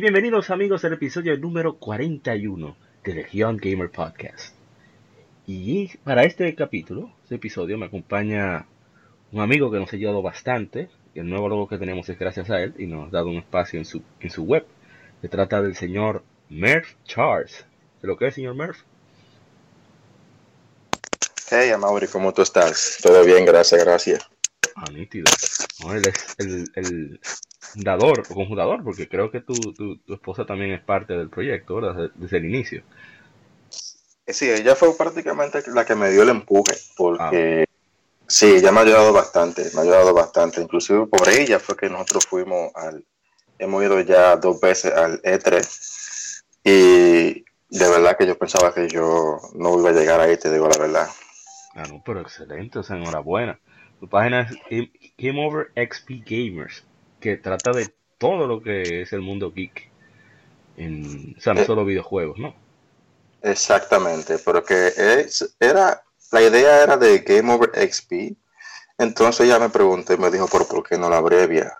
Bienvenidos amigos al episodio número 41 de Legion Gamer Podcast. Y para este capítulo, este episodio, me acompaña un amigo que nos ha ayudado bastante. El nuevo logo que tenemos es gracias a él y nos ha dado un espacio en su, en su web. Se trata del señor Murph Charles. ¿De lo que es, señor Murph? Hey, Amaury, ¿cómo tú estás? Todo bien, gracias, gracias. Ah, nítido. No, él es el, el fundador o conjunador, porque creo que tu, tu, tu, esposa también es parte del proyecto, ¿verdad? Desde el inicio. Sí, ella fue prácticamente la que me dio el empuje, porque ah. sí, ella me ha ayudado bastante, me ha ayudado bastante. Inclusive por ella fue que nosotros fuimos al, hemos ido ya dos veces al E3 y de verdad que yo pensaba que yo no iba a llegar ahí, te digo la verdad. Ah, no, pero excelente, o sea, enhorabuena. Tu página es Game Over XP Gamers que trata de todo lo que es el mundo geek. En, o sea, no eh, solo videojuegos, ¿no? Exactamente, porque es, era, la idea era de Game Over XP. Entonces ella me preguntó y me dijo, ¿por, ¿por qué no la abrevia?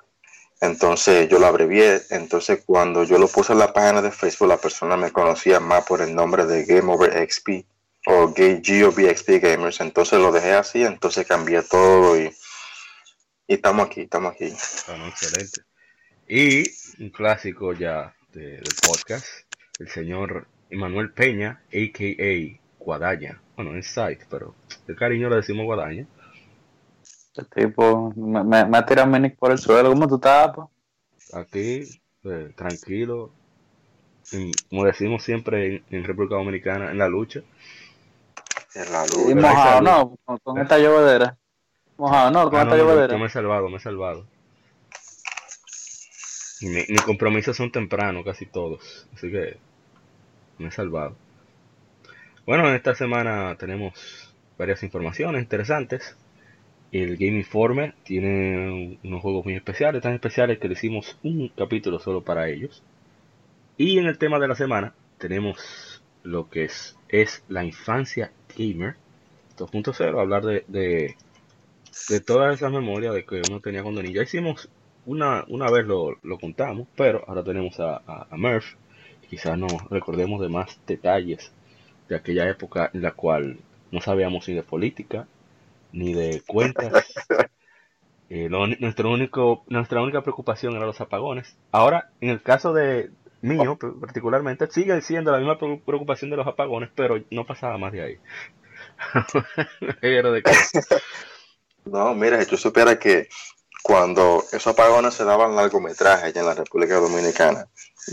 Entonces yo la abrevié. Entonces cuando yo lo puse en la página de Facebook, la persona me conocía más por el nombre de Game Over XP o GOV XP Gamers. Entonces lo dejé así, entonces cambié todo y y estamos aquí, estamos aquí. Bueno, excelente. Y un clásico ya de, del podcast, el señor Emanuel Peña, a.k.a. Guadaña. Bueno, en site, pero de cariño le decimos Guadaña. Este tipo me, me, ha tirado por el suelo. ¿Cómo tú estás, Aquí, eh, tranquilo. como decimos siempre en, República Dominicana, en la lucha. En la lucha. Y mojado, no, con, con esta llovedera. Mojado, no, ¿cómo ah, no, Yo me he salvado, me he salvado. Mi, mis compromisos son tempranos, casi todos. Así que me he salvado. Bueno, en esta semana tenemos varias informaciones interesantes. El Game Informer tiene unos juegos muy especiales, tan especiales que le hicimos un capítulo solo para ellos. Y en el tema de la semana tenemos lo que es, es la infancia gamer 2.0, hablar de de todas esas memorias de que uno tenía cuando niño. Ya hicimos una, una vez lo, lo contamos, pero ahora tenemos a, a, Murph. Quizás nos recordemos de más detalles de aquella época en la cual no sabíamos ni de política, ni de cuentas. Eh, nuestro único, nuestra única preocupación era los apagones. Ahora, en el caso de mío, particularmente, sigue siendo la misma preocupación de los apagones, pero no pasaba más de ahí. de no, mira, tú supieras que cuando esos apagones se daban largometraje allá en la República Dominicana,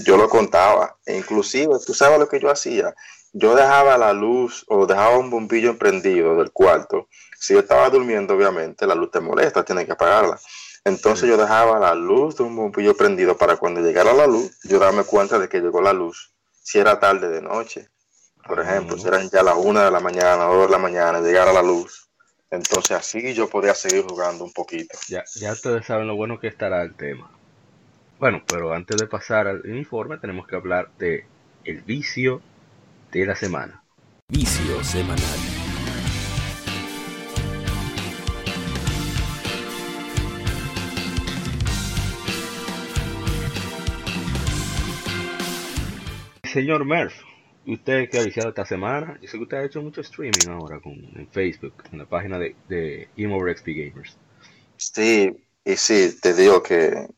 yo lo contaba. E inclusive, tú sabes lo que yo hacía. Yo dejaba la luz o dejaba un bombillo emprendido del cuarto. Si yo estaba durmiendo, obviamente, la luz te molesta, tienes que apagarla. Entonces yo dejaba la luz de un bombillo prendido para cuando llegara la luz, yo darme cuenta de que llegó la luz. Si era tarde de noche, por ejemplo, si eran ya las una de la mañana, dos de la mañana, llegara la luz, entonces así yo podría seguir jugando un poquito. Ya, ya ustedes saben lo bueno que estará el tema. Bueno, pero antes de pasar al informe tenemos que hablar de el vicio de la semana. Vicio semanal. Señor Murph, usted que ha viciado esta semana, yo sé que usted ha hecho mucho streaming ahora con, en Facebook, en la página de, de Game Over XP Gamers. Sí, y sí, te digo que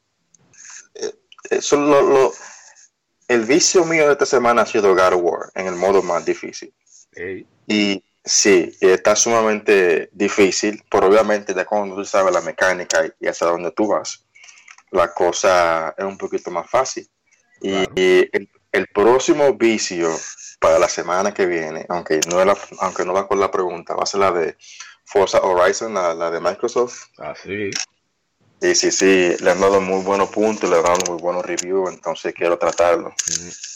eh, eso lo, el vicio mío de esta semana ha sido God of War en el modo más difícil. Y sí, está sumamente difícil, pero obviamente ya cuando tú sabes la mecánica y hasta dónde tú vas, la cosa es un poquito más fácil. Y, y el, el próximo vicio para la semana que viene, aunque no, la, aunque no va con la pregunta, va a ser la de Forza Horizon, la, de Microsoft. Ah, sí. Sí, sí, sí, le han dado muy buenos puntos, le han dado muy buenos reviews, entonces quiero tratarlo.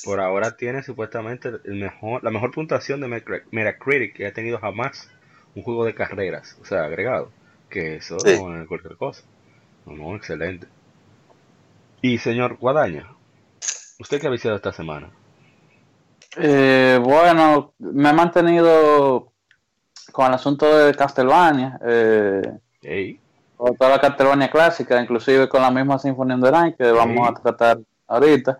Por ahora tiene supuestamente el mejor, la mejor puntuación de Metacritic que ha tenido jamás un juego de carreras, o sea, agregado, que eso no es cualquier cosa. No, no, excelente. Y señor Guadaña, ¿usted qué ha visitado esta semana? Eh, bueno, me he mantenido con el asunto de Castlevania. Eh, Con toda la Castlevania clásica, inclusive con la misma Symphony of the Night que vamos a tratar ahorita.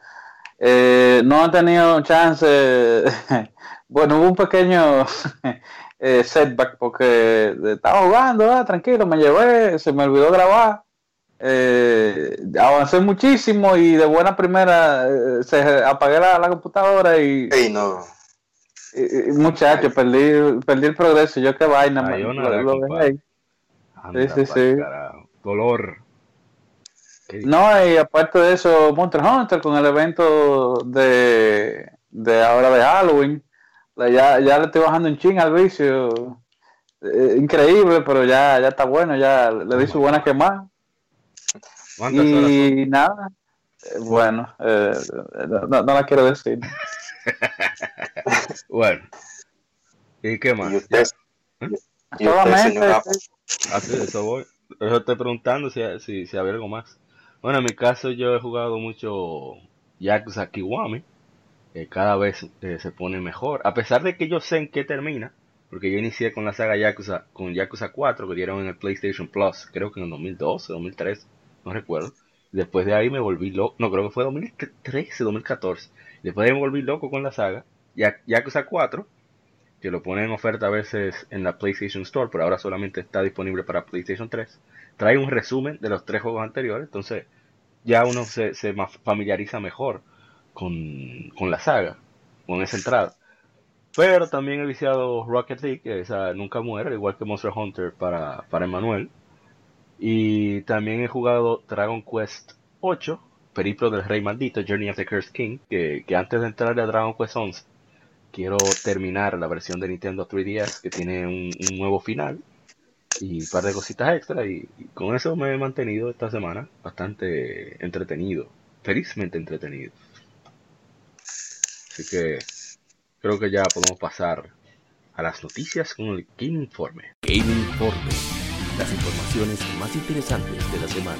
Eh, no he tenido chance. bueno, hubo un pequeño eh, setback porque estaba jugando, ah, tranquilo, me llevé, se me olvidó grabar. Eh, avancé muchísimo y de buena primera eh, se apagué la, computadora y, no. muchacho perdí, perdí el progreso yo qué vaina sí, sí, dolor. No y aparte de eso Monster Hunter con el evento de, de ahora de Halloween ya, ya le estoy bajando un ching al vicio. Eh, increíble pero ya, ya está bueno ya le di su buena quemada y nada, eh, bueno, eh, no, la quiero decir. bueno, ¿y qué más? ¿Y Solamente. Así, ah, eso voy. Yo estoy preguntando si, si, si había algo más. Bueno, en mi caso yo he jugado mucho Yakuza Kiwami. que cada vez eh, se pone mejor. A pesar de que yo sé en qué termina. Porque yo inicié con la saga Yakuza, con Yakuza 4 que dieron en el PlayStation Plus. Creo que en el 2012, 2013 no recuerdo. Después de ahí me volví loco, no creo que fue 2013, 2014. Después de ahí me volví loco con la saga, Yakuza 4, que lo pone en oferta a veces en la PlayStation Store, pero ahora solamente está disponible para PlayStation 3. Trae un resumen de los tres juegos anteriores, entonces ya uno se, se familiariza mejor con, con, la saga, con esa entrada. Pero también he viciado Rocket League, que esa nunca muere, igual que Monster Hunter para, para Emmanuel. Y también he jugado Dragon Quest 8, Periplo del Rey Maldito, Journey of the Cursed King, que, antes de entrar a Dragon Quest 11, quiero terminar la versión de Nintendo 3DS que tiene un, nuevo final y un par de cositas extra y, con eso me he mantenido esta semana bastante entretenido, felizmente entretenido. Así que creo que ya podemos pasar a las noticias con el Game Informe. Game Informe las informaciones más interesantes de la semana.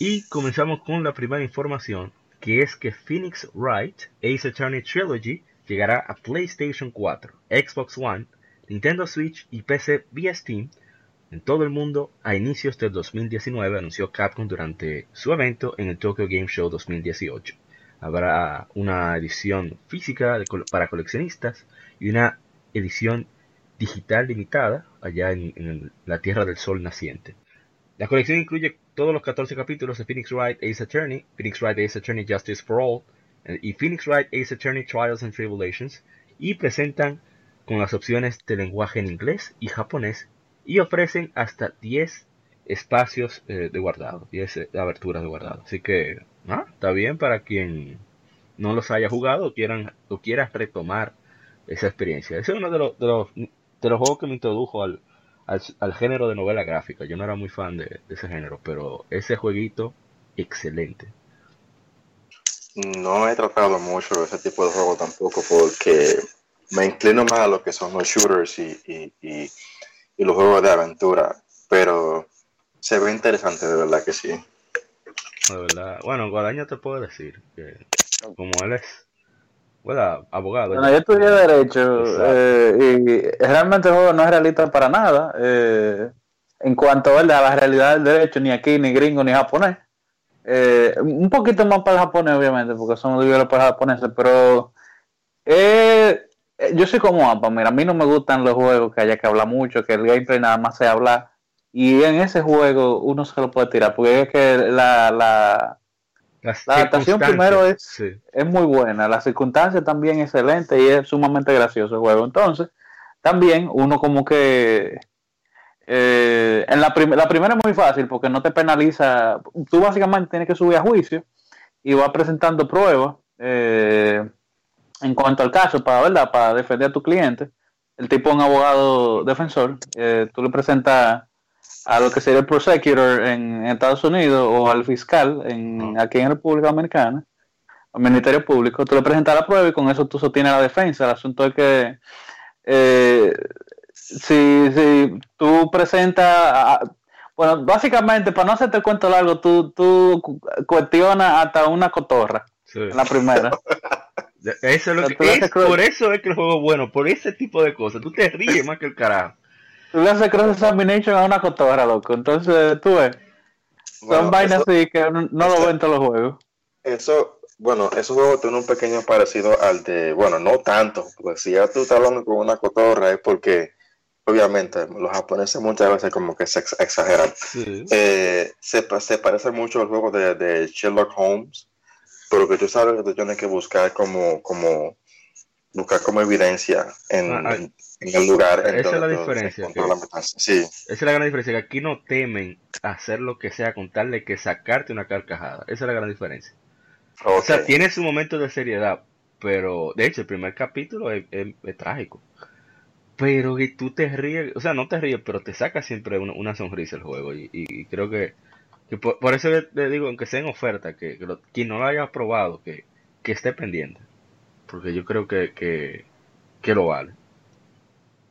Y comenzamos con la primera información, que es que Phoenix Wright Ace Attorney Trilogy llegará a PlayStation 4, Xbox One, Nintendo Switch y PC vía Steam en todo el mundo a inicios del 2019, anunció Capcom durante su evento en el Tokyo Game Show 2018. Habrá una edición física para coleccionistas y una edición digital limitada allá en, la Tierra del Sol naciente. La colección incluye todos los 14 capítulos de Phoenix Wright Ace Attorney, Phoenix Wright Ace Attorney Justice for All eh, y Phoenix Wright Ace Attorney Trials and Tribulations y presentan con las opciones de lenguaje en inglés y japonés y ofrecen hasta 10 espacios eh, de guardado, 10 aberturas de guardado. Así que Ah, está bien para quien no los haya jugado o, quieran, o quiera retomar esa experiencia. Ese es uno de los, de los, juegos que me introdujo al, al, género de novela gráfica. Yo no era muy fan de, ese género, pero ese jueguito, excelente. No he tratado mucho ese tipo de juego tampoco porque me inclino más a lo que son los shooters y, y los juegos de aventura, pero se ve interesante de verdad que sí verdad. Bueno, Guadaña te puedo decir que como él es abogado. Bueno, yo estudié Derecho eh, y realmente el juego no es realista para nada. Eh, en cuanto a la realidad del derecho, ni aquí, ni gringo, ni japonés. Eh, un poquito más para el japonés, obviamente, porque somos para japoneses, pero yo soy como APA. Mira, a mí no me gustan los juegos que haya que hablar mucho, que el gameplay nada más sea hablar y en ese juego uno se lo puede tirar, porque es que la, la, la adaptación primero es, es muy buena, la circunstancia también excelente y es sumamente gracioso el juego. Entonces, también uno como que... Eh, en la, la primera es muy fácil porque no te penaliza. Tú básicamente tienes que subir a juicio y vas presentando pruebas. Eh, en cuanto al caso, para, ¿verdad? para defender a tu cliente, el tipo es un abogado defensor, eh, tú le presentas a lo que sería el prosecutor en, Estados Unidos o al fiscal en, aquí en República Dominicana, al Ministerio Público, tú le presentas la prueba y con eso tú sostienes la defensa. El asunto es que eh, si, si tú presentas, bueno, básicamente, para no hacerte el cuento largo, tú, tú cuestionas hasta una cotorra, la primera. Eso es lo que por eso es que el juego es bueno, por ese tipo de cosas. Tú te ríes más que el carajo. Tú le haces cross examination a una cotorra, loco. Entonces, tú ves. Son vainas así que no, lo ven todos los juegos. Eso, bueno, esos juegos tienen un pequeño parecido al de, bueno, no tanto, porque si ya tú estás hablando con una cotorra es porque, obviamente, los japoneses muchas veces como que se exageran. Eh, se, se, parece mucho al juego de, de Sherlock Holmes, pero que tú sabes que tú tienes que buscar como, como, buscar como evidencia en, ah, ah, en el lugar. Esa es la diferencia. sí. Esa es la gran diferencia, que aquí no temen hacer lo que sea con tal de que sacarte una carcajada. Esa es la gran diferencia. O sea, tiene su momento de seriedad, pero de hecho el primer capítulo es, trágico. Pero que tú te ríes, o sea, no te ríes, pero te saca siempre una, sonrisa el juego. Y, creo que, por, eso le, digo, aunque sea en oferta, que, quien no lo haya probado, que, esté pendiente. Porque yo creo que, que lo vale.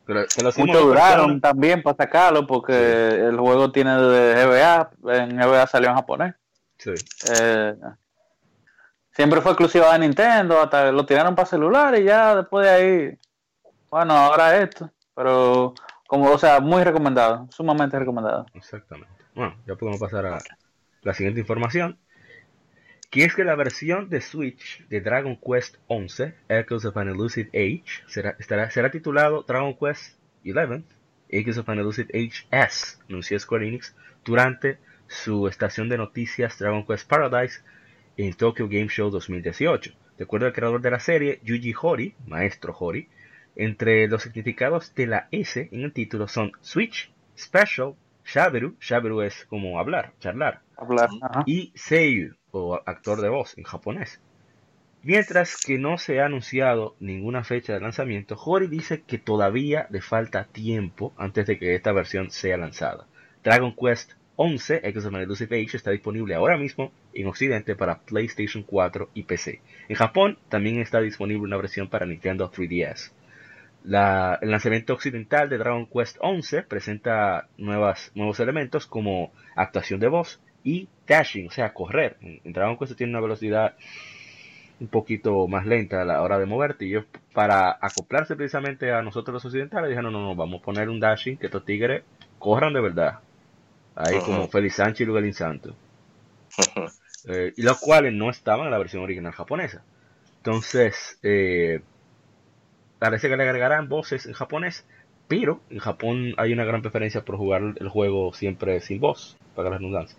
Muchos duraron también para sacarlo porque el juego tiene de GBA, en GBA salió en japonés. Eh, siempre fue exclusiva de Nintendo, hasta lo tiraron para celular y ya después de ahí, bueno, ahora esto, pero como, o sea, muy recomendado, sumamente recomendado. Exactamente. Bueno, ya podemos pasar a la siguiente información. Que es que la versión de Switch de Dragon Quest 11, Echoes of an Elusive Age, será, será titulado Dragon Quest 11, Echoes of an Elusive Age S, anunció Square Enix durante su estación de noticias Dragon Quest Paradise en Tokyo Game Show 2018. De acuerdo al creador de la serie, Yuji Hori, maestro Hori, entre los significados de la S en el título son Switch, Special, Shaberu, Shaberu es como hablar, charlar, hablar, y Seiyu, o actor de voz en japonés. Mientras que no se ha anunciado ninguna fecha de lanzamiento, Hori dice que todavía le falta tiempo antes de que esta versión sea lanzada. Dragon Quest 11 X of Elusive está disponible ahora mismo en Occidente para PlayStation 4 y PC. En Japón también está disponible una versión para Nintendo 3DS. el lanzamiento occidental de Dragon Quest 11 presenta nuevos elementos como actuación de voz, y dashing, o sea, correr. En Dragon Quest tiene una velocidad un poquito más lenta a la hora de moverte. Y ellos, para acoplarse precisamente a nosotros los occidentales, dijeron: no, no, vamos a poner un dashing que estos tigres corran de verdad. Ahí como Feliz Sánchez y Lugalín Santo. Eh, y los cuales no estaban en la versión original japonesa. Entonces, eh, parece que le agregarán voces en japonés, pero en Japón hay una gran preferencia por jugar el juego siempre sin voz, para la redundancia.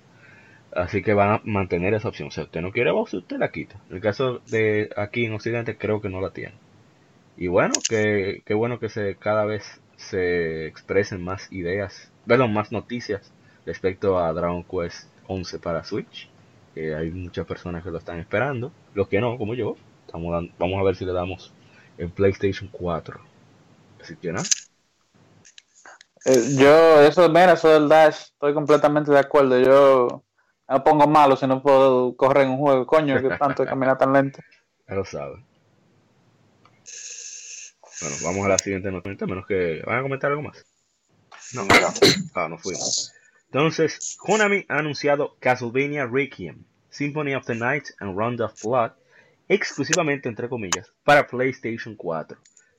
Así que van a mantener esa opción. Si usted no quiere voz, usted la quita. En el caso de aquí en Occidente, creo que no la tiene. Y bueno, que, bueno que se cada vez se expresen más ideas, perdón, más noticias respecto a Dragon Quest 11 para Switch. Que hay muchas personas que lo están esperando. Los que no, como yo, estamos vamos a ver si le damos en PlayStation 4. Así que no. Eh, yo, eso, mira, eso del Dash, estoy completamente de acuerdo. Yo me pongo malo si no puedo correr en un juego. Coño, que tanto caminar tan lento. Ya lo sabe. Bueno, vamos a la siguiente noticia, menos que van a comentar algo más. No, no, ah, no fuimos. Entonces, Konami ha anunciado Castlevania Requiem, Symphony of the Night and Round of Blood, exclusivamente entre comillas, para PlayStation 4.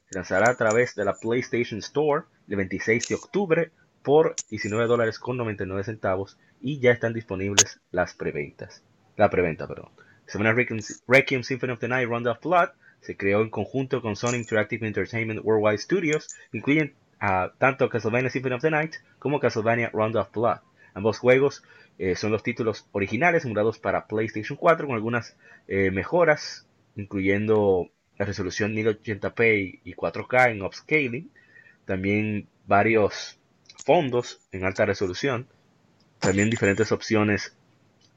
Se lanzará a través de la PlayStation Store el 26 de octubre por 19 dólares con 99 centavos y ya están disponibles las preventas. La preventa, perdón. Semana Requiem, Symphony of the Night Round of Blood se creó en conjunto con Sony Interactive Entertainment Worldwide Studios, incluyen a tanto Castlevania Symphony of the Night como Castlevania Round of Blood. Ambos juegos eh, son los títulos originales mudados para PlayStation 4 con algunas eh, mejoras, incluyendo la resolución 1080p y 4K en upscaling, también varios fondos en alta resolución, también diferentes opciones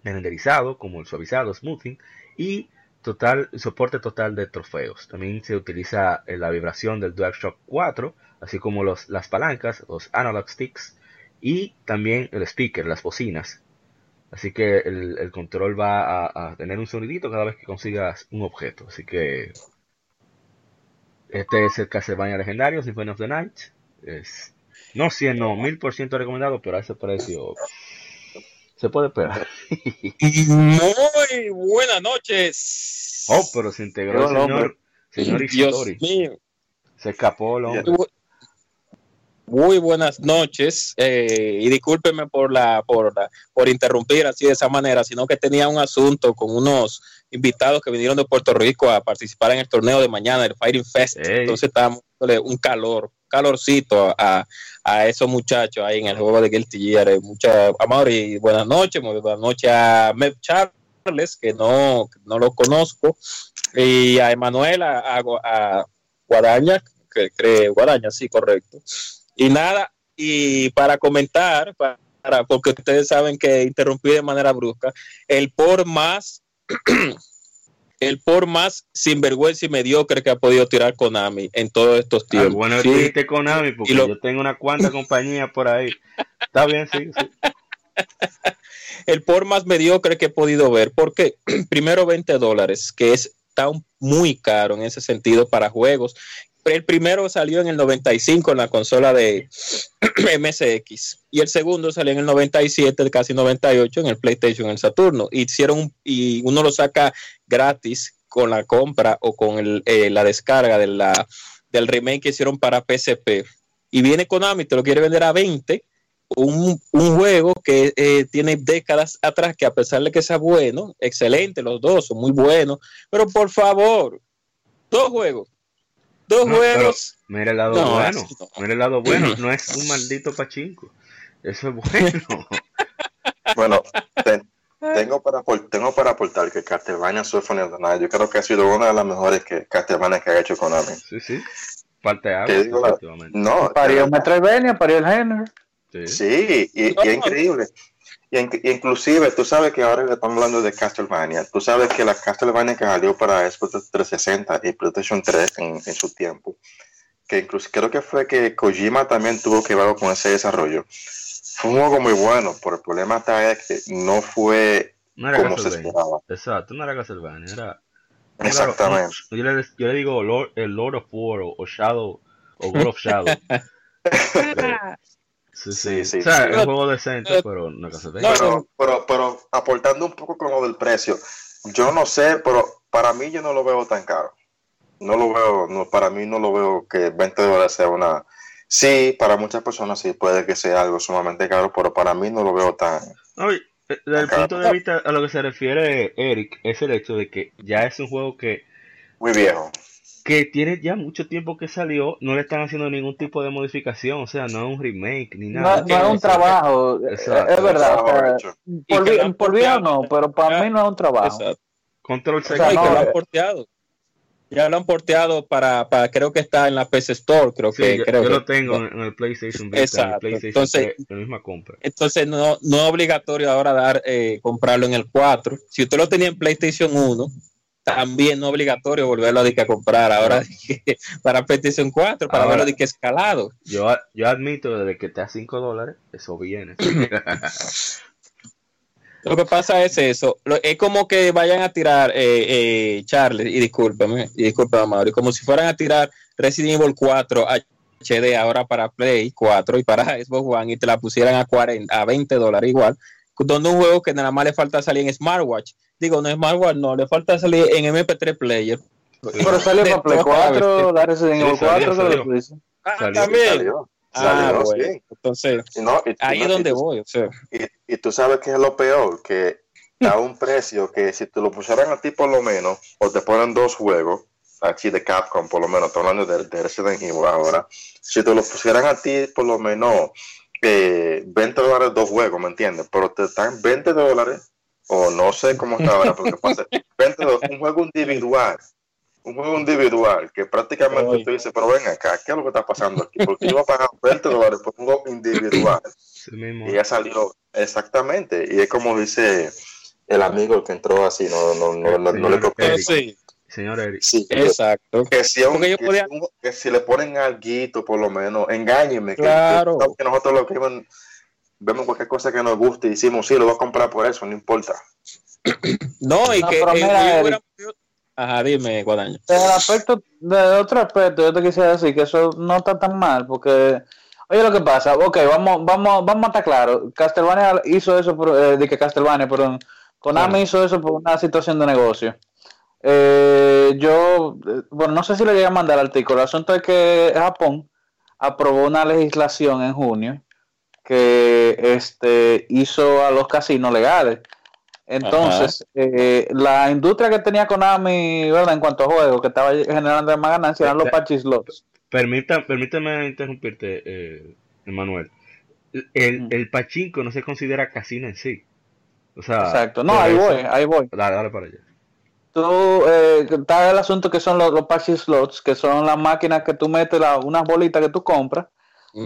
de renderizado como el suavizado, smoothing y total, soporte total de trofeos. También se utiliza la vibración del DualShock 4, así como los, las palancas, los analog sticks y también el speaker, las bocinas. Así que el, control va a, tener un sonidito cada vez que consigas un objeto. Así que este es el Castlevania legendario, Symphony of the Night. Es, no 100, no, 1000% recomendado, pero a ese precio se puede esperar. Muy buenas noches. Oh, pero se integró el señor, señor Dios mío. Se escapó el hombre. Muy buenas noches eh, y discúlpeme por la, por por interrumpir así de esa manera, sino que tenía un asunto con unos invitados que vinieron de Puerto Rico a participar en el torneo de mañana, el Fighting Fest. Entonces estábamos un calor, calorcito a, a, esos muchachos ahí en el juego de Guilty Gear. Eh, mucha y buenas noches, buenas noches a Mev Charles, que no, no lo conozco, y a Emanuel, a, a Guadaña, que cree Guadaña, sí, correcto. Y nada, y para comentar, para, porque ustedes saben que interrumpí de manera brusca, el por más, el por más sinvergüenza y mediocre que ha podido tirar Konami en todos estos tiempos. bueno, sí. Konami, porque yo tengo una cuanta compañía por ahí. Está bien, sí, sí. El por más mediocre que he podido ver, porque primero 20 dólares, que es está muy caro en ese sentido para juegos el primero salió en el 95 en la consola de MSX y el segundo salió en el 97, casi 98 en el PlayStation, en el Saturno. Hicieron y uno lo saca gratis con la compra o con eh, la descarga de la, del remake que hicieron para PSP. Y viene Konami, te lo quiere vender a 20, un, juego que eh, tiene décadas atrás, que a pesar de que sea bueno, excelente, los dos son muy buenos, pero por favor, dos juegos Dos juegos. Mira el lado bueno. Mira el lado bueno. No es un maldito pachinko. Eso es bueno. bueno, tengo, para, tengo para aportar que Castlevania Symphony of the Night, yo creo que ha sido una de las mejores que Castlevania que ha hecho Konami. Sí, sí. Parte algo, No, parió Metroidvania, parió el género. Sí, sí y, y es increíble. Y, inclusive, tú sabes que ahora estamos hablando de Castlevania. Tú sabes que la Castlevania que salió para Xbox 360 y PlayStation 3 en, su tiempo, que incluso creo que fue que Kojima también tuvo que ver con ese desarrollo. Fue un juego muy bueno, pero el problema está que no fue como se esperaba. Exacto, no era Castlevania, era... Exactamente. yo, le, digo el Lord of War o, Shadow o God of Shadow. Sí, sí, sí. O sea, es un juego decente, pero no pero, pero, pero, aportando un poco con lo del precio, yo no sé, pero para mí yo no lo veo tan caro. No lo veo, no, para mí no lo veo que 20 dólares sea una... Sí, para muchas personas sí puede que sea algo sumamente caro, pero para mí no lo veo tan... No, eh, desde el punto de vista a lo que se refiere Eric, es el hecho de que ya es un juego que... Muy viejo que tiene ya mucho tiempo que salió, no le están haciendo ningún tipo de modificación, o sea, no es un remake ni nada. No, es un trabajo, es, verdad. por, por viejo no, pero para mí no es un trabajo. Control C. ya lo han porteado. Ya lo han porteado para, para, creo que está en la PC Store, creo que. Yo, creo yo lo tengo en el PlayStation Exacto. entonces, la misma compra. Entonces no, no es obligatorio ahora dar eh, comprarlo en el 4. Si usted lo tenía en PlayStation 1, también no obligatorio volverlo a, comprar ahora para PlayStation 4, para verlo de que escalado. Yo, yo admito desde que te da 5 dólares, eso viene. Lo que pasa es eso, es como que vayan a tirar, eh, eh, Charles, y discúlpame, y discúlpame, Mauri, como si fueran a tirar Resident Evil 4 HD ahora para Play 4 y para Xbox One y te la pusieran a 40, a 20 dólares igual, donde un juego que nada más le falta salir en smartwatch digo, no es malware, no, le falta salir en MP3 Player. Pero sale para Play 4, dar ese en 4, Ah, también. Ah, bueno. Entonces, ahí es donde voy. O sea. y, tú sabes que es lo peor, que a un precio que si te lo pusieran a ti por lo menos, o te ponen dos juegos, aquí de Capcom por lo menos, estoy hablando de, de Resident Evil ahora, si te lo pusieran a ti por lo menos eh, 20 dólares dos juegos, ¿me entiendes? Pero te están 20 dólares o no sé cómo está ahora, porque pasa, un juego individual, un juego individual, que prácticamente tú dices, pero ven acá, ¿qué es lo que está pasando aquí? Porque yo voy a pagar 20 dólares por un juego individual. y ya salió, exactamente, y es como dice el amigo que entró así, no, no, no, no, no le. Sí, Señor Eric. Sí, exacto. que si, un- yo que podía- si un- que si le ponen alguito, por lo menos, engáñenme. que- Claro. Que, que nosotros lo que ven- vemos cualquier cosa que nos guste y decimos, sí, lo voy a comprar por eso, no importa. No, y No, que pero eh, mira, Eric. podido- Ajá, dime, Guadaño. Del aspecto, de otro aspecto, yo te quisiera decir que eso no está tan mal, porque, oye, lo que pasa, ok, vamos, vamos, vamos a estar claros, Castlevania hizo eso, por, eh, de que Castlevania, perdón, Konami Bueno. hizo eso por una situación de negocio. Eh, yo, eh, bueno, no sé si le llegué a mandar el artículo, el asunto es que Japón aprobó una legislación en junio que este, hizo a los casinos legales. Entonces, eh, la industria que tenía Konami, ¿verdad? En cuanto a juegos, que estaba generando más ganancias, eran los party slots. Permita, permíteme interrumpirte, eh, Emanuel. El, Mm. el pachinko no se considera casino en sí. O sea, Exacto. No, ahí eso- voy, ahí voy. Dale, dale para allá. Tú, eh, está el asunto que son los, los slots, que son las máquinas que tú metes, la- unas bolitas que tú compras,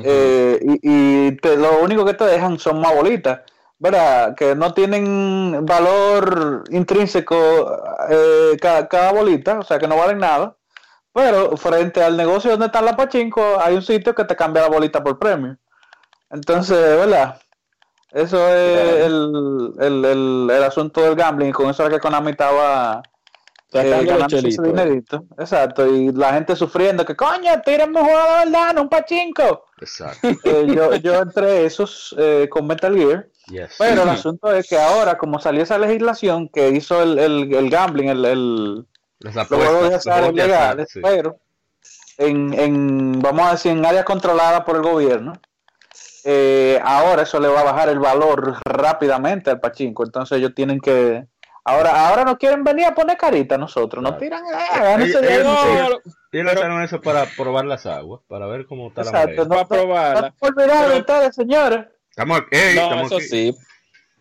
eh, y, y te- lo único que te dejan son más bolitas, ¿verdad? Que no tienen valor intrínseco eh, cada, cada bolita, o sea que no valen nada. Pero frente al negocio donde están las pachinko, hay un sitio que te cambia la bolita por premio. Entonces, ¿verdad? Eso es el, el, el, el asunto del gambling, con eso era que Konami estaba eh, ese dinerito. Exacto, y la gente sufriendo que, coño, tírenme un juego de verdad, no un pachinko. Exacto. Eh, yo, yo entre esos eh, con Metal Gear, Yes. pero el asunto es que ahora, como salió esa legislación que hizo el, el, el gambling, el, el, apuestas, de los azar juegos de azar, legales, sí. pero en, en, vamos a decir, en áreas controladas por el gobierno, eh, ahora eso le va a bajar el valor rápidamente al pachinko. Entonces ellos tienen que... Ahora, ahora no quieren venir a poner carita a nosotros, nos Claro. tiran... eh, Ellos- ellos- No, ellos- lanzaron eso para probar las aguas, para ver cómo está la Exacto, marea. no, para no- probarla. no se olvidaron de ustedes, señores. Estamos, ey, No, estamos eso aquí. sí.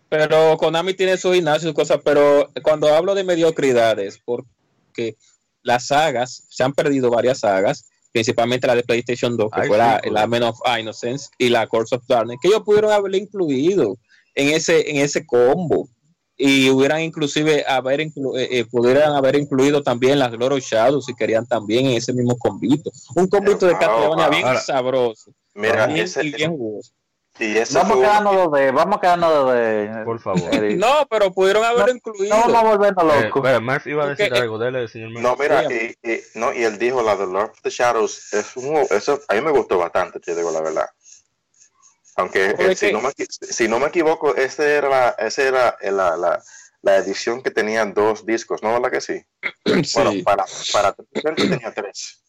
Pero Konami tiene su gimnasio y sus cosas, pero cuando hablo de mediocridades, porque las sagas, se han perdido varias sagas, principalmente la de PlayStation 2, que Ay, fue sí, la, la Men of Innocence y la Course of Darkness, que ellos pudieron haberle incluido en ese, en ese combo. Y hubieran inclusive haber inclu- eh, eh, pudieran haber incluido también las Glory Shadows si querían también en ese mismo convito. Un convito de wow. bien Ahora- sabroso. Mira, bien- ese, y bien jugoso. y ese Vamos quedarnos de vamos a quedarnos de Por favor. No, pero pudieron haberlo No, incluido. No vamos a volvernos locos. espera, Marx iba a decir Porque- algo, dele, señor. No, mira, Sí. y, y- no, y él dijo la de Lord of the Shadows, es un, eso a mí me gustó bastante, te digo la verdad. Aunque eh, si, no me, equi- si no me equivoco, ese era, la, ese era eh, la, la, la edición que tenía dos discos, ¿no? ¿Verdad que sí? Sí. Bueno, para, para tenía tres.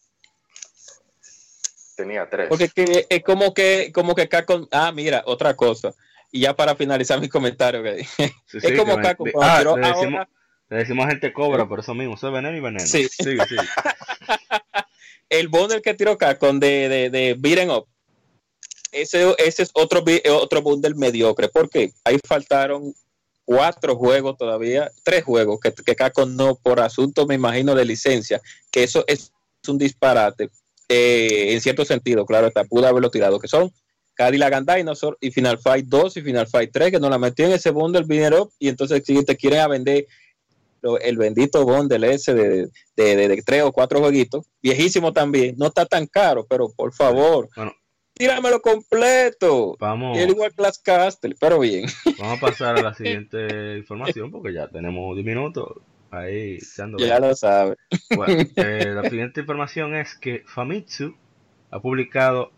Tenía tres. Porque que, es como que, como que Capcom, ah, mira, otra cosa. Y ya para finalizar mi comentario, que Sí, es sí, como que Capcom, ah, le decimos, ahora le decimos a gente cobra, por eso mismo, es veneno y veneno. Sí. Sigue, sigue. el bundle que tiró Capcom de, de, de Beaten Up, ese, ese es otro, bi- otro bundle mediocre. porque Ahí faltaron cuatro juegos todavía, tres juegos que, que Capcom no, por asunto, me imagino, de licencia, que eso es un disparate. eh, en cierto sentido, claro, está, pudo haberlo tirado, que son Cadillac and Dinosaur y Final Fight 2 y Final Fight 3, que nos la metió en ese bundle Beaten Up, y entonces si te quieren a vender lo- el bendito bundle ese de, de, de, tres o cuatro jueguitos, viejísimo también, no está tan caro, pero por favor. Tíramelo completo. Vamos, Y el igual Castle, pero bien. vamos a pasar a la siguiente información porque ya tenemos 10 minutos ahí ya lo. Bueno, eh, la siguiente información es que Famitsu ha publicado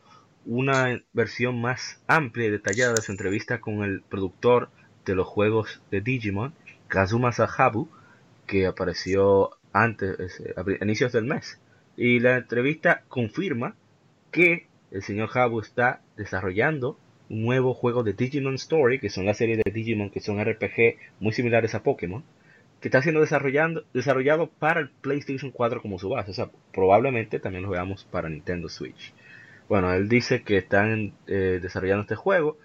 una versión más amplia y detallada de su entrevista con el productor de los juegos de Digimon, Kazuma Sahabu, que apareció antes, eh, a inicios del mes. Y la entrevista confirma que el señor Habu está desarrollando un nuevo juego de Digimon Story, que son la serie de Digimon que son RPG muy similares a Pokémon, que está siendo desarrollando, desarrollado para el PlayStation 4 como su base. O sea, probablemente también lo veamos para Nintendo Switch. Bueno, él dice que están eh, desarrollando este juego,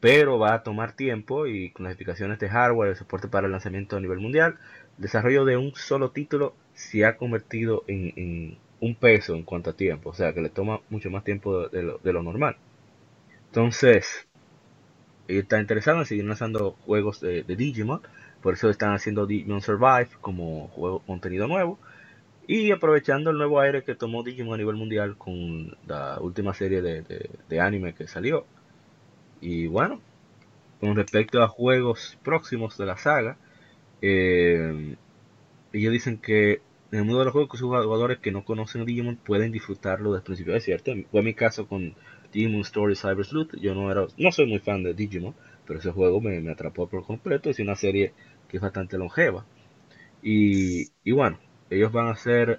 pero va a tomar tiempo y con las explicaciones de hardware, el soporte para el lanzamiento a nivel mundial, el desarrollo de un solo título se ha convertido en, en un peso en cuanto a tiempo. O sea, que le toma mucho más tiempo de, lo, normal. Entonces, ellos están interesados en seguir lanzando juegos de, Digimon, por eso están haciendo Digimon Survive como juego contenido nuevo. Y aprovechando el nuevo aire que tomó Digimon a nivel mundial con la última serie de, anime que salió. Y bueno, con respecto a juegos próximos de la saga, eh, ellos dicen que en el mundo de los juegos, sus jugadores que no conocen Digimon pueden disfrutarlo desde el principio. Es cierto, fue mi caso con Digimon Story Cyber Sleuth. Yo no era, no soy muy fan de Digimon, pero ese juego me, atrapó por completo. Es una serie que es bastante longeva. Y, y bueno, ellos van a hacer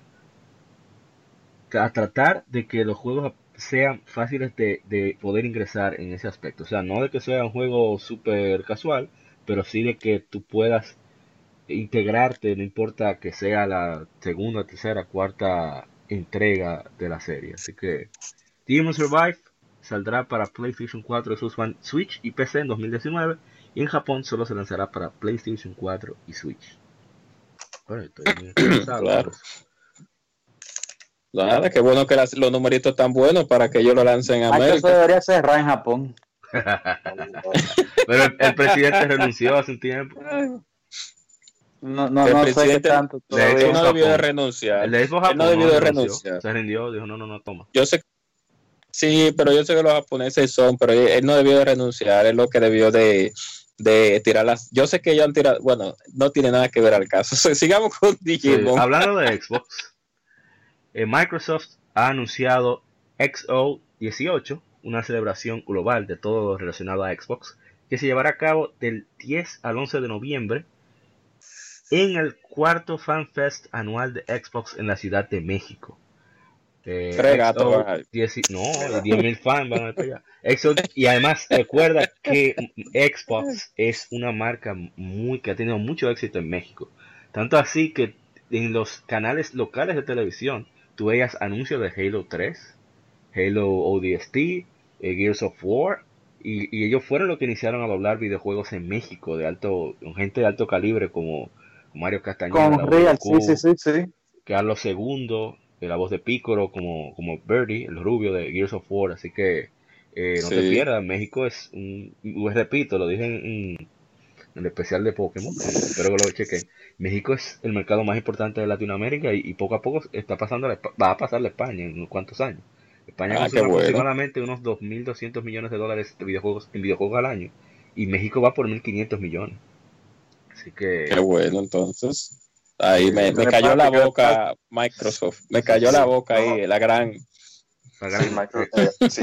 a tratar de que los juegos sean fáciles de, de, poder ingresar en ese aspecto. O sea, no de que sea un juego súper casual, pero sí de que tú puedas integrarte, no importa que sea la segunda, tercera, cuarta entrega de la serie. Así que Demon Survive saldrá para PlayStation 4, Xbox One, Switch y PC en 2019 y en Japón solo se lanzará para PlayStation 4 y Switch. claro. Nada, qué bueno que los numeritos están buenos para que ellos lo lancen en América. Eso debería cerrar en Japón. Pero el presidente renunció hace un tiempo. No, no, el no presidente tanto él no debió de renunciar. El de Japón, no debió de renunciar. Se rindió, dijo, no, no, no, toma. Yo sé, sí, pero yo sé que los japoneses son, pero él no debió de renunciar, es lo que debió de, de tirar las... Yo sé que ellos han tirado, bueno, no tiene nada que ver al caso. sigamos con Digimon. hablando de Xbox, eh, Microsoft ha anunciado XO18, una celebración global de todo lo relacionado a Xbox, que se llevará a cabo del 10 al 11 de noviembre en el cuarto Fan Fest anual de Xbox en la Ciudad de México. Eh, no, 10.000 fans van a allá. y además recuerda que Xbox es una marca muy que ha tenido mucho éxito en México. Tanto así que en los canales locales de televisión tú veías anuncios de Halo 3, Halo ODST, eh, Gears of War, y, ellos fueron los que iniciaron a doblar videojuegos en México de alto, con gente de alto calibre como Mario Castañeda, con Real, sí, sí, sí, sí. Carlos II, la voz de Piccolo como, como Birdie, el rubio de Gears of War, así que eh, no te pierdas, México es un, repito, lo dije en, el especial de Pokémon, espero que lo chequen. México es el mercado más importante de Latinoamérica y, poco a poco está pasando va a pasar a España en unos cuantos años. España ah, consume aproximadamente unos 2.200 millones de dólares de videojuegos en videojuegos al año y México va por 1.500 millones. Así que. Qué bueno, entonces. Ahí me, cayó la boca Microsoft. Me cayó la boca ahí, la gran. Sí,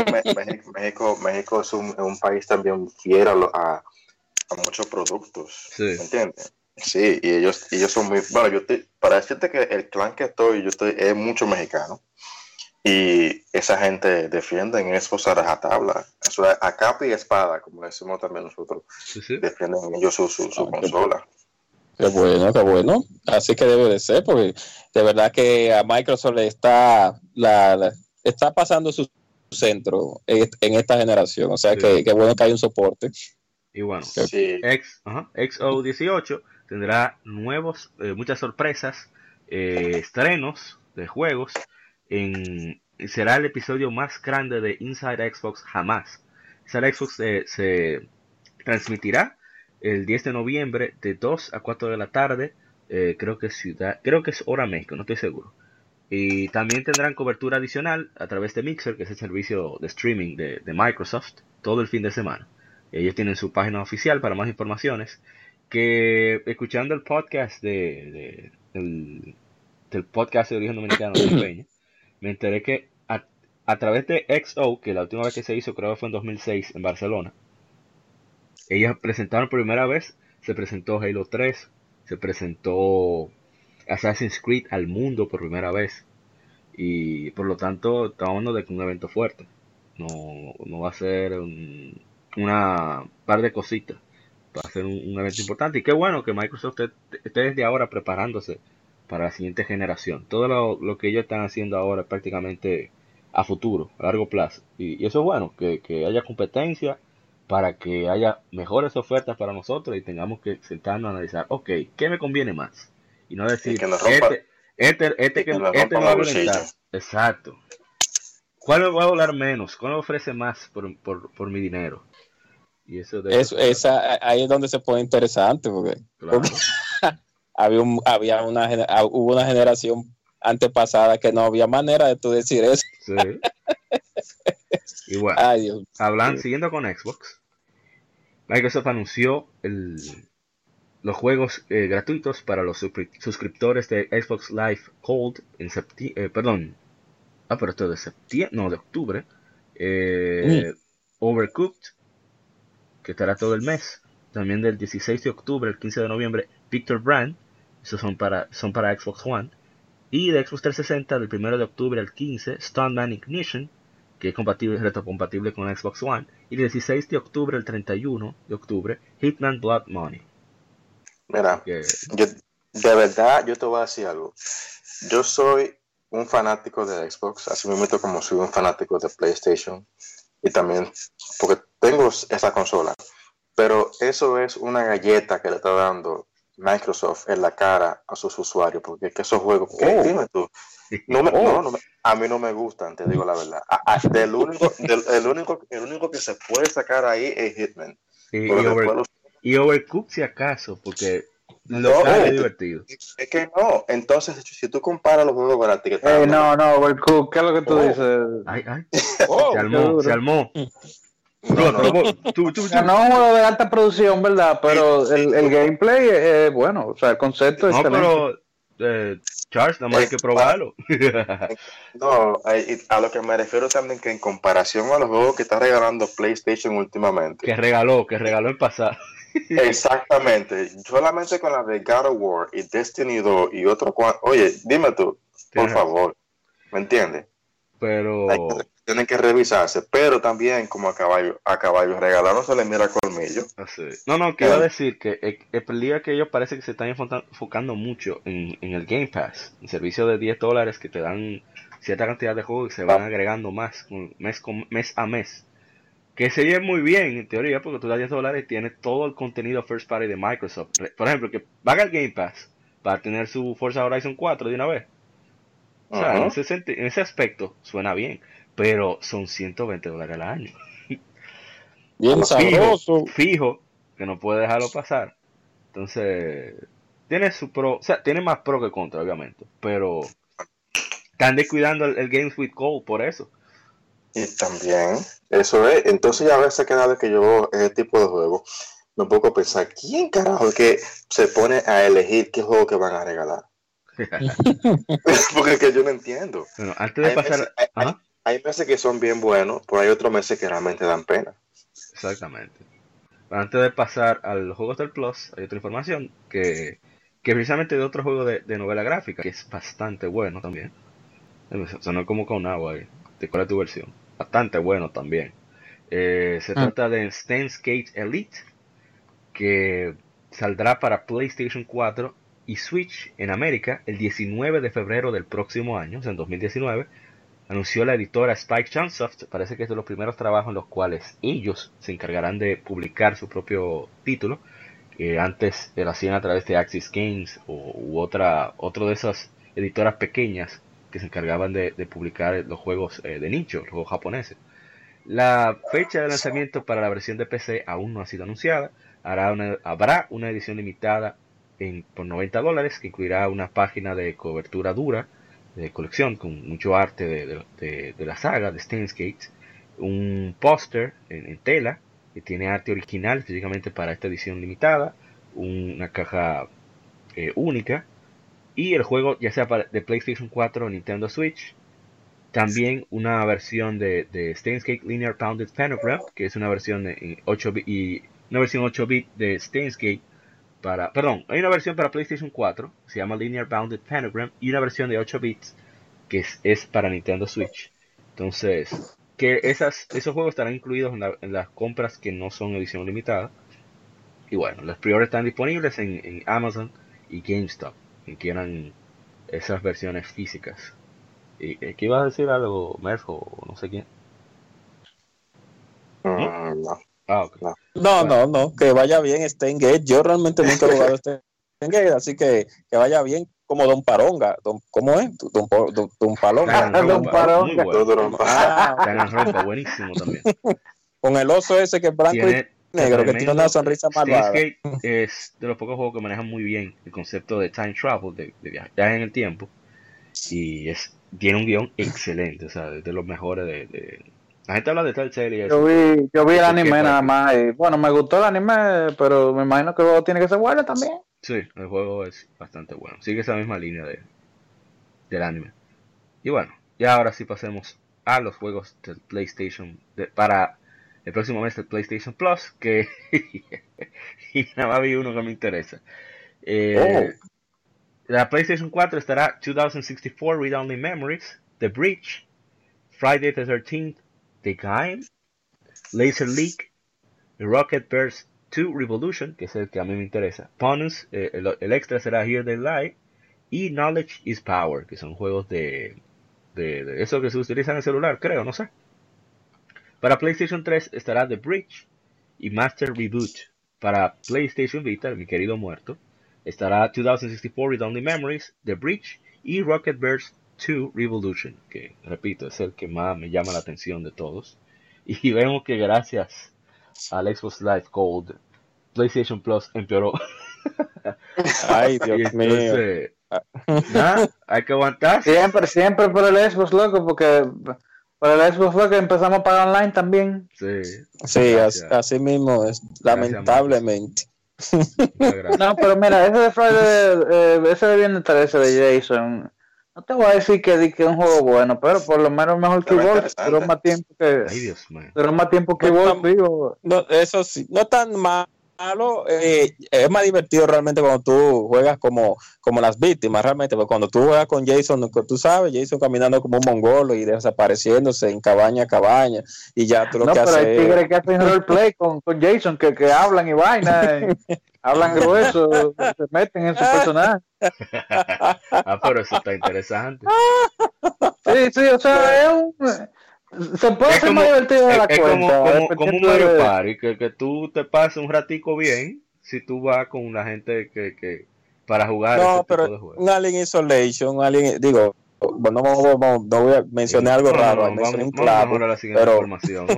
México, México, es un, país también fiel a, a, muchos productos. ¿Me entiendes? Sí, y ellos, ellos son muy. Bueno, yo para decirte que el clan que estoy, yo estoy, es mucho mexicano. Y esa gente defiende en eso a rajatabla. Eso a capa y espada, como decimos también nosotros. Defienden ellos su, su, ah, consola. Qué bueno, qué bueno. Así que debe de ser, porque de verdad que a Microsoft le está, la, está pasando su centro en esta generación. O sea que qué bueno que hay un soporte. Y bueno, X, XO18 tendrá nuevos, eh, muchas sorpresas, eh, estrenos de juegos será el episodio más grande de Inside Xbox jamás. Inside Xbox eh, se transmitirá el 10 de noviembre de 2 a 4 de la tarde. Eh, creo que es hora México, no estoy seguro. Y también tendrán cobertura adicional a través de Mixer, que es el servicio de streaming de, Microsoft, todo el fin de semana. Ellos tienen su página oficial para más informaciones. Que escuchando el podcast de, del, podcast de origen dominicano de Peña, me enteré que a, través de XO, que la última vez que se hizo creo que fue en 2006 en Barcelona, ellas presentaron por primera vez, se presentó Halo 3, se presentó Assassin's Creed al mundo por primera vez. Y por lo tanto, estamos hablando de un evento fuerte. No, no va a ser un, una par de cositas. Va a ser un, evento importante. Y qué bueno que Microsoft esté desde ahora preparándose para la siguiente generación. Todo lo, que ellos están haciendo ahora es prácticamente a futuro, a largo plazo. Y, eso es bueno, que, haya competencia para que haya mejores ofertas para nosotros y tengamos que sentarnos a analizar, ok, ¿qué me conviene más? Y no decir, este, este, este, que, este va a Exacto. ¿Cuál me va a volar menos? ¿Cuál me ofrece más por, por, por mi dinero? Y eso, esa, ahí es donde se pone interesante, porque, había, un, había una, ah, hubo una generación antepasada que no había manera de tú decir eso. Sí. Igual. Hablando, siguiendo con Xbox, Microsoft anunció el, los juegos eh, gratuitos para los suscriptores de Xbox Live Cold en septiembre, eh, perdón, ah, pero esto de septiembre, no, de octubre, eh, mm. Overcooked, que estará todo el mes, también del 16 de octubre al 15 de noviembre, Victor Brand, son para, son para Xbox One, y de Xbox 360 del 1 de octubre al 15, Stuntman Ignition, que es compatible, retrocompatible con Xbox One, y del 16 de octubre al 31 de octubre, Hitman Blood Money. Mira, yo, de verdad, yo te voy a decir algo. Yo soy un fanático de Xbox, así mismo como soy un fanático de PlayStation, y también porque tengo esa consola. Pero eso es una galleta que le está dando Microsoft en la cara a sus usuarios, porque que esos juegos, oh. dime tú, no me, no, no a mí no me gustan, te digo la verdad. del único, del, el, único, el único que se puede sacar ahí es Hitman. Y, y, Overcooked si acaso, porque no, es divertido. Es que no, entonces si tú comparas los juegos gratis que eh, No, no, Overcooked, ¿qué es lo que tú oh. dices? Ay, ay. Oh, se armó, se armó. No, no, no, tú, tú, no es un juego de alta producción, ¿verdad? Pero el, el gameplay es bueno, o sea, el concepto es No, pero eh, Charles, nada más hay que probarlo. no, a lo que me refiero también que en comparación a los juegos que está regalando PlayStation últimamente. Que regaló, que regaló el pasado. Exactamente. Solamente con la de God of War y Destiny 2 y otro. Oye, dime tú, por favor. ¿Me entiendes? Pero tienen que revisarse, pero también como a caballo, a caballo regalado no se le mira colmillo. Así. No, no, quiero decir que el, el que ellos parece que se están enfocando mucho en, el Game Pass, un servicio de 10 dólares que te dan cierta cantidad de juegos y se van agregando más mes, con, mes a mes. Que sería muy bien en teoría porque tú das 10 dólares y tienes todo el contenido first party de Microsoft. Por ejemplo, que paga el Game Pass para tener su Forza Horizon 4 de una vez. O sea, en, ese en ese aspecto suena bien pero son 120 dólares al año. Bien sabroso. Fijo, que no puede dejarlo pasar. Entonces, tiene su pro, o sea, tiene más pro que contra, obviamente, pero están descuidando el, Games with Gold por eso. Y también, eso es, entonces ya a veces cada vez que yo veo ese tipo de juego, me pongo a pensar, ¿quién carajo es que se pone a elegir qué juego que van a regalar? Porque es que yo no entiendo. Bueno, antes de pasar... Hay meses que son bien buenos, pero hay otros meses que realmente dan pena. Exactamente. Antes de pasar a los juegos del Plus, hay otra información que, que precisamente de otro juego de, novela gráfica, que es bastante bueno también. Sonó como con agua ahí. ¿De cuál es tu versión? Bastante bueno también. Eh, se ah. trata de Steins Gate Elite, que saldrá para PlayStation 4 y Switch en América el 19 de febrero del próximo año, o sea, en 2019 anunció la editora Spike Chunsoft, parece que es de los primeros trabajos en los cuales ellos se encargarán de publicar su propio título. que antes lo hacían a través de Axis Games o, u otra otro de esas editoras pequeñas que se encargaban de, publicar los juegos eh, de nicho, los juegos japoneses. La fecha de lanzamiento para la versión de PC aún no ha sido anunciada. habrá una edición limitada en, por 90 dólares que incluirá una página de cobertura dura de colección con mucho arte de, la saga de Stainsgate, un póster en, tela que tiene arte original específicamente para esta edición limitada, una caja eh, única y el juego ya sea para, de PlayStation 4 o Nintendo Switch. También una versión de, de Linear Pounded Panogram, que es una versión en 8 y una versión 8 bit de Stainsgate para, perdón, hay una versión para PlayStation 4, se llama Linear Bounded Pentagram, y una versión de 8 bits que es, para Nintendo Switch. Entonces, que esas, esos juegos estarán incluidos en, las compras que no son edición limitada. Y bueno, los priores están disponibles en, Amazon y GameStop, quien quieran esas versiones físicas. ¿Y qué ibas a decir algo, Merf o no sé quién? Mm, no. Ah, no, no, no, que vaya bien Gate. Yo realmente nunca he jugado Gate, así que que vaya bien como Don Paronga. Don, ¿Cómo es? Don, don, don Palonga. Don Paronga. Ah, buenísimo también. Con el oso ese que es blanco y negro que tiene una sonrisa malvada. es de los pocos juegos que manejan muy bien el concepto de time travel, de, de viajar en el tiempo. Y es tiene un guion excelente, o sea, de los mejores de, La gente habla de tal serie. Yo vi, yo vi el anime nada más y bueno, me gustó el anime, pero me imagino que el juego tiene que ser bueno también. Sí, el juego es bastante bueno. Sigue esa misma línea de, del anime. Y bueno, ya ahora sí pasemos a los juegos del PlayStation para el próximo mes del PlayStation Plus, que y nada más vi uno que me interesa. Eh, oh. La PlayStation 4 estará 2064 Read Only Memories, The Breach, Friday the 13th, The Game, Laser Leak, Rocket Burst 2 Revolution, que es el que a mí me interesa. Bonus, eh, el, extra será Here They Lie, y Knowledge is Power, que son juegos de, de, eso que se utiliza en el celular, creo, no sé. Para PlayStation 3 estará The Breach y Master Reboot. Para PlayStation Vita, mi querido muerto, estará 2064 Read Only Memories, The Breach y Rocket Burst 2 Revolution, que repito, es el que más me llama la atención de todos. Y vemos que gracias al Xbox Live Gold, PlayStation Plus empeoró. Ay, Dios mío. hay que aguantar. Siempre, siempre por el Xbox, loco, porque por el Xbox loco empezamos a pagar online también. Sí, sí así, mismo es, lamentablemente no, pero mira, ese de Friday, eh, ese de Viernes ese de Jason, no te voy a decir que, es un juego bueno, pero por lo menos mejor que Wolf, duró más tiempo que, Ay, Dios, duró más tiempo que Wolf, digo. No, eso sí, no tan mal malo, eh, es más divertido realmente cuando tú juegas como, como las víctimas, realmente, porque cuando tú juegas con Jason, tú sabes, Jason caminando como un mongolo y desapareciéndose en cabaña a cabaña, y ya tú lo no, que pero haces. Hay tigres que hacen roleplay con, con Jason, que, que hablan y vaina, hablan grueso, se meten en su personaje. ah, pero eso está interesante. Sí, sí, o sea, es un se puede hacer más divertido de la es cuenta. Como, como, un Mario Party, que, que tú te pases un ratico bien si tú vas con la gente que, que para jugar. No, pero un Alien Isolation, un Alien, digo, bueno, no, no, no voy a mencionar algo raro, vamos, vamos, vamos, a la siguiente pero... información.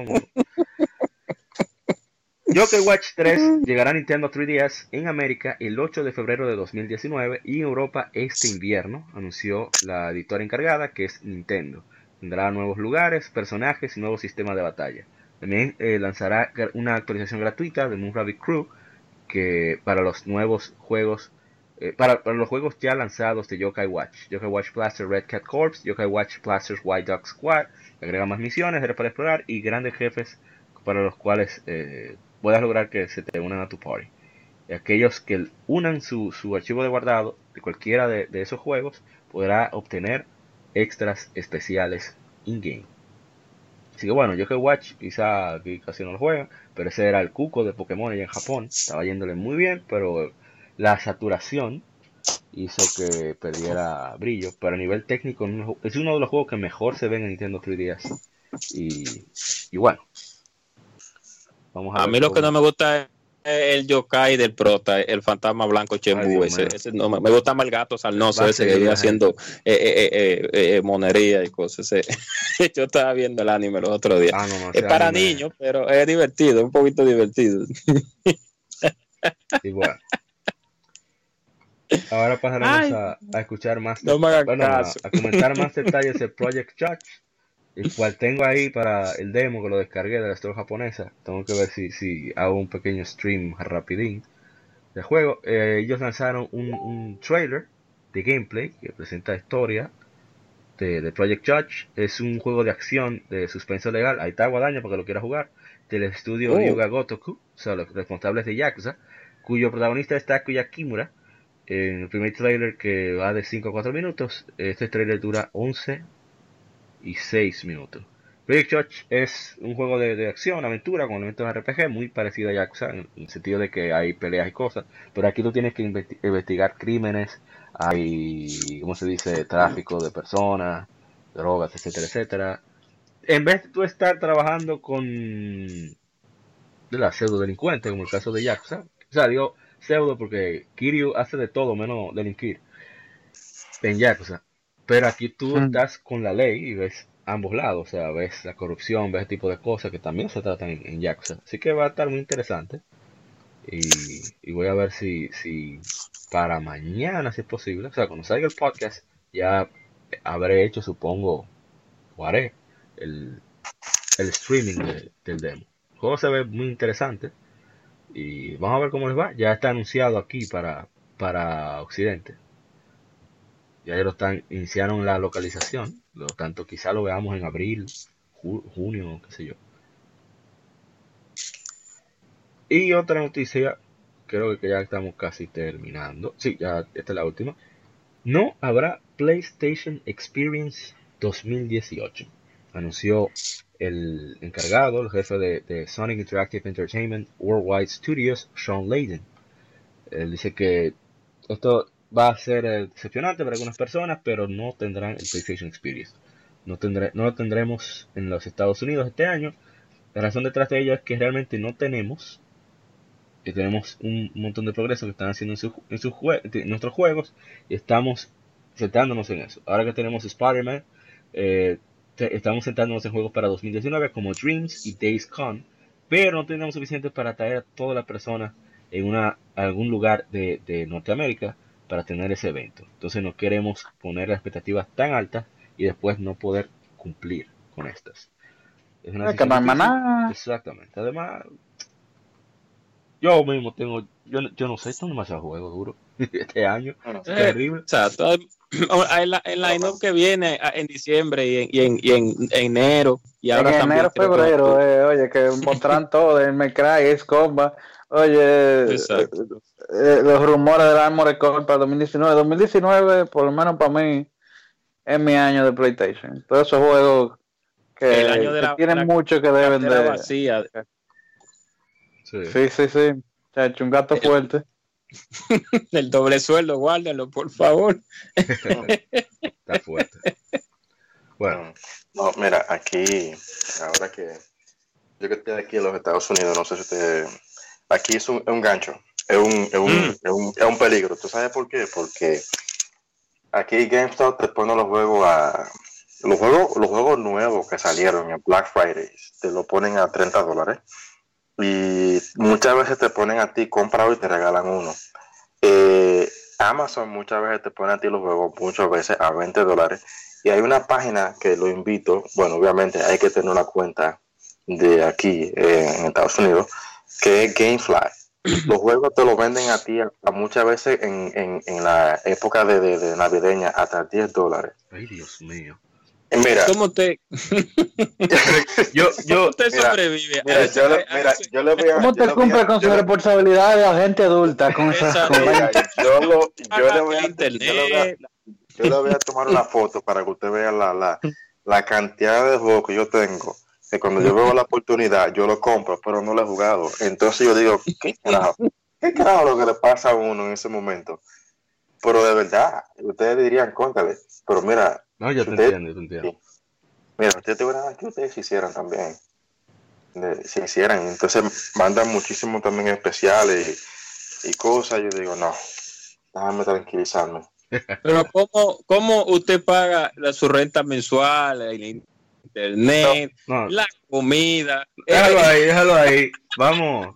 Joker Watch 3 llegará a Nintendo 3DS en América el 8 de febrero de 2019 y en Europa este invierno, anunció la editora encargada que es Nintendo. Tendrá nuevos lugares, personajes y nuevos sistemas de batalla. También eh, lanzará una actualización gratuita de Moon Rabbit Crew que para los nuevos juegos, eh, para, los juegos ya lanzados de Yokai Watch, Yokai Watch Blaster Red Cat Corps, Yokai Watch Blasters White Dog Squad, agrega más misiones para explorar y grandes jefes para los cuales eh, puedas lograr que se te unan a tu party. Y aquellos que unan su, archivo de guardado de cualquiera de, de esos juegos podrá obtener extras especiales in-game. Así que bueno, yo que Watch quizá casi no lo juega, pero ese era el cuco de Pokémon allá en Japón. Estaba yéndole muy bien, pero la saturación hizo que perdiera brillo. Pero a nivel técnico es uno de los juegos que mejor se ven en Nintendo 3DS. Y, y bueno. Vamos a, a mí lo que no me gusta es el yokai del prota, el fantasma blanco Chembu, ese, ese no, me gusta más el gato salnoso ese que vive haciendo eh, eh, eh, monería y cosas. Yo estaba viendo el anime los otros días. Ah, es para niños, pero es divertido, un poquito divertido. Igual. Ahora pasaremos a, a, escuchar más, bueno, a, a, comentar más detalles de Project Judge el cual tengo ahí para el demo que lo descargué de la store japonesa. Tengo que ver si, si hago un pequeño stream rapidín del juego. Eh, ellos lanzaron un, un, trailer de gameplay que presenta historia de, de, Project Judge. Es un juego de acción de suspenso legal. Ahí está Guadaña para que lo quiera jugar. Del estudio oh. Yuga Gotoku, o sea, los responsables de Yakuza, cuyo protagonista es Takuya Kimura. En el primer trailer que va de 5 a 4 minutos, este trailer dura 11 y 6 minutos. Project Judge es un juego de, acción, aventura con elementos RPG muy parecido a Yakuza en el sentido de que hay peleas y cosas, pero aquí tú tienes que investigar crímenes, hay, ¿cómo se dice?, tráfico de personas, drogas, etcétera, etcétera. En vez de tú estar trabajando con de la pseudo delincuente, como el caso de Yakuza, o sea, digo pseudo porque Kiryu hace de todo menos delinquir en Yakuza. Pero aquí tú estás con la ley y ves ambos lados, o sea, ves la corrupción, ves ese tipo de cosas que también se tratan en, en Jackson. Así que va a estar muy interesante. Y, voy a ver si, si para mañana, si es posible, o sea, cuando salga el podcast, ya habré hecho, supongo, o haré el, el streaming del demo. El juego se ve muy interesante y vamos a ver cómo les va. Ya está anunciado aquí para, para Occidente. Ya lo están, iniciaron la localización, lo tanto quizá lo veamos en abril, junio, qué sé yo. Y otra noticia, creo que ya estamos casi terminando. Sí, ya esta es la última. No habrá PlayStation Experience 2018. Anunció el encargado, el jefe de, Sonic Interactive Entertainment Worldwide Studios, Sean Layden. Él dice que esto va a ser decepcionante para algunas personas, pero no tendrán el PlayStation Experience. No, tendré, no lo tendremos en los Estados Unidos este año. La razón detrás de ello es que realmente no tenemos y tenemos un montón de progreso que están haciendo en, sus nuestros juegos y estamos centrándonos en eso. Ahora que tenemos Spider-Man, eh, estamos centrándonos en juegos para 2019 como Dreams y Days Con, pero no tenemos suficiente para traer a toda la persona en una, algún lugar de, Norteamérica para tener ese evento. Entonces no queremos poner las expectativas tan altas y después no poder cumplir con estas. Es una ah, Exactamente. Además, yo mismo tengo, yo, yo no sé, esto no demasiado juego duro este año. es terrible. O sea, todo, el, el line que viene en diciembre y en, y en, y en enero. Y ahora en enero, febrero, eh, oye, que mostrarán todo, el Mecray, es comba. Oye, eh, eh, los rumores del Armored Core para 2019. 2019, por lo menos para mí, es mi año de PlayStation. Todos esos juegos que, tienen mucho que deben de. Vacía. Sí, sí, sí. hecho un gato fuerte. El doble sueldo, guárdenlo, por favor. Está fuerte. Bueno. No, mira, aquí, ahora que yo que estoy aquí en los Estados Unidos, no sé si usted. Aquí es un, es un gancho, es un, es, un, mm. es, un, es un peligro. ¿Tú sabes por qué? Porque aquí GameStop te pone los juegos a. Los juegos, los juegos nuevos que salieron en Black Friday te lo ponen a 30 dólares y muchas veces te ponen a ti comprado y te regalan uno. Eh, Amazon muchas veces te pone a ti los juegos muchas veces a 20 dólares. Y hay una página que lo invito, bueno, obviamente hay que tener una cuenta de aquí eh, en Estados Unidos, que es Gamefly. Los juegos te los venden a ti a, muchas veces en, en, la época de, de navideña hasta 10 dólares. Ay, Dios mío. Mira, ¿cómo te, yo, yo, te sobrevive? Mira, yo, le, mira, yo le voy a, ¿Cómo te cumple con su responsabilidad de agente adulta? Con esa, yo, lo, yo, le voy a, internet. Yo, le voy a, tomar una foto para que usted vea la, la, la cantidad de juegos que yo tengo. Que cuando yo veo la oportunidad, yo lo compro, pero no lo he jugado. Entonces yo digo, ¿qué carajo? ¿Qué carajo lo que le pasa a uno en ese momento? Pero de verdad, ustedes dirían, cóntale. Pero mira, no, yo te entiendo, te entiendo. Mira, ustedes te verán que ustedes hicieran también. Si hicieran, entonces mandan muchísimo también especiales y, cosas. Yo digo, no, déjame tranquilizarme. Pero ¿cómo, cómo usted paga la, su renta mensual, el internet, la comida? Déjalo ahí, déjalo ahí. Vamos.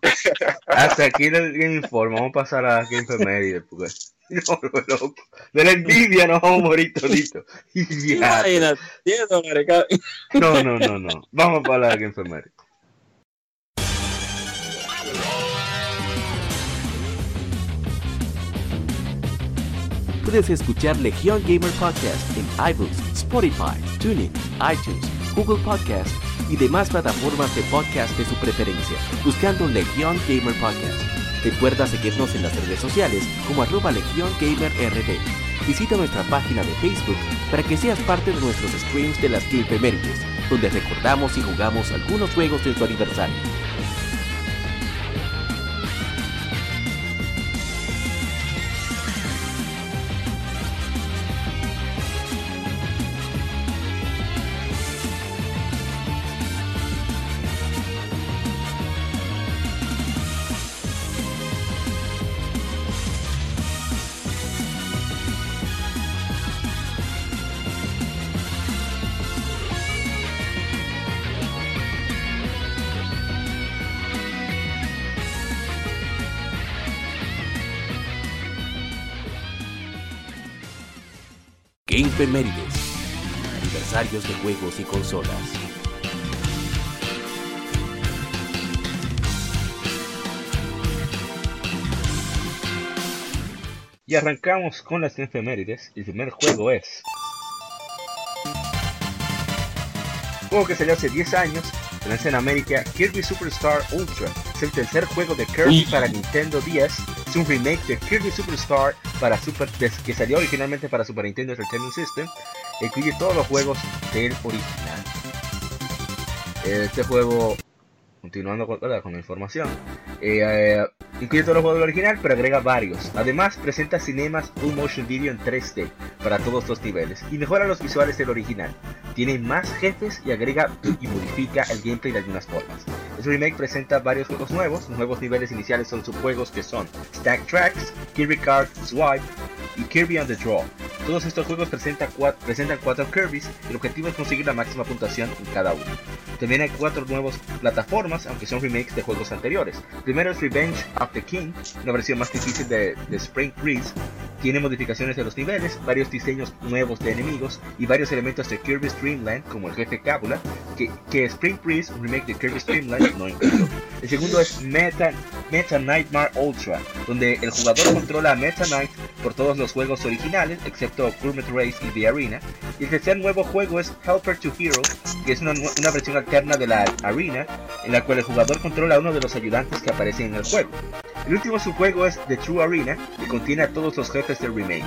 Hasta aquí el informe. Vamos a pasar a Game Media porque No, loco. De la envidia nos vamos a morir todito. No, no, no, no. Vamos para la enfermería. Puedes escuchar Legion Gamer Podcast en iBooks, Spotify, TuneIn, iTunes, Google Podcast y demás plataformas de podcast de su preferencia, buscando Legion Gamer Podcast. Recuerda seguirnos en las redes sociales como arroba Legión Gamer RD. Visita nuestra página de Facebook para que seas parte de nuestros streams de las Game donde recordamos y jugamos algunos juegos de su aniversario. Game Femérides. Aniversarios de juegos y consolas. Y arrancamos con las efemérides. El primer juego es. juego que salió hace 10 años, lanza en América Kirby Superstar Ultra. Es el tercer juego de Kirby para Nintendo 10. Es un remake de Kirby Superstar para Super, que salió originalmente para Super Nintendo Entertainment System. Incluye todos los juegos del original. Este juego continuando con, con la información, eh, eh, incluye todos los juegos del original, pero agrega varios. Además, presenta cinemas full motion video en 3D para todos los niveles y mejora los visuales del original. Tiene más jefes y agrega y modifica el gameplay de algunas formas. Este remake presenta varios juegos nuevos. Los nuevos niveles iniciales son subjuegos que son Stack Tracks, Kirby Card Swipe y Kirby on the Draw. Todos estos juegos presentan cuatro, presentan cuatro Kirby's y el objetivo es conseguir la máxima puntuación en cada uno. También hay cuatro nuevas plataformas, aunque son remakes de juegos anteriores. Primero es Revenge of the King, una versión más difícil de, Spring Breeze. Tiene modificaciones de los niveles, varios diseños nuevos de enemigos y varios elementos de Kirby's Dream Land, como el jefe Cábula, que, Spring Breeze, remake de Kirby's Dream Land, no incluyó. El segundo es Meta, Meta Nightmare Ultra, donde el jugador controla a Meta Knight por todos los juegos originales, excepto Gourmet Race y The Arena. Y el tercer nuevo juego es Helper to Hero, que es una, una versión alterna de la Arena, en la cual el jugador controla a uno de los ayudantes que aparecen en el juego. El último subjuego es The True Arena, que contiene a todos los jefes del remake.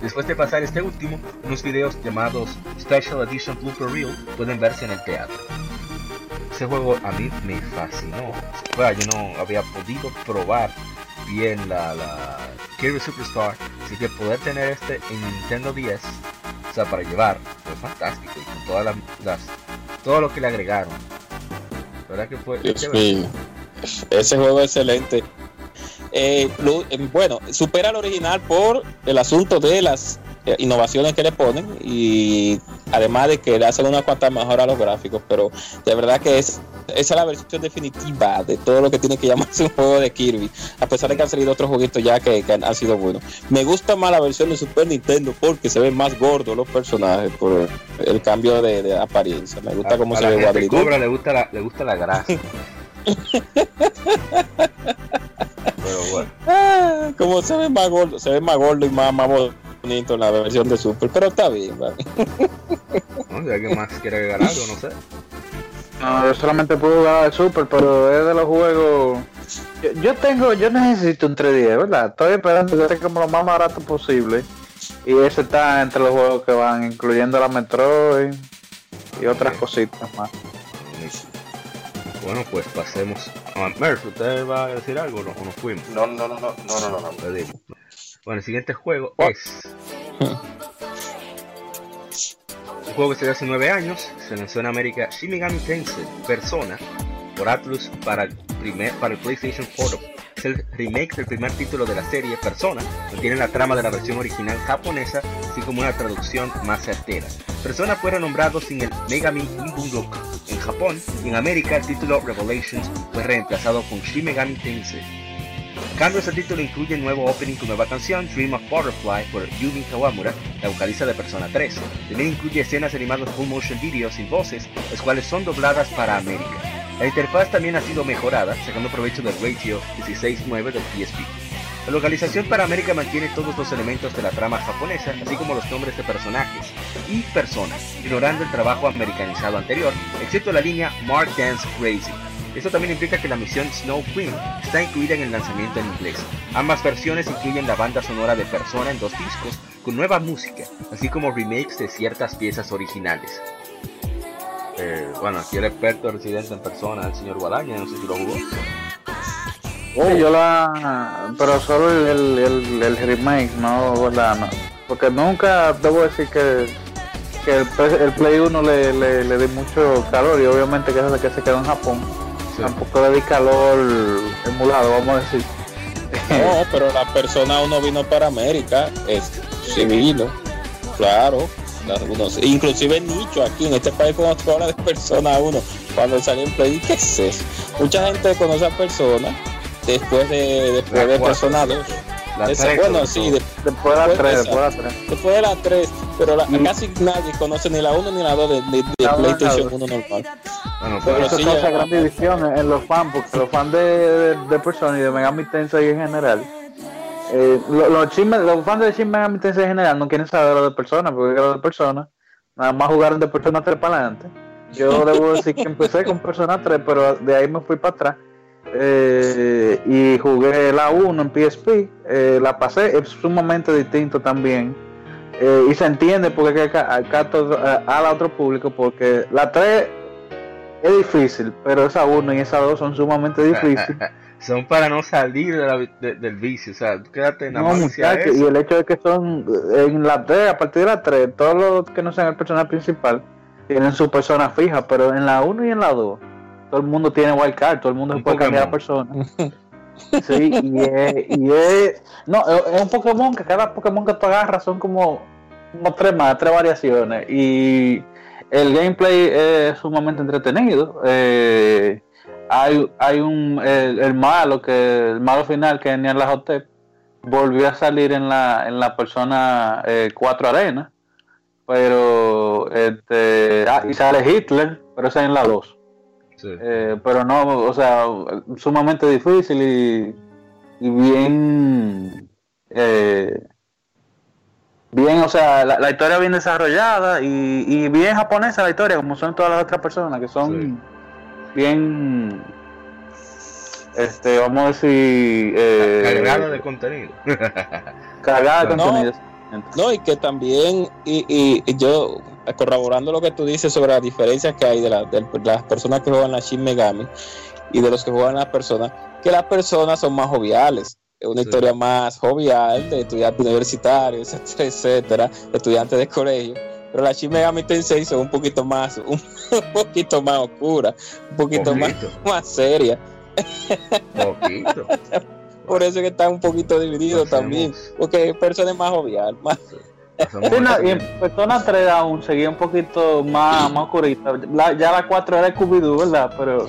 Después de pasar este último, unos videos llamados Special Edition Blooper Reel pueden verse en el teatro. Ese juego a mí me fascinó. Bueno, yo no había podido probar bien la, la Kirby Superstar, así que poder tener este en Nintendo 10, o sea, para llevar, fue fantástico y con todas las, las todo lo que le agregaron. La verdad que fue. Ese juego es excelente. Eh, lo, eh, bueno, supera al original por el asunto de las eh, innovaciones que le ponen y además de que le hacen una cuanta mejora a los gráficos, pero de verdad que es esa es la versión definitiva de todo lo que tiene que llamarse un juego de Kirby, a pesar de que han salido otros jueguitos ya que, que han, han, sido buenos. Me gusta más la versión de Super Nintendo porque se ven más gordos los personajes por el cambio de, de apariencia. Me gusta a, cómo a se la ve gente cobra le gusta la, le gusta la grasa. Pero bueno, Ah, como se ve más gordo, se ve más gordo y más, más bonito en la versión de Super, pero está bien, vale. no qué más quiere agregar algo, no sé. No, yo solamente puedo jugar el Super, pero es de los juegos. Yo, yo tengo, yo necesito un 3D, ¿verdad? Estoy esperando que esté como lo más barato posible. Y ese está entre los juegos que van, incluyendo la Metroid y otras cositas más. Bueno, pues pasemos a Merz. ¿Usted va a decir algo o no- o nos fuimos? No, no, no, no, no, no, no. Bueno, el siguiente juego Oh. es. Un juego que salió hace 9 años, se lanzó en América Shin Megami Tensei Persona por Atlus para el, primer, para el PlayStation 4. Es el remake del primer título de la serie Persona, contiene la trama de la versión original japonesa, así como una traducción más certera. Persona fue renombrado sin el Megami Inbungoku en Japón y en América el título Revelations fue reemplazado con Shin Megami Tensei. Cambios al título incluye nuevo opening con nueva canción, Dream of Butterfly, por Yumi Kawamura, la vocalista de Persona 3. También incluye escenas animadas full motion video sin voces, las cuales son dobladas para América. La interfaz también ha sido mejorada, sacando provecho del ratio 16.9 del PSP. La localización para América mantiene todos los elementos de la trama japonesa, así como los nombres de personajes y personas, ignorando el trabajo americanizado anterior, excepto la línea Mark Dance Crazy. Esto también implica que la misión Snow Queen está incluida en el lanzamiento en inglés. Ambas versiones incluyen la banda sonora de Persona en dos discos, con nueva música, así como remakes de ciertas piezas originales. Eh, bueno, aquí el experto residente en persona, el señor Guadaña, no sé si lo jugó. Sí, yo la. Pero solo el, el, el, el remake, no, ¿verdad? No. Porque nunca debo decir que, que el, Play- el Play 1 le, le, le di mucho calor y obviamente que es el que se quedó en Japón. Sí. Tampoco le di calor emulado, vamos a decir. No, pero la persona uno vino para América, es sí vino, claro. Uno- inclusive nicho aquí en este país conozco ahora de persona uno cuando salió en play ¿qué es eso? mucha gente conoce a persona después de después de Rayquaza. persona 2 bueno, sí, después de la 3, después de la 3. Después de la 3, pero la, casi nadie conoce ni la 1 ni la 2 de, de, de PlayStation 1 normal. Bueno, pero eso sí, causa gran división en los fans, porque los fans de, de, Persona y de Megami Tensei en general, eh, los, los, los, fans de Shin Megami Tensei en general no quieren saber lo de Persona, porque lo de Persona, nada más jugaron de Persona 3 para adelante. Yo debo decir que empecé con Persona 3, pero de ahí me fui para atrás eh, y jugué la 1 en PSP, eh, la pasé, es sumamente distinto también. Eh, y se entiende porque acá, acá a, otro público, porque la 3 es difícil, pero esa 1 y esa 2 son sumamente difíciles. Son para no salir del vicio, o sea, quédate en la no, Y el hecho de que son en la 3, a partir de la 3, todos los que no sean el personaje principal tienen su persona fija, pero en la 1 y en la 2 todo el mundo tiene wildcard, todo el mundo puede cambiar de persona. Sí, y es, y es, no, es un Pokémon que cada Pokémon que tú agarras son como, como tres más, tres variaciones. Y el gameplay es sumamente entretenido. Eh, hay, hay un el, malo que el malo final que venía en la hotel volvió a salir en la en la persona 4 eh, arena pero este ah, y sale Hitler pero esa es en la 2 eh, pero no, o sea, sumamente difícil y, y bien, eh, bien, o sea, la, historia bien desarrollada y, y, bien japonesa la historia, como son todas las otras personas, que son bien, este, vamos a decir... Eh, cargado de contenido. cargado de contenido. No, y que también, y, y yo corroborando lo que tú dices sobre las diferencias que hay de, las personas que juegan la Shin Megami y de los que juegan las personas, que las personas son más joviales. Es una historia más jovial de estudiantes universitarios, etcétera, etcétera, estudiantes de colegio. Pero la Shin Megami Tensei son un poquito más, un, poquito más oscura, un poquito más, más seria. Poquito. Por eso que está un poquito dividido también, porque personas más jovial, más, y en Persona 3 aún seguía un poquito más, más oscurita. ya la 4 era Scooby-Doo, ¿verdad? Pero.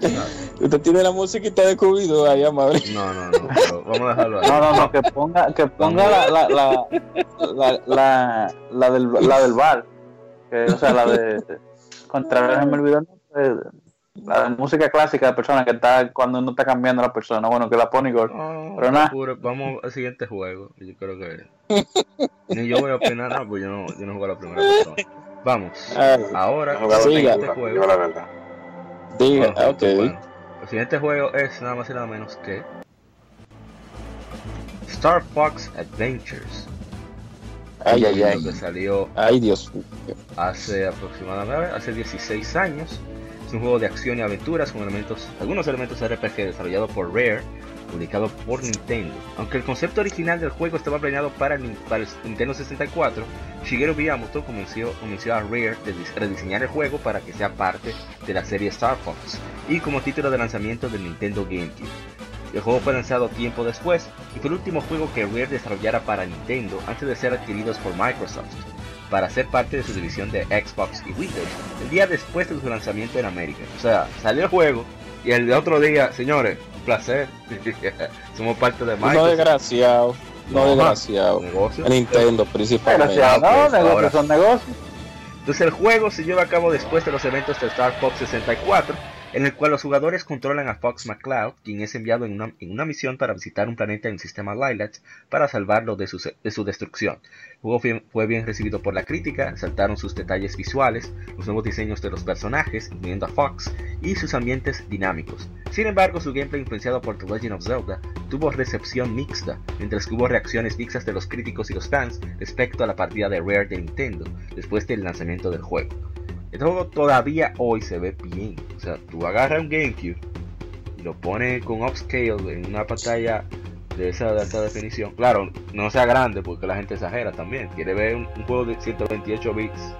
Usted tiene la musiquita de Scooby-Doo ahí, amable. No, no, no. vamos a dejarlo ahí. No, no, no, que ponga, que ponga la, la, la, la, la, del, la del bar. Que, o sea, la de. Contra me olvidó la música clásica de persona que está cuando no está cambiando la persona, bueno, que la pone igual. pero nada. vamos al siguiente juego. Yo creo que. Ni yo voy a opinar nada, pues yo no, yo no juego a la primera persona. Vamos. ahora, el siguiente juego. La verdad. Diga, El siguiente juego es nada más y nada menos que. Star Fox Adventures. Ay, ay, ay. Que salió. Ay, Dios. Hace aproximadamente, hace 16 años es un juego de acción y aventuras con elementos, algunos elementos RPG desarrollado por Rare, publicado por Nintendo. Aunque el concepto original del juego estaba planeado para, el Nintendo 64, Shigeru Miyamoto convenció, a Rare de rediseñar el juego para que sea parte de la serie Star Fox y como título de lanzamiento del Nintendo GameCube. El juego fue lanzado tiempo después y fue el último juego que Rare desarrollara para Nintendo antes de ser adquiridos por Microsoft para ser parte de su división de Xbox y Windows, el día después de su lanzamiento en América. O sea, salió el juego y el otro día, señores, un placer, somos parte de Microsoft. No desgraciado, no, desgraciado. Nintendo principalmente. no, negocios son negocios. Entonces el juego se lleva a cabo después de los eventos de Star Fox 64 en el cual los jugadores controlan a Fox McCloud, quien es enviado en una, misión para visitar un planeta en el sistema Lilac para salvarlo de su, destrucción. El juego fue, bien recibido por la crítica, saltaron sus detalles visuales, los nuevos diseños de los personajes, incluyendo a Fox, y sus ambientes dinámicos. Sin embargo, su gameplay influenciado por The Legend of Zelda tuvo recepción mixta, mientras que hubo reacciones mixtas de los críticos y los fans respecto a la partida de Rare de Nintendo después del lanzamiento del juego. Este juego todavía hoy se ve bien. O sea, tú agarras un GameCube y lo pones con upscale en una pantalla de esa de alta definición. Claro, no sea grande porque la gente exagera también. Quiere ver un, juego de 128 bits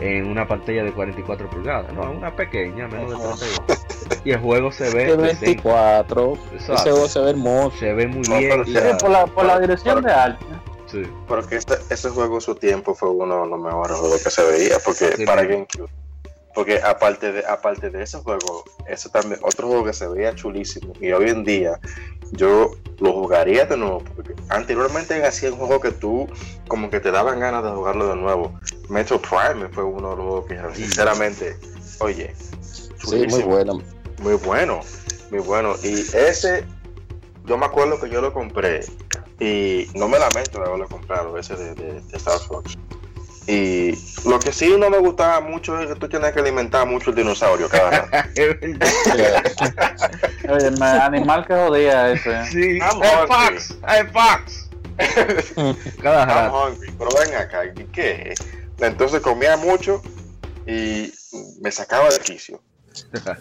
en una pantalla de 44 pulgadas. No, una pequeña, menos de 32. Y el juego se ve. 24. Ese juego se ve hermoso. Se ve muy bien. por, la, por la dirección de arte. Sí. Porque este, ese juego en su tiempo fue uno de los mejores juegos que se veía, porque para GameCube. Porque aparte de, aparte de ese juego, ese también, otro juego que se veía chulísimo y hoy en día yo lo jugaría de nuevo. Porque anteriormente hacía un juego que tú como que te daban ganas de jugarlo de nuevo. Metro Prime fue uno de los juegos que sinceramente, oye, sí, muy bueno. Muy bueno, muy bueno. Y ese, yo me acuerdo que yo lo compré y no me lamento de haberlo comprado, ese de, de, de Star Fox. Y lo que sí no me gustaba mucho es que tú tienes que alimentar mucho el dinosaurio cada rato. Oye, el animal que jodía ese. Sí, I'm hey, Fox, hey, Fox. cada rato. I'm hungry, pero ven acá, ¿qué? Entonces comía mucho y me sacaba de quicio.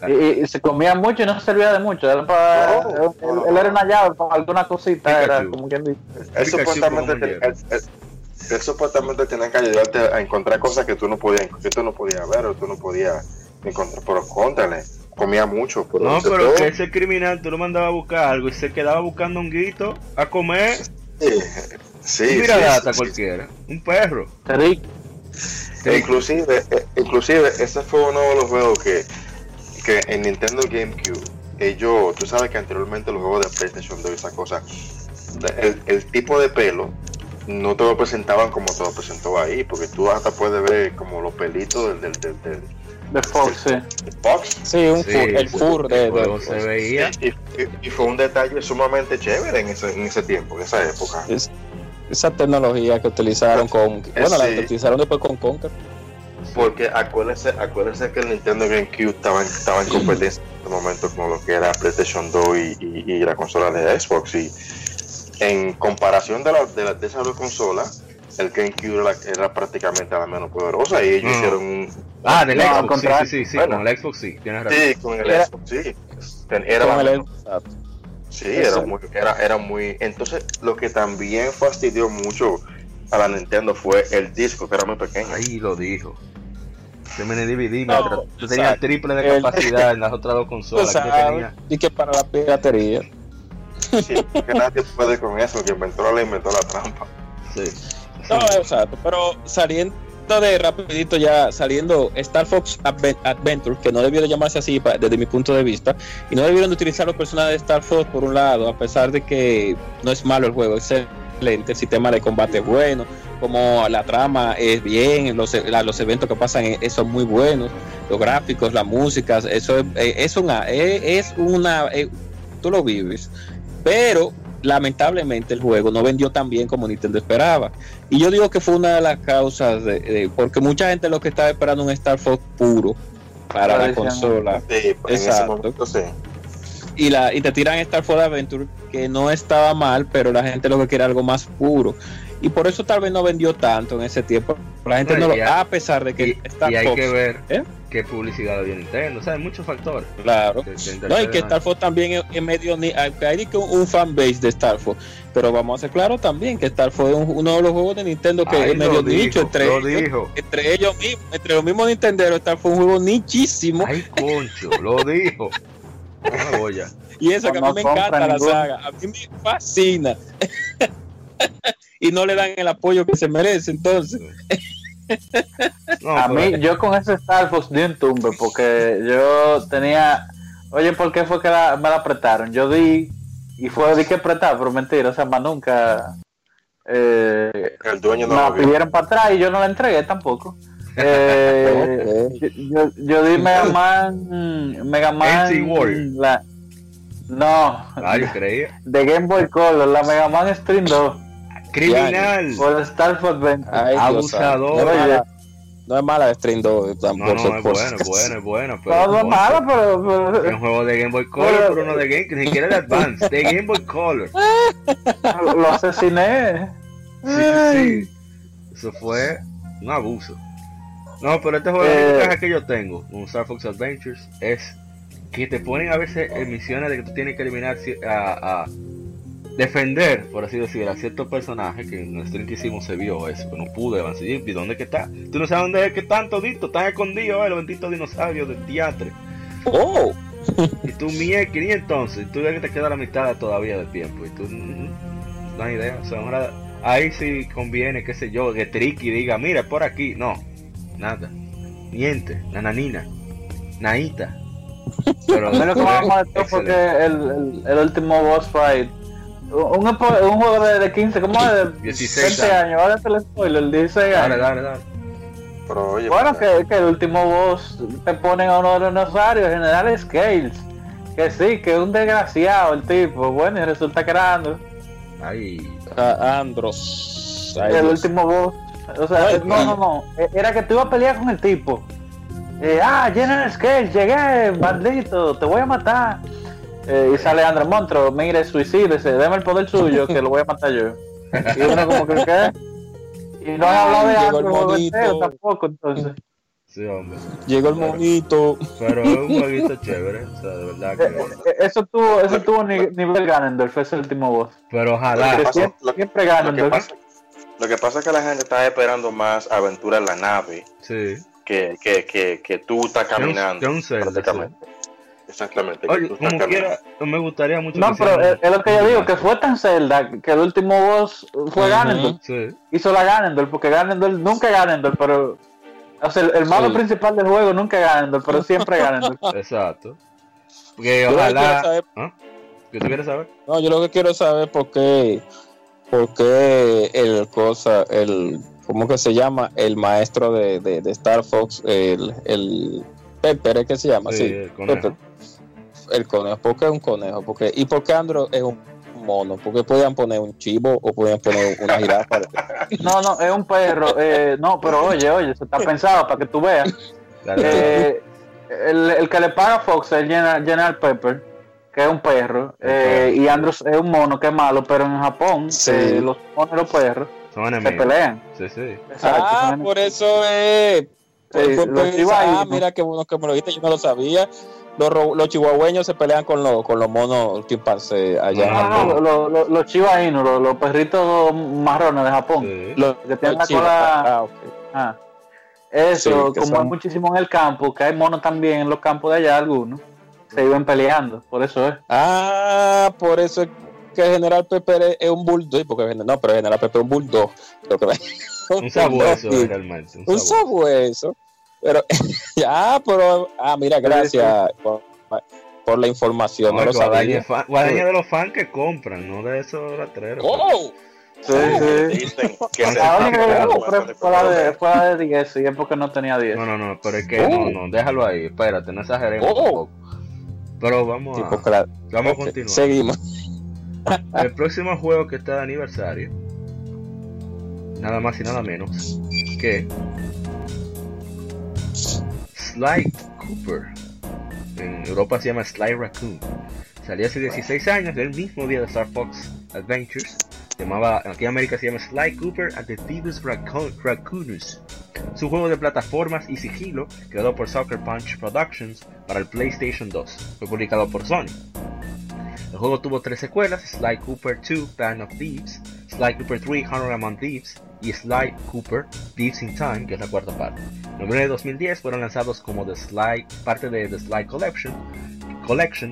Y, y, se comía mucho y no servía de mucho. Era para, él, él, era una llave para alguna cosita. Pikachu. Era como quien dice. Él supuestamente, él supuestamente tenía que ayudarte a encontrar cosas que tú no podías, que tú no podías ver o tú no podías encontrar. Pero contrale, comía mucho. Pero no, pero que ese criminal tú lo mandabas a buscar algo y se quedaba buscando un guito a comer. Sí, sí. Mira sí, data sí, cualquiera. Un perro. E inclusive, eh, inclusive, ese fue uno de los juegos que, que en Nintendo GameCube, ellos, tú sabes que anteriormente los juegos de PlayStation 2 y esas cosas, el, el tipo de pelo no te lo presentaban como te lo presentó ahí, porque tú hasta puedes ver como los pelitos del, del, del, del de Fox, sí. Fox. Sí, un Sí, fur, el fur de, de- se veía. Y, y- y fue un detalle sumamente chévere en ese, en ese tiempo, en esa época. es- esa tecnología que utilizaron con bueno la Sí. que utilizaron después con Conker Porque acuérdense, acuérdense que el Nintendo GameCube estaba en, estaba en competencia en este momento con lo que era PlayStation 2 y, y- y la consola de Xbox. Y en comparación de, la, de, la- de esas dos consolas, el GameCube era, era prácticamente la menos poderosa y ellos Mm. hicieron un. Ah, del No, Xbox, sí, contrario. sí, sí, sí, Bueno. con el Xbox sí, tienes razón. Sí, con el Era- Xbox, sí. Era con el- menos- Sí, era muy, era, era muy. Entonces, lo que también fastidió mucho a la Nintendo fue el disco, que era muy pequeño. Ahí lo dijo. Me DVD, No, tenías exacto. triple de El- capacidad en las otras dos consolas. que tenía. y que para la piratería Sí, que nadie puede con eso, que inventó la inventó la trampa. Sí. No, exacto, pero saliendo de rapidito ya, saliendo Star Fox Adven- Adventure, que no debió de llamarse así pa- desde mi punto de vista, y no debieron de utilizar los personajes de Star Fox por un lado, a pesar de que no es malo el juego, es excelente, el sistema de combate es bueno, como la trama es bien, los, la- los eventos que pasan eh, son muy buenos, los gráficos, la música, eso es, eh, es una, eh, es una, tú lo vives, pero lamentablemente el juego no vendió tan bien como Nintendo esperaba. Y yo digo que fue una de las causas, de, de- porque mucha gente lo que estaba esperando un Star Fox puro para la consola. Sí, en ese Exacto. momento sí. Y, la, y te tiran Star Fox Adventure, que no estaba mal, pero la gente lo que quiere algo más puro. Y por eso tal vez no vendió tanto en ese tiempo. La gente No, lo, ya- a pesar de que Y, Star y hay Fox, que ver ¿eh? qué publicidad dio Nintendo. O sea, hay muchos factores. claro. que- que No, y que. Star Fox también es, medio ni hay un, un fanbase de Star Fox, pero vamos a ser claro también que Star Fox es un- uno de los juegos de Nintendo que Ay, es medio lo dijo, nicho entre lo ellos, dijo. entre ellos mismos, entre los mismos Nintenderos, Star Fox es un juego nichísimo Ay, concho, lo dijo. Y eso que a mí me compra encanta la ninguno. saga, a mí me fascina. y no le dan el apoyo que se merece entonces. No, A mí, yo con ese Star Fox di un tumbe porque yo tenía. Oye, ¿por qué fue que la- me la apretaron? Yo di y fue di que apretar, pero mentira, o sea, más nunca. Eh, El dueño me no la pidieron para atrás y yo no la entregué tampoco. Eh, yo, yo, yo di Mega Man. Mega Man. NC Warrior. La, no, Ah, yo creía. de Game Boy Color, la Mega Man Stream 2. Criminal. O el Star Fox Adventure. Ay, Abusador. No mala, no es mala Stream 2 No, no, es bueno, es bueno, es bueno. Pero No, no es concho, malo, pero. Es pero un juego de Game Boy Color, Pero- pero no de Game, ni siquiera de Advance, de Game Boy Color. lo asesiné. Sí, sí, sí. Eso fue un abuso. No, pero este juego, la Eh. que yo tengo con Star Fox Adventures es que te ponen a veces en misiones de que tú tienes que eliminar a, a defender, por así decirlo, a ciertos personajes que en el stream que hicimos se vio eso, que no pude avanzar. ¿Y dónde que está? Tú no sabes dónde es que están toditos, están escondidos, eh, los benditos dinosaurios del teatro. Oh, Y tú mierda, y entonces, tú ves que te queda la mitad todavía del tiempo. Y tú mm, no hay idea. O sea, ahora, ahí sí conviene, qué sé yo, que Tricky diga, mira, por aquí. No, nada. Niente, la nanina, Naita. Pero lo que vamos a porque el, el, el, último boss fight. Un, un, juego de, de 15, ¿cómo es? De 16 20 años. Ahora se el spoiler, el 16 años. Dale, dale, dale. Pero, oye, bueno, pues, que, que, el último boss te ponen a uno de los dinosaurios, General Scales. Que sí, que es un desgraciado el tipo. Bueno, y resulta que era Andros. Ay. Ah, Andros. Ay, el Dios. último boss. O sea, Ay, no, no, no. Era que tú ibas a pelear con el tipo. Eh, ah, General Scales, llegué, bandito, te voy a matar. Eh, y sale Andrés Montro, mire, suicídese, deme el poder suyo, que lo voy a matar yo. Y uno como que, ¿qué? Y no han hablado de entero tampoco, entonces. Sí, hombre. Llegó el monito. Pero es un jueguito chévere, o sea, de verdad Eh, que. eh, Eso tuvo, eso tuvo ni- nivel Ganondorf, ese último boss. Pero ojalá. pasa- siempre, lo- siempre lo que, Ganondorf. Lo que pasa es que la gente está esperando más aventura en la nave Sí. que, que, que, que tú estás Que un- caminando. que un Zelda, prácticamente. Exactamente. que Oye, tú estás como caminando. quiera, me gustaría mucho. No, que pero es, es lo que yo digo, que fue tan Zelda que el último boss fue Ujú. Ganondorf. Sí. hizo la Ganondorf, porque Ganondorf nunca es Ganondorf, pero. O sea, el, el malo Sí. principal del juego nunca es Ganondorf, pero siempre Ganondorf. Exacto. Porque Yo lo que quiero ojalá. saber- ¿Ah? ¿Qué tú quieres saber? No, yo lo que quiero saber es por qué, por qué el cosa, el, ¿cómo que se llama? El maestro de, de, de Star Fox, el, el Pepper, ¿es que se llama? Sí, Sí, el conejo. Pepper. El conejo, ¿por qué es un conejo? Porque, ¿Y por qué Andro es un mono? ¿Por qué podían poner un chivo o podían poner una jirafa? No, no, es un perro. eh, no, pero oye, oye, eso está pensado para que tú veas. Dale, Eh, el, el que le paga a Fox es General, General Pepper, que es un perro, eh, y Andros es un mono que es malo, pero en Japón Sí. eh, los monos y los perros son se enemigos. pelean. Sí, sí. Exacto, ah, son- por eso es. Chihuahuas, ah, mira qué bueno que me lo dijiste, yo no lo sabía. Los, los chihuahueños se pelean con los, con los monos chimpancés allá en No, no, Japón. no, los, los, los los, los perritos marrones de Japón. Sí. Los, que tienen la cola- Ah, ok. Ah. Eso, Sí, como son- hay muchísimo en el campo, que hay monos también en los campos de allá, algunos, se iban peleando, por eso es. Ah, por eso es que General Pepper es, un bulldog. Porque, no, pero General Pepper es un bulldog. Un sabueso, Sí. realmente. Un Un sabueso. Pero, ya, pero, ah, mira, gracias por, por la información. No, No, lo sabía. guadaña de los fans que compran, no de esos rastreros. ¡Oh! Sí, sí. Dicen que Ah, se La única que yo compré fue la de, los fue la de 10 y es porque no tenía 10. No, no, no, pero es que Oh. no, no, déjalo ahí, espérate, no exageremos Oh. tampoco. Pero vamos Tipo, a, claro. vamos a continuar. Seguimos. El próximo juego que está de aniversario, nada más y nada menos que Sly Cooper. En Europa se llama Sly Raccoon. Salió hace 16 años, del mismo día de Star Fox Adventures. Se llamaba, aquí en América se llama Sly Cooper and the Thieves Raccoon- Un juego de plataformas y sigilo creado por Sucker Punch Productions para el PlayStation 2. Fue publicado por Sony. El juego tuvo tres secuelas, Sly Cooper 2 Band of Thieves, Sly Cooper 3 Honor Among Thieves y Sly Cooper Thieves in Time, que es la cuarta parte. En noviembre de 2010 fueron lanzados como The Sly, parte de The Sly Collection,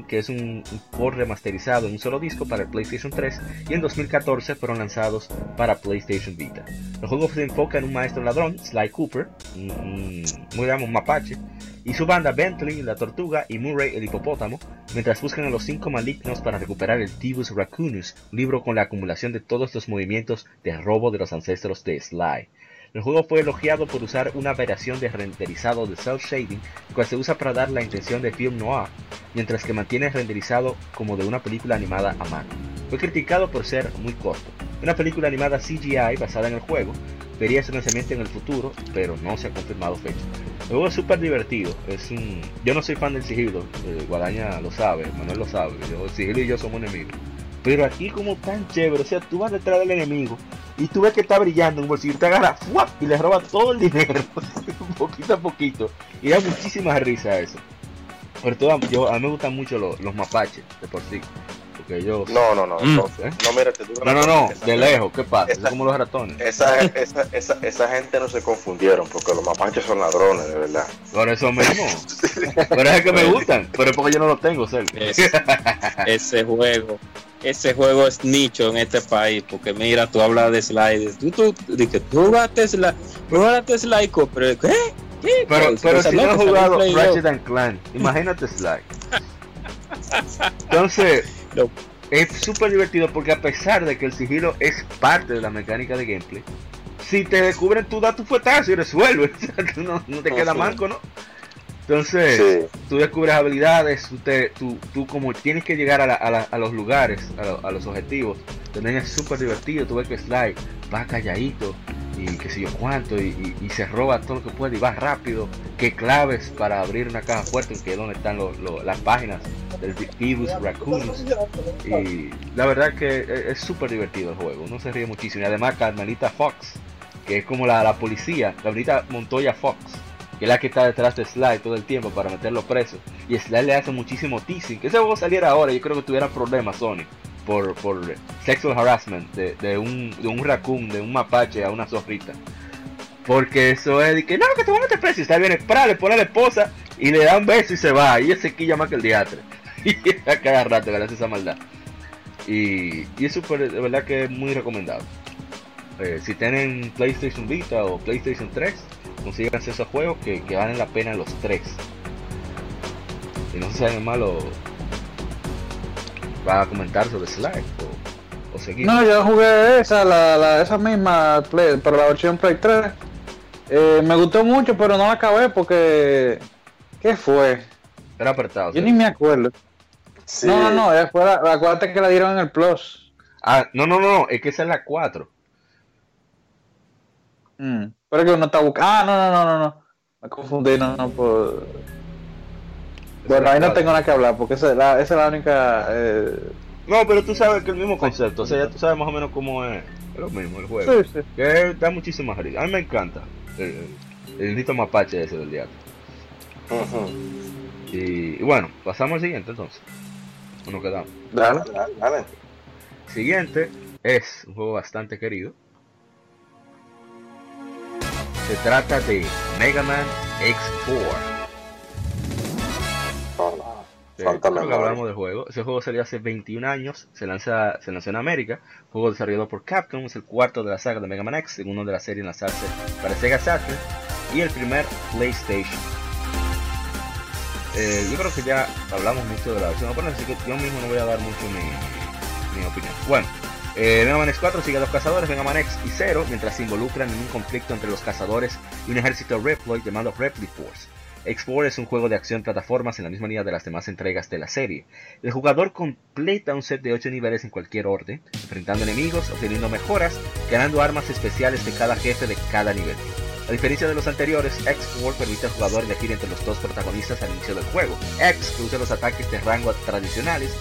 que es un, port remasterizado en un solo disco para el PlayStation 3, y en 2014 fueron lanzados para PlayStation Vita. El juego se enfoca en un maestro ladrón, Sly Cooper, un, un, mapache, y su banda Bentley, la tortuga, y Murray, el hipopótamo, mientras buscan a los cinco malignos para recuperar el Tibus Raccoonus, libro con la acumulación de todos los movimientos de robo de los ancestros de Sly. El juego fue elogiado por usar una variación de renderizado de cel shading, cual se usa para dar la intención de film noir, mientras que mantiene renderizado como de una película animada a mano. Fue criticado por ser muy corto. Una película animada CGI basada en el juego vería su lanzamiento en el futuro, pero no se ha confirmado fecha. El juego es súper divertido. Es un... Yo no soy fan del sigilo, eh, Guadaña lo sabe, Manuel lo sabe. Yo, el sigilo y yo somos enemigos. Pero aquí como tan chévere, o sea, tú vas detrás del enemigo y tú ves que está brillando un bolsillo, te agarra ¡fuap! y le roba todo el dinero, poquito a poquito. Y da muchísima risa eso. Sobre todo, yo, a mí me gustan mucho los, los mapaches, de por sí. Porque ellos... No, no, no. Mm. No, ¿eh? no, mira, te digo No, no, no, de gente- lejos, ¿qué pasa? Esa- Es como los ratones. Esa, esa, esa, esa gente no se confundieron porque los mapaches son ladrones, de verdad. Por eso mismo. Pero es que me gustan, pero es porque yo no los tengo cerca. Ese, ese juego, ese juego es nicho en este país, porque mira, tú hablas de slides, tú, tú, que tú jugaste tú jugaste Sly Cooper, ¿qué? pero, pero si no has jugado Ratchet and Clank, imagínate Sly. Entonces, es súper divertido porque a pesar de que el sigilo es parte de la mecánica de gameplay, si te descubren, tú das tu fuetazo y resuelves. no, no te queda manco, ¿no? Entonces, tú descubres habilidades, tú, tú, como tienes que llegar a, a, los lugares, a, los objetivos, también es súper divertido, tú ves que Sly va calladito y qué sé yo cuánto, y, se roba todo lo que puede y va rápido, qué claves para abrir una caja fuerte, que es donde están las páginas del Vivus Raccoons. Y la verdad que e, es súper divertido el juego, uno se ríe muchísimo. Y además Carmelita Fox, que es como la, la policía, Montoya Fox que es la que está detrás de Sly todo el tiempo para meterlo preso. Y Sly le hace muchísimo teasing. Que ese juego saliera ahora, yo creo que tuviera problemas Sony por, por sexual harassment de, de, un, de un raccoon, de un mapache a una zorrita. Porque eso es de que no, que te voy a meter preso. Y Sly viene, para, le pone a la esposa y le da un beso y se va. Y ese quilla más que el diatre. y a cada rato le hace esa maldad. Y, y es súper, de verdad que es muy recomendado. Eh, si tienen PlayStation Vita o PlayStation 3, consigan esos juegos que, que, valen la pena los tres. Y no sé si malo va a comentar sobre Slack o, o seguir. No, yo jugué esa, la, la, esa misma, Play, pero la versión Play 3. Eh, me gustó mucho, pero no la acabé porque. ¿Qué fue? Era apretado. Yo ni me acuerdo. No, no, no, fue la, acuérdate que la dieron en el Plus. Ah, no, no, no, es que esa es la 4. Mm. Pero que uno está buscando. Ah, no, no, no, no, no. Me confundí, no, no, por. Bueno, ahí no tengo nada que hablar, porque esa es la, esa es la única. Eh... No, pero tú sabes que el mismo concepto, o sea, ya tú sabes más o menos cómo es, lo mismo el juego. Sí, sí. Que da muchísima risa. A mí me encanta el, el, mapache ese del diablo. y, y, bueno, pasamos al siguiente entonces. Uno quedamos. Dale, dale. Siguiente es un juego bastante querido se trata de Mega Man X4. Hablamos del juego. Ese juego salió hace 21 años, se, lanza, se lanzó en América, juego desarrollado por Capcom, es el cuarto de la saga de Mega Man X, segundo de la serie en lanzarse para Sega Saturn y el primer PlayStation. Eh, yo creo que ya hablamos mucho de la versión así que yo mismo no voy a dar mucho mi, mi opinión. Bueno, eh, Mega Man X4 sigue a los cazadores Mega Man X y Zero mientras se involucran en un conflicto entre los cazadores y un ejército Reploid llamado Repli Force. X4 es un juego de acción plataformas en la misma línea de las demás entregas de la serie. El jugador completa un set de 8 niveles en cualquier orden, enfrentando enemigos, obteniendo mejoras, ganando armas especiales de cada jefe de cada nivel. A diferencia de los anteriores, X4 permite al jugador elegir entre los dos protagonistas al inicio del juego. X, que usa los ataques de rango tradicionales,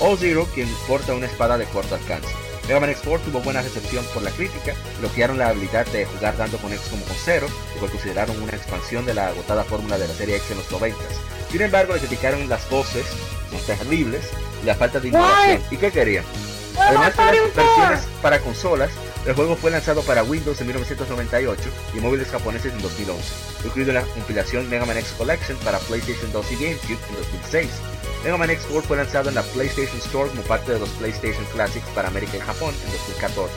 o Zero, quien porta una espada de corto alcance. Mega Man X4 tuvo buena recepción por la crítica, bloquearon la habilidad de jugar tanto con X como con Zero, lo cual consideraron una expansión de la agotada fórmula de la serie X en los 90. Sin embargo, le criticaron las voces, son terribles, y la falta de innovación. ¿Y qué querían? Además de las versiones para consolas, el juego fue lanzado para Windows en 1998 y móviles japoneses en 2011, incluido la compilación Mega Man X Collection para PlayStation 2 y GameCube en 2006. Mega Man X4 fue lanzado en la PlayStation Store como parte de los PlayStation Classics para América y Japón en 2014.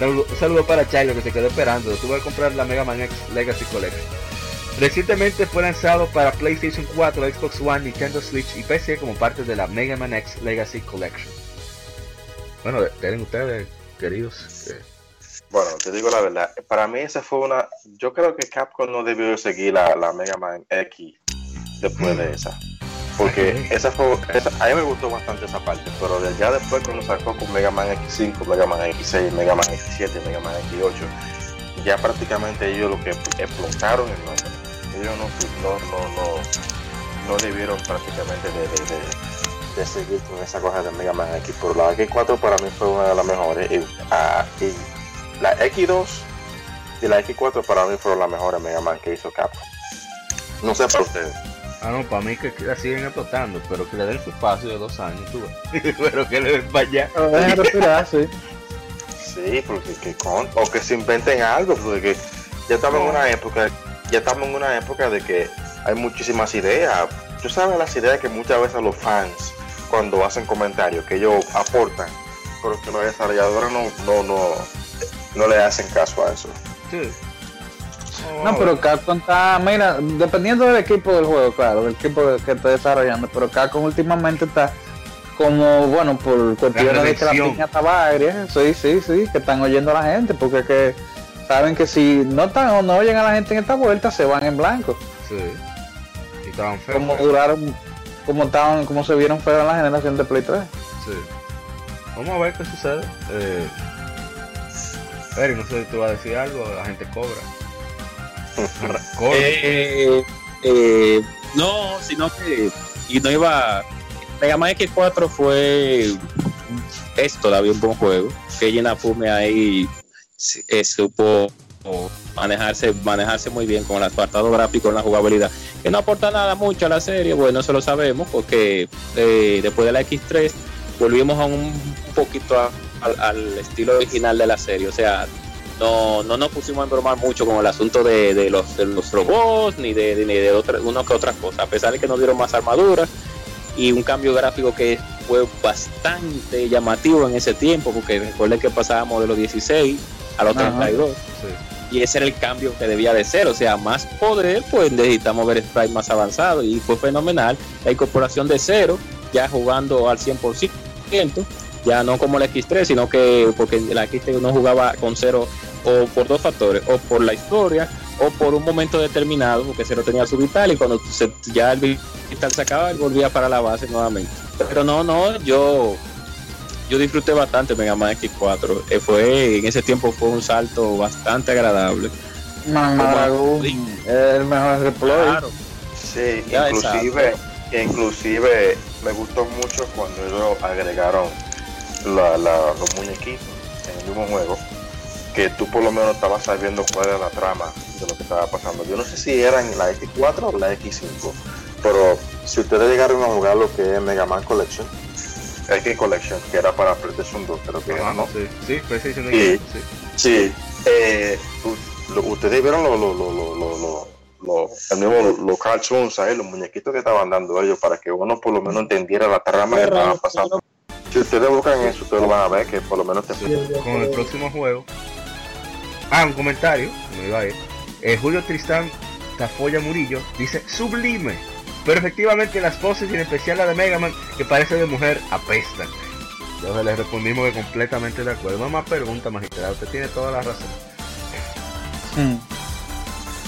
Un saludo para Chilo que se quedó esperando, tuvo que comprar la Mega Man X Legacy Collection. Recientemente fue lanzado para PlayStation 4, Xbox One, Nintendo Switch y PC como parte de la Mega Man X Legacy Collection. Bueno, tienen ustedes, queridos. Bueno, te digo la verdad, para mí esa fue una... Yo creo que Capcom no debió seguir la, la Mega Man X después de esa. Porque esa fue, a mí me gustó bastante esa parte, pero de ya después cuando sacó con Mega Man X5, Mega Man X6, Mega Man X7, Mega Man X8, ya prácticamente ellos lo que explotaron el nombre. Ellos no, no, no, no, no debieron prácticamente de, de, seguir con esa cosa de Mega Man X. Pero la X4 para mí fue una de las mejores. Y, ah, la X2 y la X4 para mí fueron las mejores Mega Man que hizo Capcom. No sé para ustedes. Ah, no, para mí que la siguen explotando, pero que le den su espacio de dos años, tú pero que le den para allá. sí. Sí, porque que con, o que se inventen algo, porque ya estamos en una época, ya estamos en una época de que hay muchísimas ideas. Tú sabes las ideas que muchas veces los fans, cuando hacen comentarios, que ellos aportan, pero que los desarrolladores no, no, no, no le hacen caso a eso. Sí. No, pero Capcom está, mira, dependiendo del equipo del juego, claro, del equipo que esté desarrollando, pero Capcom últimamente está como, bueno, por cuestiones de que la piña estaba agria, sí, sí, sí, que están oyendo a la gente, porque que saben que si no están o no oyen a la gente en esta vuelta, se van en blanco. Sí. Y estaban feos. Como duraron, como estaban, como se vieron feos en la generación de Play 3. Sí. Vamos a ver qué sucede. Eh, Eric, no sé si tú vas a decir algo, la gente cobra. Eh, eh, no, sino que y no iba. Mega Man X4 fue es todavía un buen juego. Que Fume ahí eh, supo manejarse, manejarse muy bien con el apartado gráfico, en la jugabilidad. Que no aporta nada mucho a la serie, bueno, eso lo sabemos, porque después de la X3 volvimos a un poquito al estilo original de la serie. O sea, no, no nos pusimos a embromar mucho con el asunto de, los, de los robots ni de, ni de otra, uno que otras cosas, a pesar de que nos dieron más armaduras y un cambio gráfico que fue bastante llamativo en ese tiempo, porque recuerden que pasábamos de los 16 a los 32. Y ese era el cambio que debía de ser, o sea, más poder, pues necesitamos ver sprites más avanzados y fue fenomenal la incorporación de cero, ya jugando al 100%, ya no como la X3, sino que porque la X3 no jugaba con cero o por dos factores, o por la historia, o por un momento determinado, porque cero tenía su vital y cuando se, ya el vital se acaba, él volvía para la base nuevamente. Pero no, no, yo yo disfruté bastante Mega Man X4. Eh, fue, en ese tiempo fue un salto bastante agradable. el mejor replay. Claro. Sí, inclusive, inclusive me gustó mucho cuando ellos agregaron la, los muñequitos en el mismo juego, que tú por lo menos estabas sabiendo cuál era la trama de lo que estaba pasando. Yo no sé si era en la X4 o la X5, pero si ustedes llegaron a jugar lo que es Mega Man Collection, X Collection, que era para PlayStation 2, creo que era, ¿no? Sí, sí, PlayStation 2. Sí, sí. Eh, ustedes vieron lo, lo, lo, lo, el mismo, los cartoons ahí, los muñequitos que estaban dando ellos para que uno por lo menos entendiera la trama que estaba pasando. Si ustedes buscan eso, ustedes lo van a ver que por lo menos te Con el próximo juego. Ah, un comentario. Me iba a ir. Eh, Julio Tristán Tafoya Murillo dice sublime. Pero efectivamente las poses y en especial la de Mega Man, que parece de mujer, apestan. Entonces le respondimos que completamente de acuerdo. Más pregunta magistrada, usted tiene toda la razón. Hmm.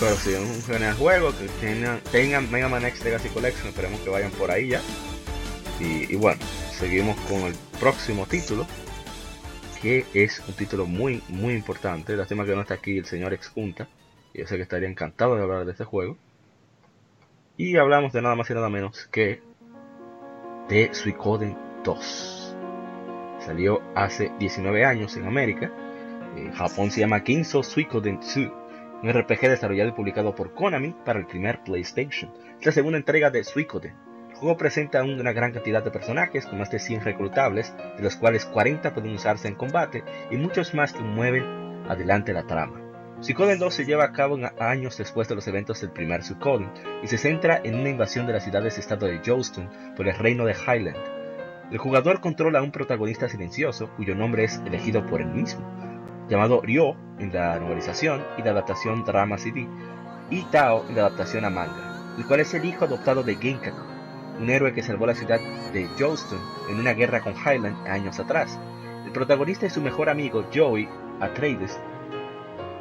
Pero si es un genial juego, que tengan, tengan Mega Man X Legacy Collection, esperemos que vayan por ahí ya. y bueno, seguimos con el próximo título, que es un título muy, muy importante. Lástima que no está aquí el señor Expunta. Yo sé que estaría encantado de hablar de este juego. Y hablamos de nada más y nada menos que de Suicoden 2. Salió hace 19 años en América. En Japón se llama Kinso Suikoden 2, un RPG desarrollado y publicado por Konami para el primer PlayStation. Es la segunda entrega de Suikoden, el juego presenta una gran cantidad de personajes, con más de 100 reclutables, de los cuales 40 pueden usarse en combate y muchos más que mueven adelante la trama. Suikoden 2 se lleva a cabo años después de los eventos del primer Suikoden y se centra en una invasión de las ciudades-estado de Jowston por el reino de Highland. El jugador controla a un protagonista silencioso cuyo nombre es elegido por él mismo, llamado Ryo en la novelización y la adaptación Drama CD, y Tao en la adaptación a manga, el cual es el hijo adoptado de Genkaku, un héroe que salvó la ciudad de Jowston en una guerra con Highland años atrás. El protagonista y su mejor amigo Joey Atreides,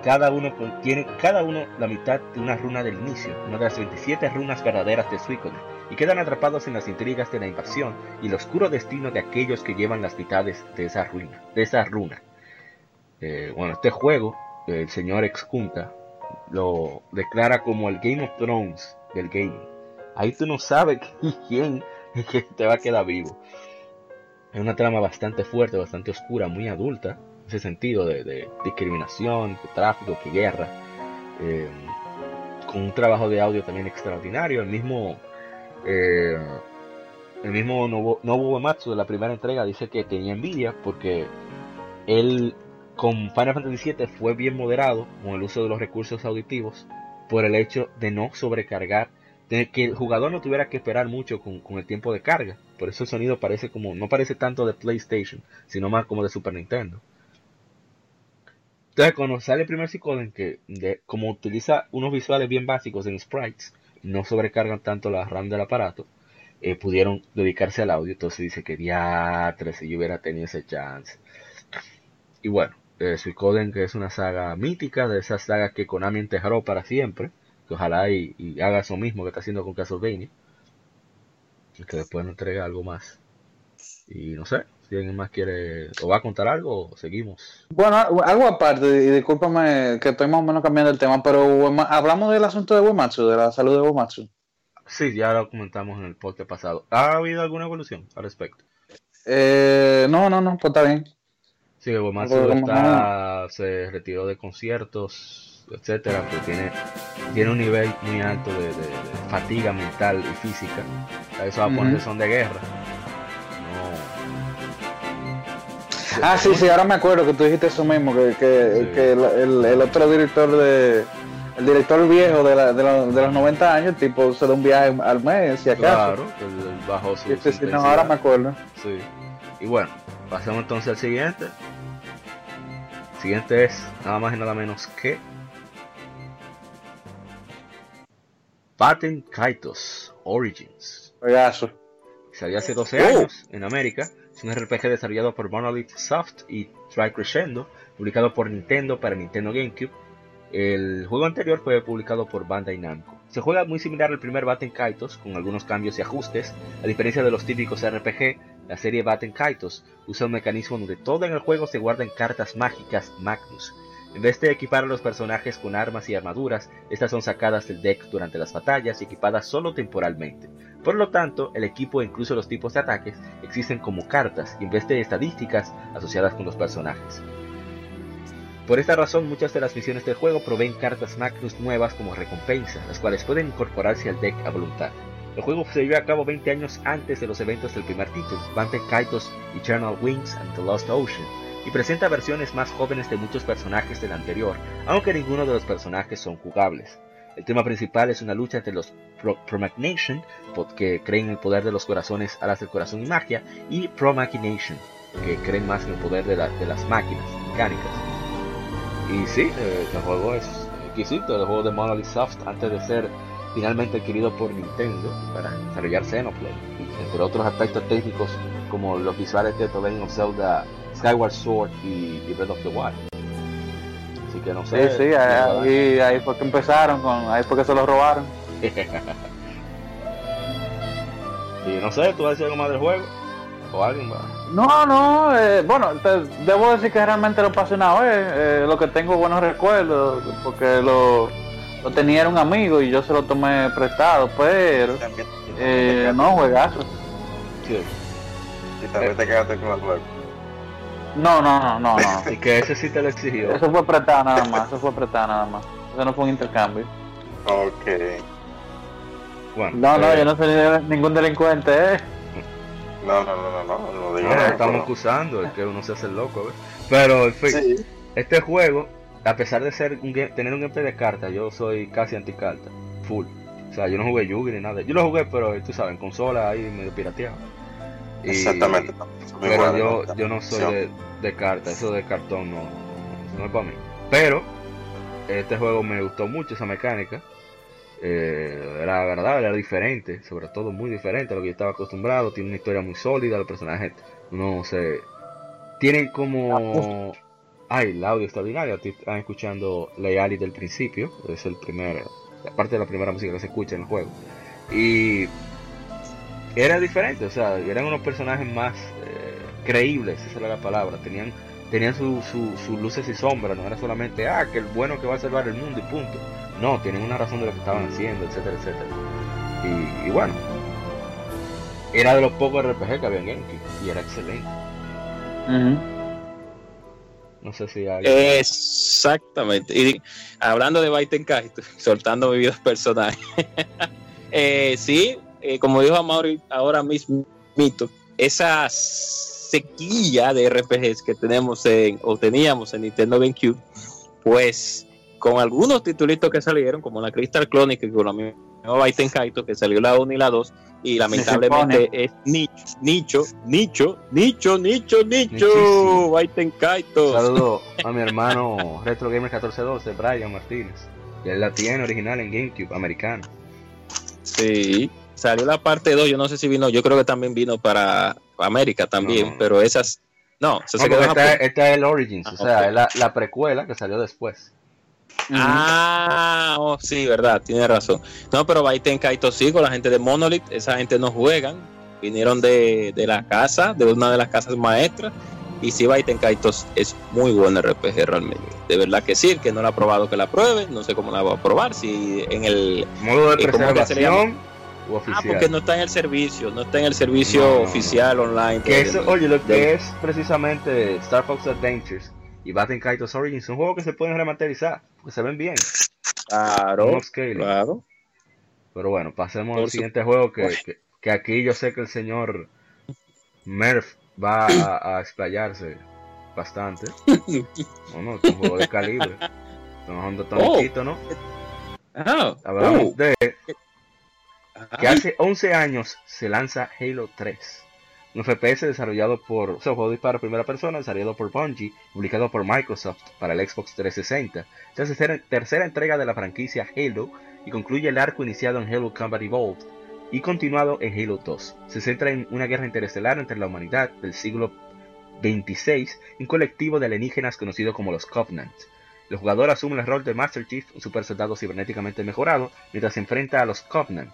cada uno tiene cada uno la mitad de una runa del inicio, una de las 27 runas verdaderas de Suicune, y quedan atrapados en las intrigas de la invasión y el oscuro destino de aquellos que llevan las mitades de esa ruina, de esa runa. Eh, bueno, este juego, el señor Exkunta lo declara como el Game of Thrones del gaming ahí tú no sabes quién te va a quedar vivo. Es una trama bastante fuerte, bastante oscura, muy adulta, en ese sentido de, discriminación, de tráfico, que guerra. Eh, con un trabajo de audio también extraordinario. El mismo, eh, el mismo Nobuo Matsu de la primera entrega dice que tenía envidia porque él con Final Fantasy VII fue bien moderado con el uso de los recursos auditivos por el hecho de no sobrecargar que el jugador no tuviera que esperar mucho con, el tiempo de carga. Por eso el sonido parece como, no parece tanto de PlayStation, sino más como de Super Nintendo. Entonces, cuando sale el primer Suicoden, que como utiliza unos visuales bien básicos en sprites, no sobrecargan tanto la RAM del aparato, eh, pudieron dedicarse al audio. Entonces dice que diatre si yo hubiera tenido ese chance. Y bueno, eh, Suicoden, que es una saga mítica, de esas sagas que Konami enterró para siempre, que ojalá y, haga eso mismo que está haciendo con Castlevania, que después nos entregue algo más. Y no sé, si alguien más quiere o va a contar algo, seguimos. Bueno, algo aparte, y discúlpame que estoy más o menos cambiando el tema, pero hablamos del asunto de Wematsu, de la salud de Wematsu. Sí, ya lo comentamos en el podcast pasado. ¿Ha habido alguna evolución al respecto? Eh, no, no, no, pues está bien. Sí, Wematsu está, se retiró de conciertos, etcétera, pues tiene, tiene un nivel muy alto de, fatiga mental y física. Eso va a poner son de guerra. Ah, sí, sí, ahora me acuerdo que tú dijiste eso mismo, que, que, el, otro director de... El director viejo de, la, de, de, los 90 años, tipo, se da un viaje al mes, si acaso. Claro, el bajo su no, ahora me acuerdo. Sí. Y bueno, pasamos entonces al siguiente. El siguiente es nada más y nada menos que Patent Kaitos Origins. Oigazo. Salió hace 12 años en América es un RPG desarrollado por Monolith Soft y Try Crescendo, publicado por Nintendo para Nintendo GameCube. El juego anterior fue publicado por Bandai Namco. Se juega muy similar al primer Batten Kaitos, con algunos cambios y ajustes. A diferencia de los típicos RPG, la serie Batten Kaitos usa un mecanismo donde todo en el juego se guarda en cartas mágicas Magnus, en vez de equipar a los personajes con armas y armaduras, estas son sacadas del deck durante las batallas y equipadas solo temporalmente. Por lo tanto, el equipo e incluso los tipos de ataques existen como cartas en vez de estadísticas asociadas con los personajes. Por esta razón, muchas de las misiones del juego proveen cartas Magnus nuevas como recompensa, las cuales pueden incorporarse al deck a voluntad. El juego se llevó a cabo 20 años antes de los eventos del primer título, Bante Kaitos Eternal Wings and the Lost Ocean, y presenta versiones más jóvenes de muchos personajes del anterior, aunque ninguno de los personajes son jugables. El tema principal es una lucha entre los Pro Promachination, que creen en el poder de los corazones, alas del corazón y magia, y Promachination, que creen más en el poder de, las máquinas mecánicas. Y sí, eh, el juego es exquisito, el juego de Monolith Soft antes de ser finalmente adquirido por Nintendo para desarrollar Xenoblade, entre otros aspectos técnicos como los visuales de The Legend of Zelda Skyward Sword y, Breath of the Wild. Así que no sé. Sí, sí, ahí, ahí fue que empezaron, con, ahí fue que se lo robaron. y no sé, ¿tú vas a decir algo más del juego? ¿O alguien más? No, no, eh, bueno, debo decir que realmente lo pasé una vez, eh, lo que tengo buenos recuerdos, porque lo, lo tenía un amigo y yo se lo tomé prestado, pero eh, no, juegazo. Sí. Y también te quedaste con el juego. No, no, no, no, no. y que ese sí te lo exigió. Eso fue apretado nada más, eso fue apretado nada más. Eso no fue un intercambio. Ok. Bueno, no, no, eh, yo no soy ningún delincuente, ¿eh? No, no, no, no, no, no, digo no, estamos acusando, es que uno se hace el loco, ¿ves? Pero, en fin, este juego, a pesar de ser un tener un gameplay de cartas, yo soy casi anti-carta, full. O sea, yo no jugué Yugi ni nada. Yo lo jugué, pero tú sabes, en consola ahí medio pirateado. Exactamente. Pero yo, yo no soy de, de carta, eso de cartón no, no es para mí. Pero este juego me gustó mucho esa mecánica. Eh, era agradable, era diferente, sobre todo muy diferente a lo que yo estaba acostumbrado. Tiene una historia muy sólida, los personajes no sé, tienen como. Ay, el audio extraordinario. Están escuchando Leali del principio, es el primer, parte de la primera música que se escucha en el juego. Y era diferente, o sea, eran unos personajes más eh, creíbles, esa era la palabra, tenían tenían sus su, luces y sombras, no era solamente, ah, que el bueno que va a salvar el mundo y punto. No, tienen una razón de lo que estaban haciendo, etcétera, etcétera. Y, bueno, era de los pocos RPG que había en y era excelente. No sé si hay... Exactamente. Y hablando de Baiten soltando mi vida personal. eh, sí, eh, como dijo Amaury ahora mismo, esa sequía de RPGs que tenemos en, o teníamos en Nintendo GameCube, pues con algunos titulitos que salieron, como la Crystal Chronicle, con la misma Baiten Kaito, que salió la 1 y la 2, y lamentablemente es nicho, nicho, nicho, nicho, nicho, nicho, Baiten Kaito. Saludo a mi hermano Retro Gamer 1412, Brian Martínez, que él la tiene original en GameCube, americano. Sí, salió la parte 2, yo no sé si vino, yo creo que también vino para América también, pero esas, no, se, no, esta, esta, es el Origins, o sea, es la, la precuela que salió después. Ah, oh, sí, verdad, tiene razón. No, pero Baiten Kaito sí, con la gente de Monolith, esa gente no juegan. Vinieron de, la casa, de una de las casas maestras. Y sí, Baiten Kaito es muy buen RPG realmente. De verdad que sí, que no la ha probado que la pruebe. No sé cómo la va a probar. Si en el modo de preservación o oficial. Ah, porque no está en el servicio, no está en el servicio oficial online. Que eso, oye, lo que es precisamente Star Fox Adventures y Batten Kaitos Origins son juegos que se pueden remasterizar, porque se ven bien. Claro, claro. Pero bueno, pasemos al siguiente juego que, que, aquí yo sé que el señor Murph va a, explayarse bastante. Bueno, es un juego de calibre. Estamos hablando de ¿no? Ah, Hablamos oh. de que hace 11 años se lanza Halo 3 un FPS desarrollado por, o sea, un juego de disparo primera persona desarrollado por Bungie, publicado por Microsoft para el Xbox 360. Es la tercera entrega de la franquicia Halo y concluye el arco iniciado en Halo Combat Evolved y continuado en Halo 2. Se centra en una guerra interestelar entre la humanidad del siglo 26 y un colectivo de alienígenas conocido como los Covenant. El jugador asume el rol de Master Chief, un super soldado cibernéticamente mejorado, mientras se enfrenta a los Covenant,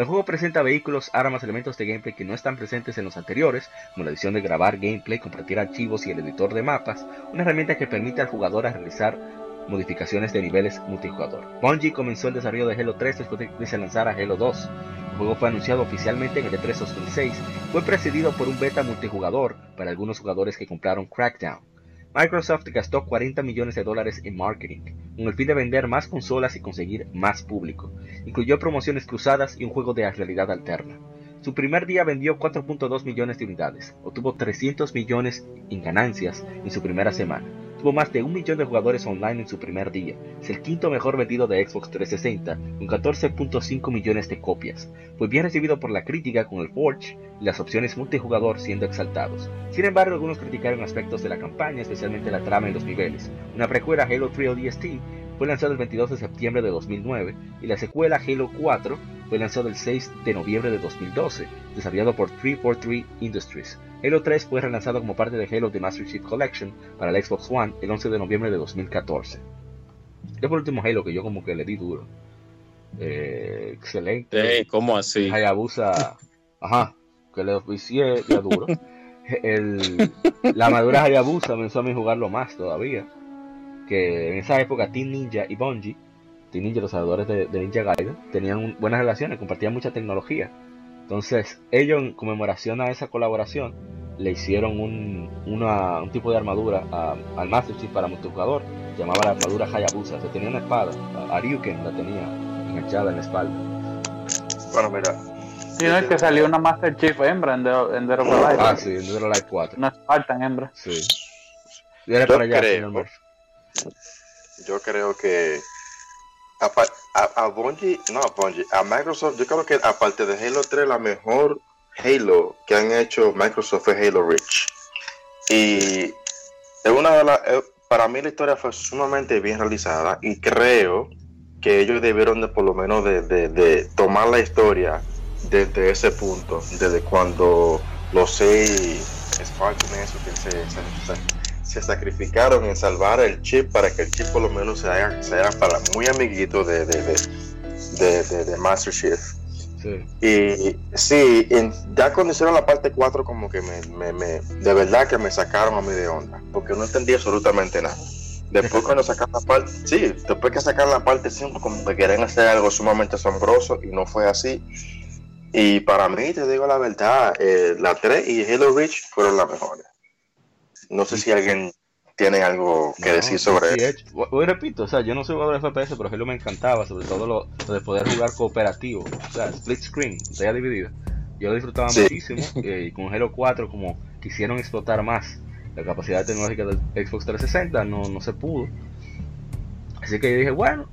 el juego presenta vehículos, armas, elementos de gameplay que no están presentes en los anteriores, como la edición de grabar gameplay, compartir archivos y el editor de mapas, una herramienta que permite al jugador realizar modificaciones de niveles multijugador. Bungie comenzó el desarrollo de Halo 3 después de que se lanzara Halo 2. El juego fue anunciado oficialmente en el E3 2006, fue precedido por un beta multijugador para algunos jugadores que compraron Crackdown. Microsoft gastó 40 millones de dólares en marketing, con el fin de vender más consolas y conseguir más público. Incluyó promociones cruzadas y un juego de realidad alterna. Su primer día vendió 4.2 millones de unidades, obtuvo 300 millones en ganancias en su primera semana. Tuvo más de un millón de jugadores online en su primer día. Es el quinto mejor vendido de Xbox 360, con 14.5 millones de copias. Fue bien recibido por la crítica con el Forge y las opciones multijugador siendo exaltados. Sin embargo, algunos criticaron aspectos de la campaña, especialmente la trama y los niveles. Una precuela Halo 3 ODST fue lanzada el 22 de septiembre de 2009 y la secuela Halo 4 fue lanzado el 6 de noviembre de 2012, desarrollado por 343 Industries. Halo 3 fue relanzado como parte de Halo The Master Chief Collection para el Xbox One el 11 de noviembre de 2014. Este fue el último Halo que yo como que le di duro. Eh, excelente. ¿Cómo así? Hayabusa, ajá, que le oficié ya duro. El, la madura Hayabusa me hizo a mí jugarlo más todavía. Que en esa época Team Ninja y Bungie Ninja, los salvadores de, Ninja Gaiden, tenían buenas relaciones, compartían mucha tecnología. Entonces, ellos en conmemoración a esa colaboración, le hicieron un, un tipo de armadura al Master Chief para multijugador, llamaba la armadura Hayabusa, se tenía una espada, Ariuken la tenía enganchada en la espalda. Bueno, mira. Sí, no es que salió una Master Chief hembra en Dead, en Dead Light. Ah, sí, en Dead Light 4. Una Spartan hembra. Sí. Yo, creo, yo creo que a, a, Bungie, no a Bungie, a Microsoft, yo creo que aparte de Halo 3, la mejor Halo que han hecho Microsoft es Halo Reach. Y es una de las, para mí la historia fue sumamente bien realizada y creo que ellos debieron de por lo menos de, de, tomar la historia desde ese punto, desde cuando los seis Spartans eso que se, se, se sacrificaron en salvar el chip para que el chip por lo menos se haga, para muy amiguito de, de, de, de, Master Chief. Sí. Y sí, ya cuando hicieron la parte 4 como que me, me, de verdad que me sacaron a mí de onda, porque no entendí absolutamente nada. Después cuando sacaron la parte, sí, después que sacaron la parte 5 como que querían hacer algo sumamente asombroso y no fue así. Y para mí, te digo la verdad, eh, la 3 y Halo Reach fueron las mejores. No sé si alguien tiene algo que decir sobre eso. Hoy repito, o sea, yo no soy jugador de FPS, pero Halo me encantaba, sobre todo lo, de poder jugar cooperativo, o sea, split screen, ya dividido. Yo lo disfrutaba muchísimo eh, y con Halo 4 como quisieron explotar más la capacidad tecnológica del Xbox 360, no, no se pudo. Así que yo dije, bueno,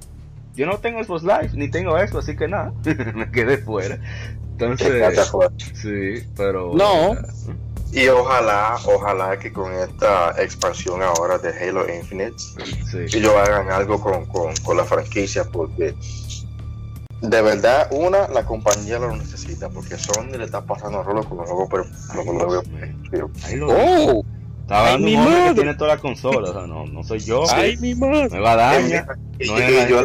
yo no tengo Xbox Live, ni tengo eso, así que nada, me quedé fuera. Entonces, sí, pero... No. Y ojalá, ojalá que con esta expansión ahora de Halo Infinite, ellos hagan algo con, con, con la franquicia, porque de verdad, una, la compañía lo necesita porque Sony le está pasando rolo con los juegos, pero los ¡Oh! Estaba dando un hombre que tiene todas las consolas, o sea, no, no soy yo. ¡Ay, mi madre! Me va a dañar. Y, no y, yo le digo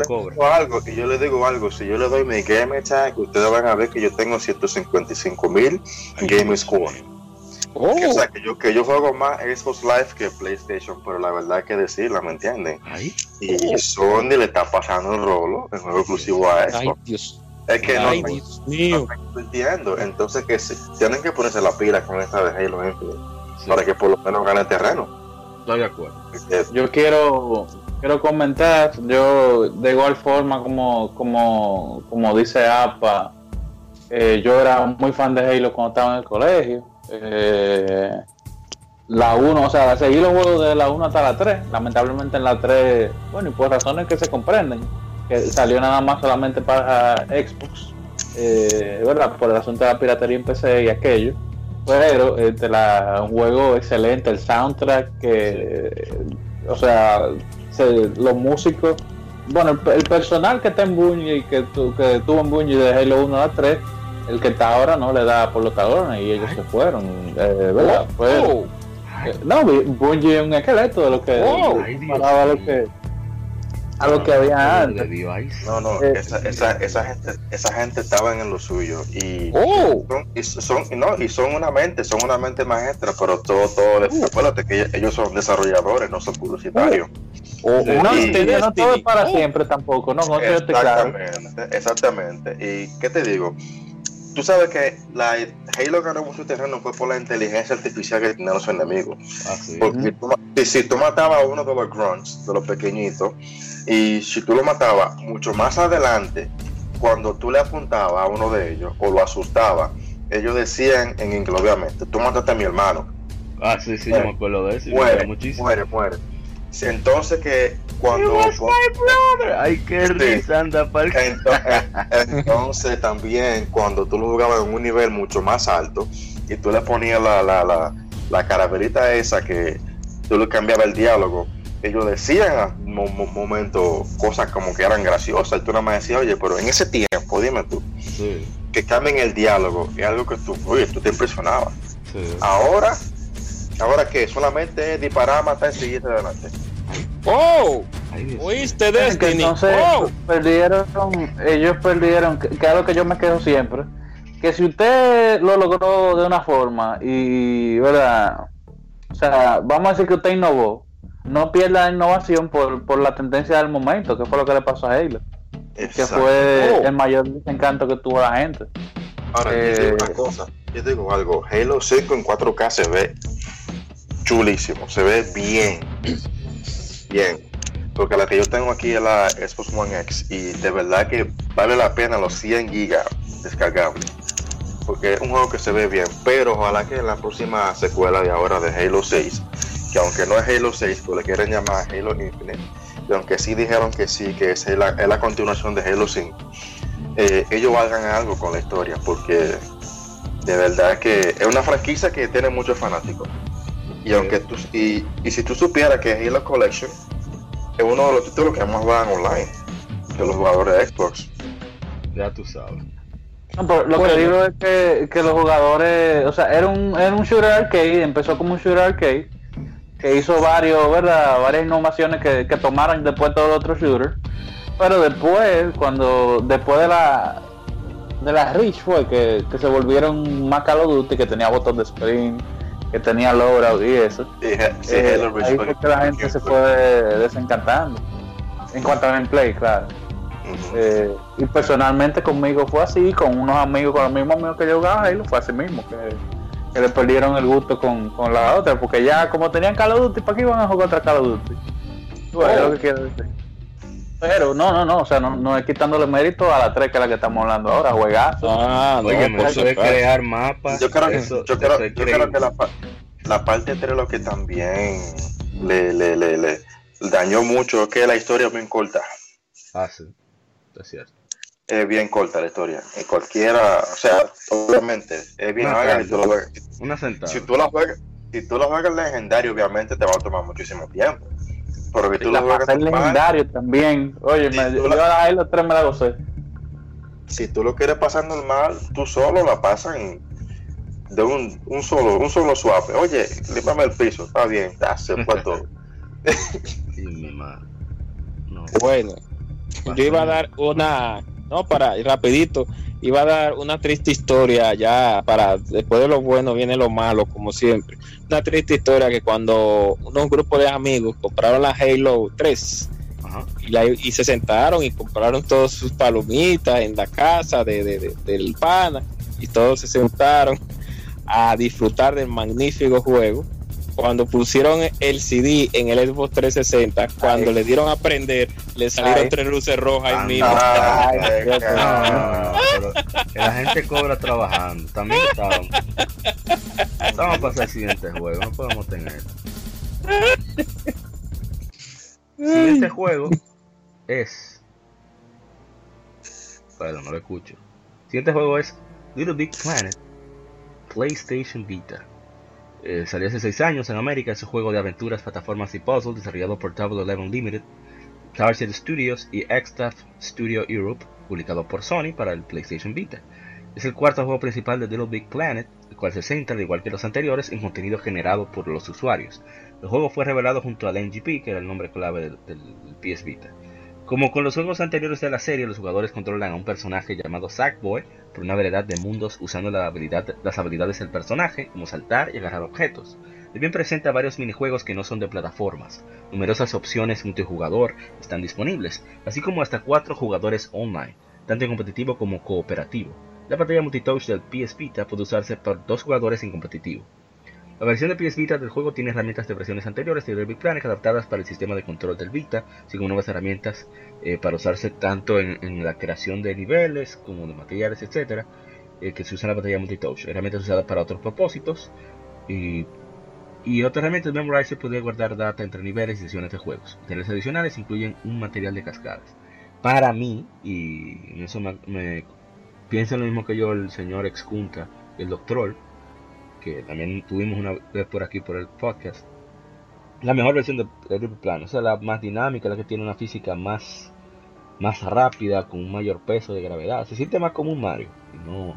algo, y yo le digo algo, si yo le doy mi Game Tag, ustedes van a ver que yo tengo 155 mil Game Score. Oh. O sea, que yo, que yo juego más Xbox Live que PlayStation, pero la verdad hay que decirla, ¿me entienden? Y oh. Sony le está pasando el rolo, el juego exclusivo a eso. Ay, Dios. Es que no, no, entiendo. Entonces, que tienen que ponerse la pila con esta de Halo Infinite para que por lo menos gane terreno. Estoy de acuerdo. Yo quiero quiero comentar, yo de igual forma como, como, como dice APA, eh, yo era muy fan de Halo cuando estaba en el colegio eh, la 1, o sea, seguí los juegos de la 1 hasta la 3. Lamentablemente en la 3, bueno, y por razones que se comprenden, que salió nada más solamente para Xbox, eh, ¿verdad? Por el asunto de la piratería en PC y aquello. Pero este, la, un juego excelente, el soundtrack, que, o sea, los músicos, bueno, el, personal que está en Bungie, que, que tuvo en Bungie de Halo 1 a 3, el que está ahora no le da por los talones y ellos se fueron, eh, ¿verdad? Oh, oh. Eh, no, Bungie es un esqueleto de lo que oh, a lo que a lo que había antes. No, no, eh, esa, esa, esa, gente, esa gente estaba en lo suyo y, son, y son, no, y son una mente, son una mente maestra, pero todo, todo, acuérdate que ellos son desarrolladores, no son publicitarios. no, no todo es para siempre tampoco, no, no exactamente, exactamente. ¿Y qué te digo? Tú sabes que la Halo ganó mucho terreno fue por la inteligencia artificial que tenían los enemigos. Ah, Porque si, tú matabas a uno de los grunts, de los pequeñitos, y si tú lo matabas mucho más adelante, cuando tú le apuntabas a uno de ellos o lo asustabas, ellos decían en inglés, obviamente, tú mataste a mi hermano. Ah, sí, sí, me acuerdo de eso. Muere, muere, muere. Entonces que cuando... Ay, qué risa, anda entonces, también cuando tú lo jugabas en un nivel mucho más alto y tú le ponías la, la, la, la esa que tú le cambiabas el diálogo, ellos decían a un momento cosas como que eran graciosas. Y tú nada más decías, oye, pero en ese tiempo, dime tú, que cambien el diálogo es algo que tú, oye, tú te impresionabas. Ahora Ahora que solamente disparar, matar y seguir adelante. ¡Oh! ¿Oíste Destiny? Entonces, oh. perdieron, ellos perdieron, que, es lo que yo me quedo siempre, que si usted lo logró de una forma y, ¿verdad? O sea, vamos a decir que usted innovó, no pierda innovación por, por la tendencia del momento, que fue lo que le pasó a Halo. Que fue oh. el mayor encanto que tuvo la gente. Ahora, yo digo eh, una cosa, yo digo algo, Halo 5 en 4K se ve chulísimo, se ve bien, bien. Porque la que yo tengo aquí es la Xbox One X y de verdad que vale la pena los 100 gigas descargables. Porque es un juego que se ve bien, pero ojalá que en la próxima secuela de ahora de Halo 6, que aunque no es Halo 6, pues le quieren llamar Halo Infinite, y aunque sí dijeron que sí, que es la, es la continuación de Halo 5, eh, ellos hagan algo con la historia, porque de verdad que es una franquicia que tiene muchos fanáticos. Y aunque tú, y, y si tú supieras que Halo Collection es uno de los títulos que más van online de los jugadores de Xbox. Ya tú sabes. lo que digo es que, que, los jugadores, o sea, era un, era un shooter arcade, empezó como un shooter arcade, que hizo varios, ¿verdad? varias innovaciones que, que tomaron después todos los otros shooters. Pero después, cuando, después de la de la Rich fue que, que se volvieron más Call of Duty, que tenía botón de sprint, que tenía logrado y eso. Eh, ahí fue que la gente se fue desencantando. En cuanto a gameplay, claro. Eh, y personalmente conmigo fue así, con unos amigos, con los mismos amigos que yo jugaba, y lo fue así mismo, que, le perdieron el gusto con, con la otra, porque ya como tenían Call of Duty, ¿para qué iban a jugar otra Call of Duty? Bueno, lo que quiero decir. Pero no, no, no, o sea, no, no es quitándole mérito a la 3 que es la que estamos hablando ahora, juegazo. Ah, no, Oye, eso de crear mapas. Yo creo que, yo creo, yo creo que la, la, parte 3 lo que también le, le, le, le dañó mucho es que la historia es muy corta. Ah, sí. es cierto. Es bien corta la historia. En cualquiera, o sea, obviamente, es bien larga tú lo Una sentada. Si tú la juegas, si tú la juegas legendario, obviamente te va a tomar muchísimo tiempo. Porque tú lo juegas legendario también. Oye, me, yo la... ahí los tres me la gocé. Si tú lo quieres pasar normal, tú solo la pasas de un, un solo un solo suave. Oye, límpame el piso, está bien, se fue todo. Bueno, yo iba a dar una, no, para, rapidito, iba a dar una triste historia ya para, después de lo bueno viene lo malo, como siempre. Una triste historia que cuando unos grupos de amigos compraron la Halo 3 Y, se sentaron y compraron todas sus palomitas en la casa de, de, del pana y todos se sentaron a disfrutar del magnífico juego cuando pusieron el CD en el Xbox 360, cuando le dieron a prender, le salieron tres luces rojas ahí mismo. la gente cobra trabajando. También estábamos. Estamos para el siguiente juego, no podemos tener. Siguiente juego es. Perdón, no lo escucho. Siguiente juego es Little Big Planet PlayStation Vita. Eh, salió hace 6 años en América, es un juego de aventuras, plataformas y puzzles desarrollado por Double Eleven Limited, Carset Studios y Xstaff Studio Europe, publicado por Sony para el PlayStation Vita. Es el cuarto juego principal de Little Big Planet, el cual se centra, al igual que los anteriores, en contenido generado por los usuarios. El juego fue revelado junto al NGP, que era el nombre clave del PS Vita. Como con los juegos anteriores de la serie, los jugadores controlan a un personaje llamado Sackboy por una variedad de mundos usando las habilidades del personaje, como saltar y agarrar objetos. También presenta varios minijuegos que no son de plataformas. Numerosas opciones multijugador están disponibles, así como hasta cuatro jugadores online, tanto en competitivo como cooperativo. La pantalla multitouch del PS Vita puede usarse por dos jugadores en competitivo. La versión de PS Vita del juego tiene herramientas de versiones anteriores de Big Planet adaptadas para el sistema de control del Vita, así como nuevas herramientas eh, para usarse tanto en, la creación de niveles como de materiales, etc. Eh, que se usan en la pantalla multitouch. Herramientas usadas para otros propósitos y, y otras herramientas Memorizer puede guardar data entre niveles y sesiones de juegos. Niveles adicionales incluyen un material de cascadas. Para mí, y eso me, me piensa lo mismo que yo el señor Excunta, el Doctor que también tuvimos una vez por aquí por el podcast, la mejor versión de, Triple Plan, o sea, la más dinámica, la que tiene una física más, más rápida, con un mayor peso de gravedad. Se siente más como un Mario. Y, no,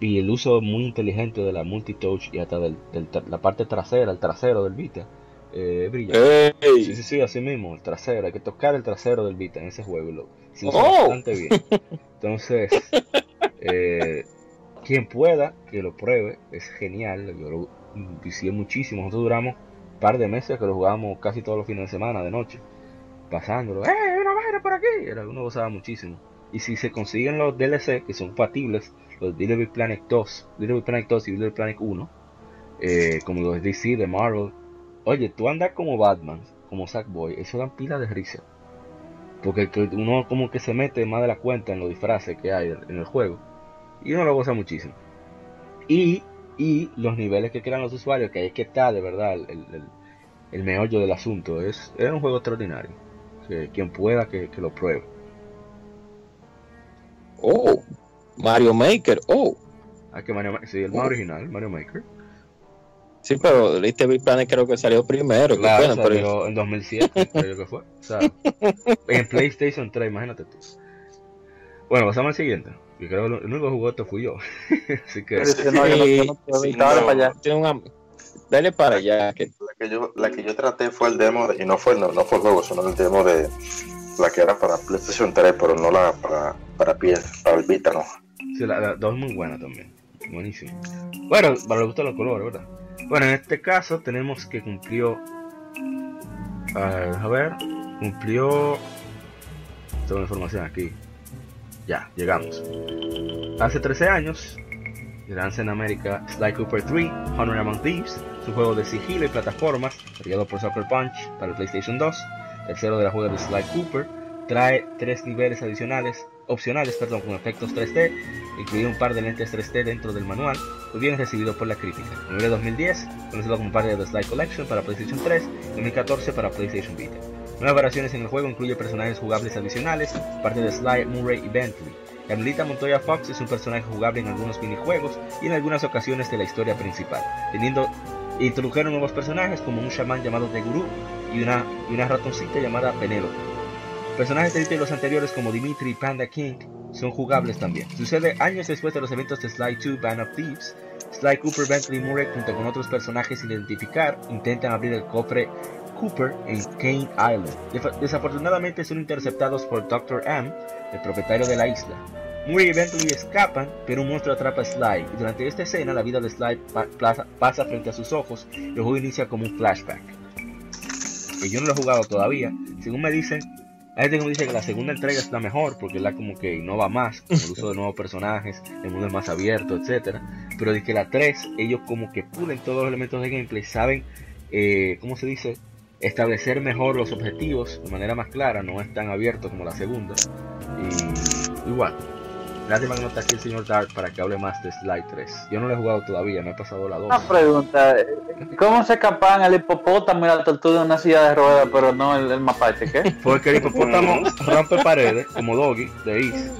y el uso muy inteligente de la multitouch y hasta del, la parte trasera, el trasero del Vita. Eh, brilla. Sí, sí, sí, así mismo, el trasero. Hay que tocar el trasero del Vita en ese juego. Lo, oh. bastante bien. Entonces, eh, quien pueda que lo pruebe, es genial. Yo lo vicié muchísimo. Nosotros duramos un par de meses que lo jugábamos casi todos los fines de semana, de noche, pasándolo. ¡Eh, una vaina por aquí! Era, uno gozaba muchísimo. Y si se consiguen los DLC que son compatibles, los Little Big Planet 2, Little Planet 2 y Little Planet 1, eh, como los DC, de Marvel, oye, tú andas como Batman, como Sackboy, eso dan pila de risa. Porque uno como que se mete más de la cuenta en los disfraces que hay en el juego y uno lo goza muchísimo. Y, y los niveles que crean los usuarios, que ahí es que está de verdad el, el, meollo del asunto. Es, es, un juego extraordinario. Que quien pueda que, que, lo pruebe. Oh, Mario Maker, oh. Ah, que Mario, sí, el más oh. original, Mario Maker. Sí, pero Little Big Planet creo que salió primero. Claro, salió en 2007, creo que fue. O sea, en PlayStation 3, imagínate tú. Bueno, pasamos al siguiente. Yo creo que el único jugador fui yo. Así que. Dale para allá. Que... La, que yo, la que yo traté fue el demo, de, y no fue, no, no fue el juego, sino el demo de la que era para PlayStation 3, pero no la para, para PS, para el Vita, no. Sí, la, dos muy buena también. Buenísimo. Bueno, para los gustos los colores, ¿verdad? Bueno, en este caso tenemos que cumplió. a ver, cumplió. Tengo información aquí. Ya, llegamos. Hace 13 años, lanza en América Sly Cooper 3, Honor Among Thieves, su juego de sigilo y plataformas, creado por Soccer Punch para el PlayStation 2, tercero de la juega de Sly Cooper, trae tres niveles adicionales, opcionales, perdón, con efectos 3D, incluido un par de lentes 3D dentro del manual, muy bien recibido por la crítica. Nivel 2010, conocido como parte de The Sly Collection para PlayStation 3, 2014 para PlayStation Vita. Nuevas variaciones en el juego incluyen personajes jugables adicionales, parte de Sly, Murray y Bentley. Carmelita Montoya Fox es un personaje jugable en algunos minijuegos y en algunas ocasiones de la historia principal, teniendo introdujeron nuevos personajes como un chamán llamado The Guru y una, y una ratoncita llamada Penelope. Personajes de títulos anteriores como Dimitri y Panda King son jugables también. Sucede años después de los eventos de Sly 2 Band of Thieves. Sly Cooper, Bentley Murray, junto con otros personajes sin identificar, intentan abrir el cofre Cooper en Kane Island. Desafortunadamente son interceptados por Dr. M, el propietario de la isla. Murray y escapan, pero un monstruo atrapa a Sly, durante esta escena la vida de Sly pasa frente a sus ojos y el juego inicia como un flashback. Que yo no lo he jugado todavía, según me dicen, hay gente que me dice que la segunda entrega es la mejor porque la como que innova más con el uso de nuevos personajes, el mundo es más abierto, etc. Pero de que la 3, ellos como que pulen todos los elementos de gameplay, saben, eh, ¿cómo se dice? Establecer mejor los objetivos de manera más clara, no es tan abierto como la segunda. Y igual, Lástima que no está aquí el señor Dark para que hable más de Slide 3. Yo no lo he jugado todavía, me he pasado la 2. Una pregunta, ¿cómo se escapan el hipopótamo y la tortuga en una silla de ruedas, pero no el, mapache? ¿qué? Porque el hipopótamo rompe paredes, como Doggy, de East.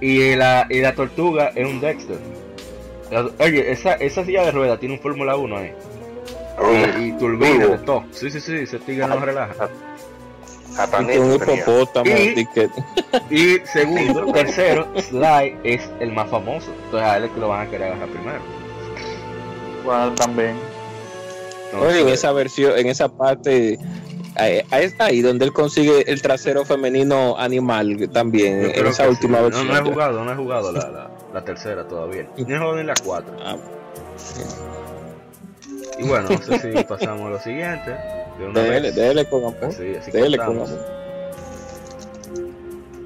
Y la, y la tortuga es un Dexter. Oye, esa, esa silla de ruedas tiene un Fórmula 1 ahí. Y, y turbina de todo. Sí, sí, sí, ese tigre no relaja. Y, y, segundo, tercero, Sly es el más famoso. Entonces a él es que lo van a querer agarrar primero. Bueno, también. Oye, en esa versión, en esa parte, ahí, ahí donde él consigue el trasero femenino animal también, en esa última versión. No, no he jugado, no he jugado la, la, la tercera todavía. Ni he jugado en la cuatro. Ah, y bueno, no sé si pasamos a lo siguiente. Dele, con amor. con amor.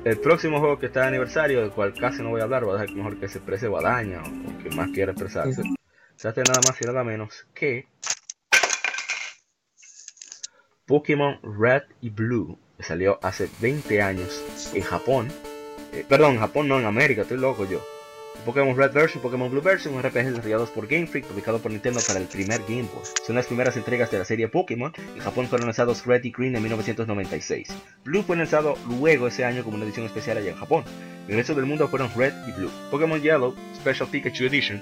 El próximo juego que está de aniversario, del cual casi no voy a hablar, voy a dejar mejor que se exprese Guadaña o que más quiera expresarse. Se hace nada más y nada menos que Pokémon Red y Blue, que salió hace 20 años en Japón. Eh, perdón, en Japón no, en América, estoy loco yo. Pokémon Red Version Pokémon Blue Version, un RPG desarrollados por Game Freak, publicado por Nintendo para el primer Game Boy. Son las primeras entregas de la serie Pokémon. En Japón fueron lanzados Red y Green en 1996. Blue fue lanzado luego ese año como una edición especial allá en Japón. El resto del mundo fueron Red y Blue. Pokémon Yellow Special Pikachu Edition,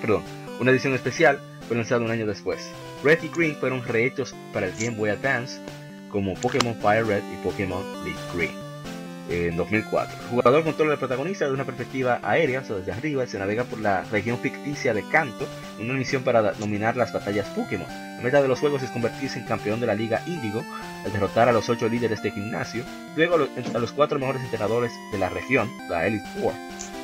perdón, una edición especial, fue lanzado un año después. Red y Green fueron rehechos para el Game Boy Advance como Pokémon Fire Red y Pokémon Leaf Green en 2004. El jugador controla el protagonista de una perspectiva aérea, o sea, desde arriba, se navega por la región ficticia de Kanto, una misión para dominar las batallas Pokémon. La meta de los juegos es convertirse en campeón de la Liga Índigo, al derrotar a los 8 líderes de gimnasio, luego a los 4 mejores entrenadores de la región, la Elite Four.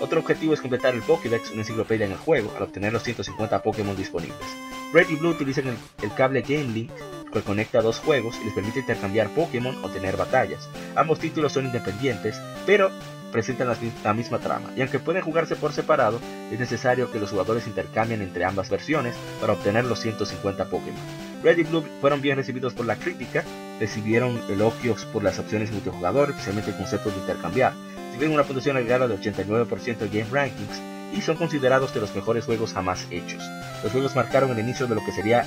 Otro objetivo es completar el Pokédex, una enciclopedia en el juego, al obtener los 150 Pokémon disponibles. Red y Blue utilizan el, cable Game Link que conecta dos juegos y les permite intercambiar Pokémon o tener batallas. Ambos títulos son independientes, pero presentan la misma trama, y aunque pueden jugarse por separado, es necesario que los jugadores intercambien entre ambas versiones para obtener los 150 Pokémon. Red y Blue fueron bien recibidos por la crítica, recibieron elogios por las opciones multijugador, especialmente el concepto de intercambiar, tienen una puntuación agregada de 89% de Game Rankings y son considerados de los mejores juegos jamás hechos. Los juegos marcaron el inicio de lo que sería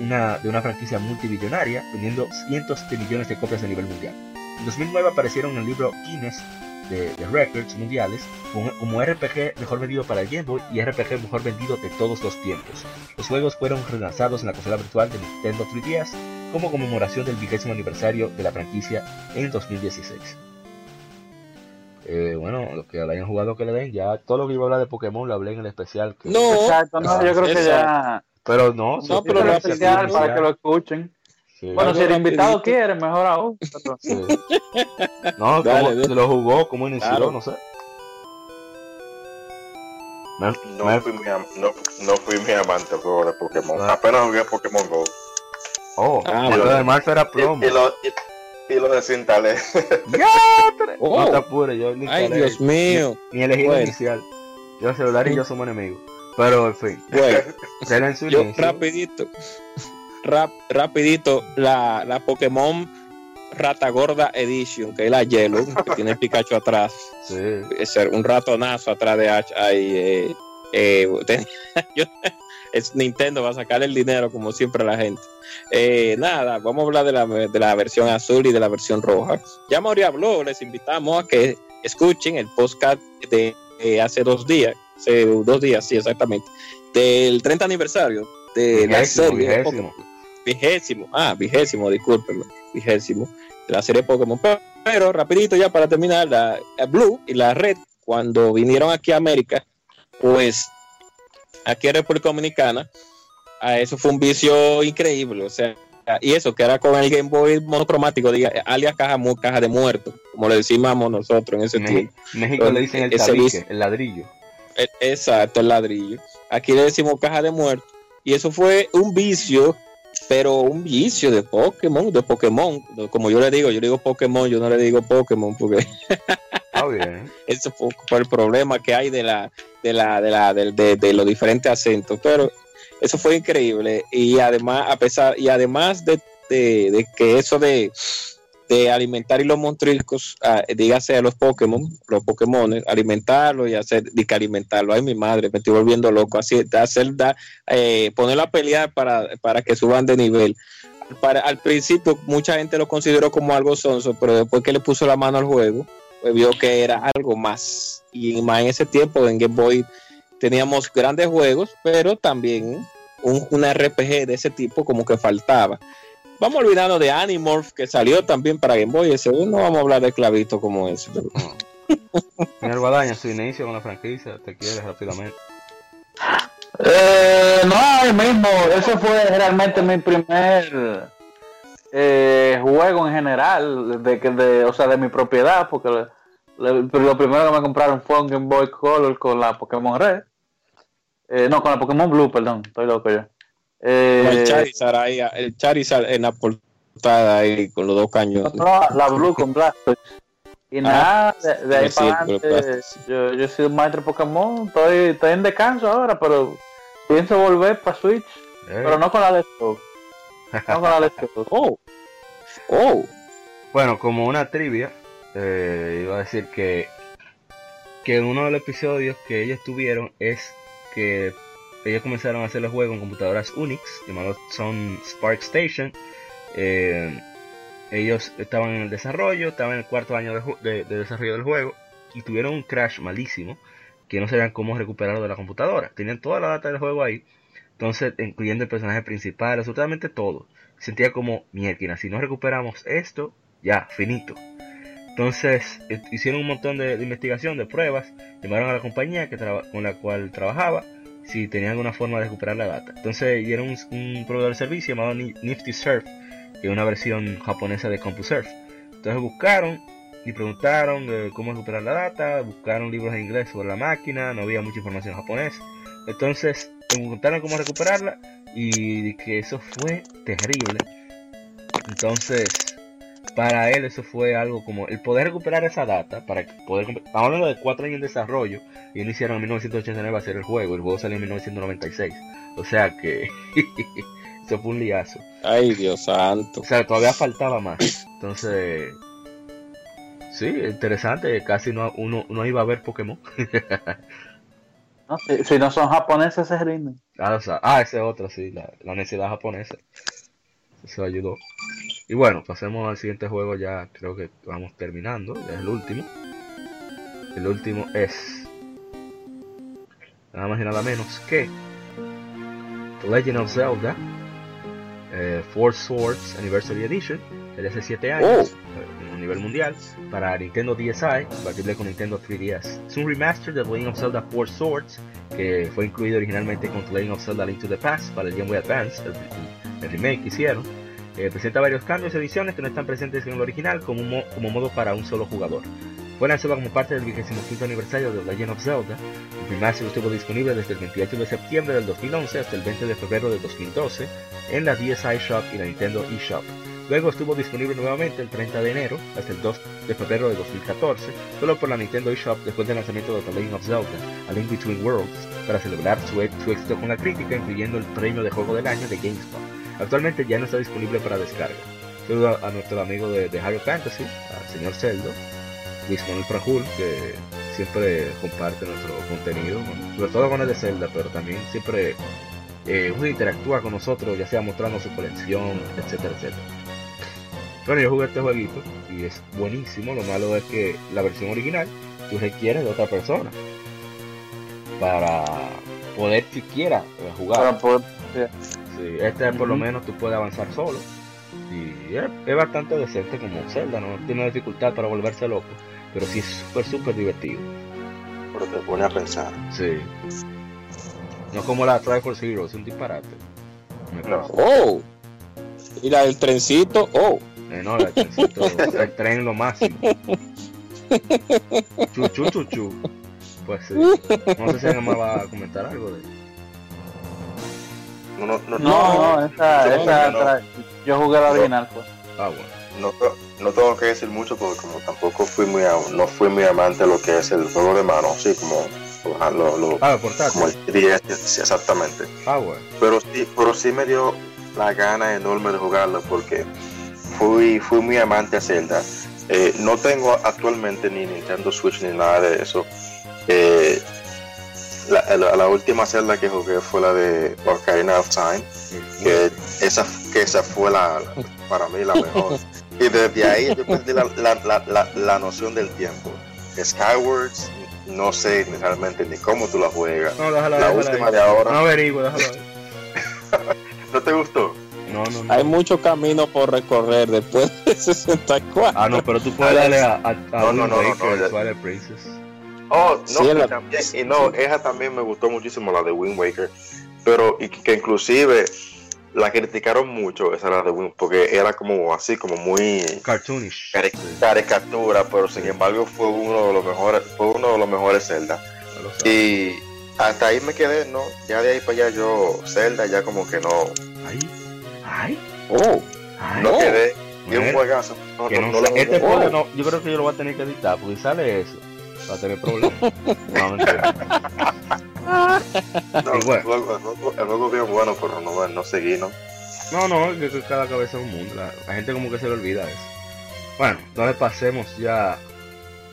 una, de una franquicia multibillonaria, vendiendo cientos de millones de copias a nivel mundial. En 2009 aparecieron en el libro Guinness de, Records mundiales como, RPG mejor vendido para el Game Boy y RPG mejor vendido de todos los tiempos. Los juegos fueron relanzados en la consola virtual de Nintendo 3DS como conmemoración del vigésimo aniversario de la franquicia en 2016. Eh, bueno, los que la hayan jugado que le den, ya todo lo que iba a hablar de Pokémon lo hablé en el especial. No, exacto, no, yo creo que ya pero no, no pero lo especial para que lo escuchen. Bueno, si el invitado quiere, mejor aún. No, Dale, se lo jugó, cómo inició, no sé. no, Fui mi, no, no, fui mi amante de Pokémon. Ah. Apenas jugué Pokémon Go. Oh, ah, y lo de Marzo era promo. Y, y, lo, y, y lo desinstalé. oh. No te apures, yo ni Ay, Dios mío. Ni, elegí el inicial. Yo el celular y yo somos enemigos. Pero en fin. Bueno, yo rapidito. Rap, rapidito, la, la Pokémon Rata Gorda Edition, que es la Yellow, que tiene el Pikachu atrás. Sí. Es un ratonazo atrás de H. Ahí, eh, eh, yo, es Nintendo va a sacar el dinero como siempre la gente. Eh, nada, vamos a hablar de la, de la versión azul y de la versión roja. Ya Mauri habló, les invitamos a que escuchen el podcast de hace dos días, hace dos días, sí, exactamente, del 30 aniversario de la serie vigésimo. vigésimo, ah, vigésimo, discúlpenme, vigésimo, de la serie Pokémon. Pero, rapidito ya para terminar, la, Blue y la Red, cuando vinieron aquí a América, pues aquí en República Dominicana, a eso fue un vicio increíble, o sea, y eso que era con el Game Boy monocromático, diga, alias caja, caja de muerto, como le decimos nosotros en ese tiempo. México le dicen el el ladrillo. E, exacto, el ladrillo. Aquí le decimos caja de muerto. Y eso fue un vicio, pero un vicio de Pokémon, de Pokémon. Como yo le digo, yo le digo Pokémon, yo no le digo Pokémon porque. Eso fue, el problema que hay de la, de la, de la, de, de los diferentes acentos. Pero eso fue increíble. Y además, a pesar, y además de, que eso de, alimentar y los montricos, ah, dígase a los Pokémon, los Pokémon, alimentarlo y hacer, de que alimentarlo. Ay, mi madre, me estoy volviendo loco. Así, hacer, da, eh, ponerlo a pelear para, para que suban de nivel. Para, al principio, mucha gente lo consideró como algo sonso, pero después que le puso la mano al juego, pues vio que era algo más. Y más en ese tiempo en Game Boy teníamos grandes juegos, pero también un, RPG de ese tipo como que faltaba. Vamos olvidando de Animorph, que salió también para Game Boy. Ese no vamos a hablar de clavito como ese. Señor Guadaña, su inicio con la franquicia, te quieres rápidamente. Eh, no, ahí mismo, ese fue realmente mi primer eh, juego en general, de, de, o sea, de mi propiedad, porque lo primero que me compraron fue un Game Boy Color con la Pokémon Red. Eh, no, con la Pokémon Blue, perdón, estoy loco yo. Eh, el Charizard ahí, el Charizard en la portada ahí con los dos cañones. No, la Blue con Blastoise. Y ah, nada, de, ahí para adelante, yo, yo soy un maestro Pokémon, estoy, estoy en descanso ahora, pero pienso volver para Switch, eh. pero no con la de No de Oh, oh. Bueno, como una trivia, eh, iba a decir que, que en uno de los episodios que ellos tuvieron es que ellos comenzaron a hacer los juegos en computadoras Unix, llamados son Spark Station. Eh, ellos estaban en el desarrollo, estaban en el cuarto año de, desarrollo del juego y tuvieron un crash malísimo que no sabían cómo recuperarlo de la computadora. Tenían toda la data del juego ahí, entonces incluyendo el personaje principal, absolutamente todo. Sentía como mierda, si no recuperamos esto, ya, finito. Entonces hicieron un montón de, investigación, de pruebas, llamaron a la compañía que con la cual trabajaba si tenían alguna forma de recuperar la data. Entonces dieron un, proveedor de servicio llamado Nifty Surf, que es una versión japonesa de CompuServe. Entonces buscaron y preguntaron cómo recuperar la data, buscaron libros en inglés sobre la máquina, no había mucha información en japonés. Entonces preguntaron cómo recuperarla y que eso fue terrible. Entonces para él eso fue algo como el poder recuperar esa data para poder estamos hablando de cuatro años de desarrollo y iniciaron en 1989 a hacer el juego el juego salió en 1996 o sea que eso fue un liazo. Ay dios santo. O sea todavía faltaba más. Entonces sí interesante casi no uno no iba a ver Pokémon no, si, no son japoneses se rinden. Ah, ah ese otro sí la, la universidad japonesa. Eso ayudó. Y bueno, pasemos al siguiente juego, ya creo que vamos terminando, ya es el último. El último es nada más y nada menos que The Legend of Zelda eh, Four Swords Anniversary Edition, que hace 7 años. Oh. Nivel mundial, para Nintendo DSi, compatible con Nintendo 3DS. Es un remaster de The Legend of Zelda Four Swords, que fue incluido originalmente con The Legend of Zelda Link to the Past para el Game Boy Advance, el remake que hicieron eh, presenta varios cambios y ediciones que no están presentes en el original como, como modo para un solo jugador. Fue lanzado como parte del 25 aniversario de Legend of Zelda. El remaster estuvo disponible desde el 28 de septiembre del 2011 hasta el 20 de febrero del 2012 en la DSi Shop y la Nintendo eShop. Luego estuvo disponible nuevamente el 30 de enero hasta el 2 de febrero de 2014, solo por la Nintendo eShop después del lanzamiento de The Legend of Zelda, A Link Between Worlds, para celebrar su, su éxito con la crítica, incluyendo el premio de juego del año de GameSpot. Actualmente ya no está disponible para descarga. Saludo a, nuestro amigo de, de Harry Fantasy, al señor Celdo, Luis Manuel Prajul, que siempre comparte nuestro contenido, sobre todo con el de Zelda, pero también siempre eh, interactúa con nosotros, ya sea mostrando su colección, etcétera, etcétera. Bueno, yo jugué este jueguito y es buenísimo. Lo malo es que la versión original tú requieres de otra persona para poder siquiera jugar. Sí, este por lo menos tú puedes avanzar solo. Y es, bastante decente como Zelda, no tiene dificultad para volverse loco, pero sí es súper, súper divertido. Pero te pone a pensar. Sí. No como la Triforce Zero, es un disparate. Oh. Y la del trencito, oh. Eh, no, el trencito, el tren lo máximo. Chuchu, chuchu. Pues sí. No sé si alguien más va a comentar algo de no, no, no, no, esa, esa yo jugué la original, pues. Ah, bueno. No, no tengo que decir mucho porque como tampoco fui muy no fui muy amante de lo que es el juego de mano, sí, como lo, lo, ah, como el 10, exactamente. Ah, bueno. Pero sí, pero sí me dio la gana enorme de jugarlo porque fui, fui muy amante a Zelda. Eh, no tengo actualmente ni Nintendo Switch ni nada de eso. Eh, la, la, última celda que jugué fue la de Ocarina of Time, que esa, que esa fue la, para mí la mejor. Y desde ahí yo perdí la, la, la noción del tiempo. Skywards, no sé realmente ni cómo tú la juegas. No, déjala, la última de ahora. No averiguo, déjalo ¿No te gustó? No, no, no. Hay mucho camino por recorrer después de 64. Ah, no, pero tú puedes darle a, a, a no, no, no, no, no, Princess. Oh, no, y, también, y no, esa también me gustó muchísimo, la de Wind Waker. Pero, y que inclusive la criticaron mucho, esa la de Wind, porque era como así, como muy cartoonish. caricatura, pero sin embargo fue uno de los mejores, fue uno de los mejores Zelda. Y hasta ahí me quedé, ¿no? Ya de ahí para allá yo, Zelda, ya como que no. Ay, ay, oh, no quedé. Y un juegazo. No, no, este no, yo creo que yo lo voy a tener que editar, porque sale eso va a tener problemas. no, no, bueno. el, juego, es bien bueno, pero no, no seguí, ¿no? No, no, que cada cabeza es un mundo. La, gente como que se le olvida eso. Bueno, entonces pasemos ya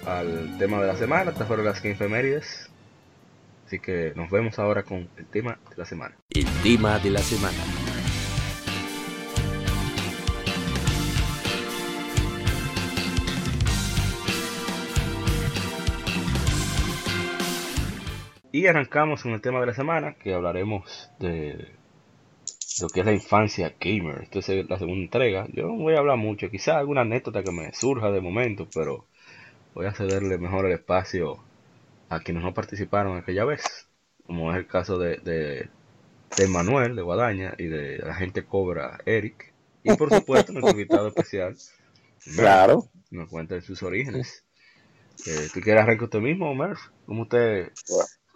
al tema de la semana. Estas fueron las 15 efemérides. Así que nos vemos ahora con el tema de la semana. El tema de la semana. Y arrancamos con el tema de la semana, que hablaremos de lo que es la infancia gamer. Esta es la segunda entrega. Yo no voy a hablar mucho, quizá alguna anécdota que me surja de momento, pero voy a cederle mejor el espacio a quienes no participaron aquella vez, como es el caso de, de, Manuel de Guadaña y de la gente Cobra Eric. Y por supuesto, nuestro invitado especial. Claro. Nos cuenta de sus orígenes. Eh, ¿Tú quieres arrancar usted mismo, Merv? ¿Cómo usted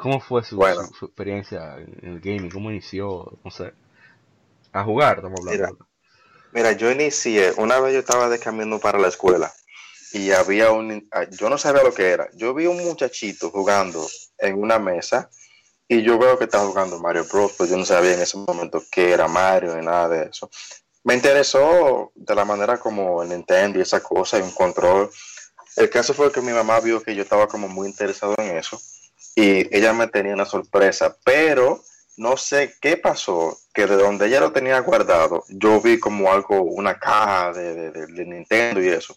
¿Cómo fue su, experiencia en el gaming? ¿Cómo inició? No sé. A jugar, estamos hablando. Mira, yo inicié, una vez yo estaba de camino para la escuela y había un, ah, yo no sabía lo que era. Yo vi un muchachito jugando en una mesa y yo veo que estaba jugando Mario Bros, pues yo no sabía en ese momento qué era Mario ni nada de eso. Me interesó de la manera como el Nintendo y esa cosa y un control. El caso fue que mi mamá vio que yo estaba como muy interesado en eso y ella me tenía una sorpresa, pero no sé qué pasó, que de donde ella lo tenía guardado, yo vi como algo, una caja de, de, Nintendo y eso,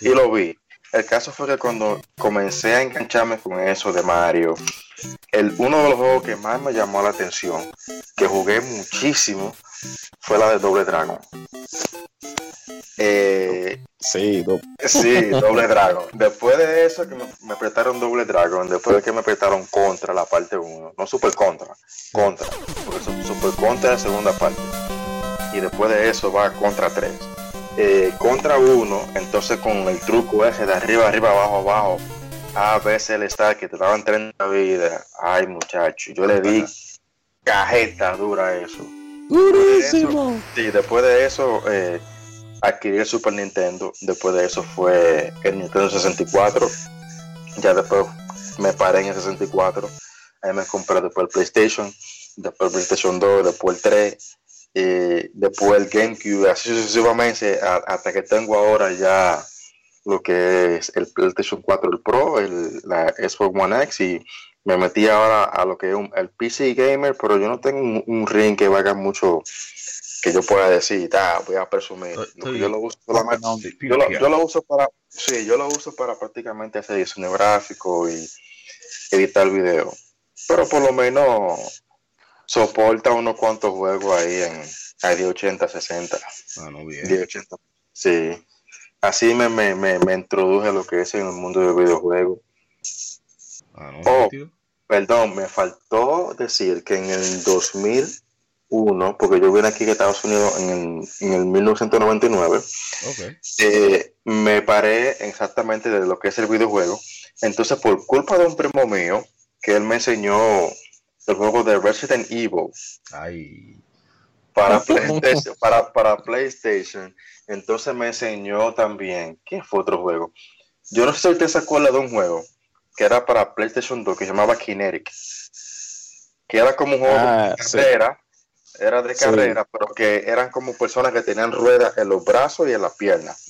y lo vi. El caso fue que cuando comencé a engancharme con eso de Mario, el, uno de los juegos que más me llamó la atención, que jugué muchísimo, fue la de Doble Dragon. Eh, sí, sí, Doble Dragon. Después de eso que me, apretaron Doble Dragon, después de que me apretaron Contra la parte 1, no Super Contra, Contra, porque Super Contra es la segunda parte. Y después de eso va Contra 3. Eh, contra 1, entonces con el truco ese de arriba, arriba, abajo, abajo, a veces el está que te daban 30 vidas. Ay, muchacho, yo le di cajeta dura a eso. Durísimo. sí, después de eso eh, adquirí el Super Nintendo. Después de eso fue el Nintendo 64. Ya después me paré en el 64. Ahí me compré después el PlayStation. Después el PlayStation 2, después el 3. Y después el GameCube, así sucesivamente, hasta que tengo ahora ya lo que es el PlayStation 4, el Pro, el, la Xbox One X y me metí ahora a lo que es un, el PC Gamer, pero yo no tengo un, ring que valga mucho que yo pueda decir, ah, voy a presumir. yo lo uso solamente, yo, lo, uso para, sí, yo lo uso para prácticamente hacer diseño gráfico y editar video. Pero por lo menos soporta unos cuantos juegos ahí en hay de 80, 60. Ah, no, bien. 80. Sí. Así me, me, me, me introduje a lo que es en el mundo del videojuego. Ah, no, oh, perdón, me faltó decir que en el 2001, porque yo vine aquí a Estados Unidos en el, en el 1999, okay. eh, me paré exactamente de lo que es el videojuego. Entonces, por culpa de un primo mío, que él me enseñó el juego de Resident Evil. Ay para PlayStation, para, para PlayStation. Entonces me enseñó también, ¿qué fue otro juego? Yo no sé si usted se acuerda de un juego que era para PlayStation 2 que se llamaba Kinetic, que era como un juego de ah, carrera, era de carrera, pero que eran como personas que tenían ruedas en los brazos y en las piernas.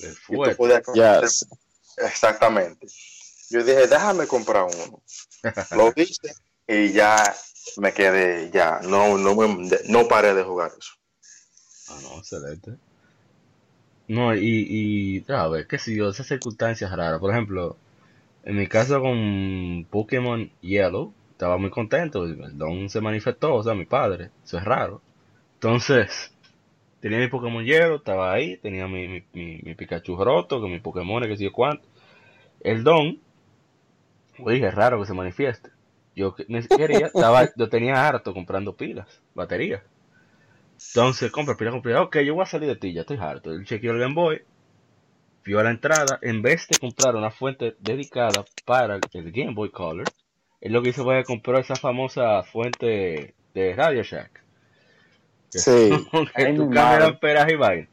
Exactamente. Yo dije, déjame comprar uno. Lo hice y ya me quedé, ya, no, no, no paré de jugar eso. Ah, no, excelente. No, y, y a ver, qué sé yo, esas circunstancias raras. Por ejemplo, en mi caso con Pokémon Yellow, estaba muy contento. El don se manifestó, o sea, mi padre. Eso es raro. Entonces, tenía mi Pokémon Yellow, estaba ahí, tenía mi, mi, mi, Pikachu roto, con mi Pokémon, que sé yo cuánto. El don, pues dije, es raro que se manifieste. Yo quería, estaba, yo tenía harto comprando pilas, baterías. Entonces, compra pila, compra. Ok, yo voy a salir de ti, ya estoy harto. El chequeo el Game Boy, fui a la entrada. En vez de comprar una fuente dedicada para el Game Boy Color, es lo que hizo fue comprar esa famosa fuente de Radio Shack. Sí. que tú cambias peras y vaina.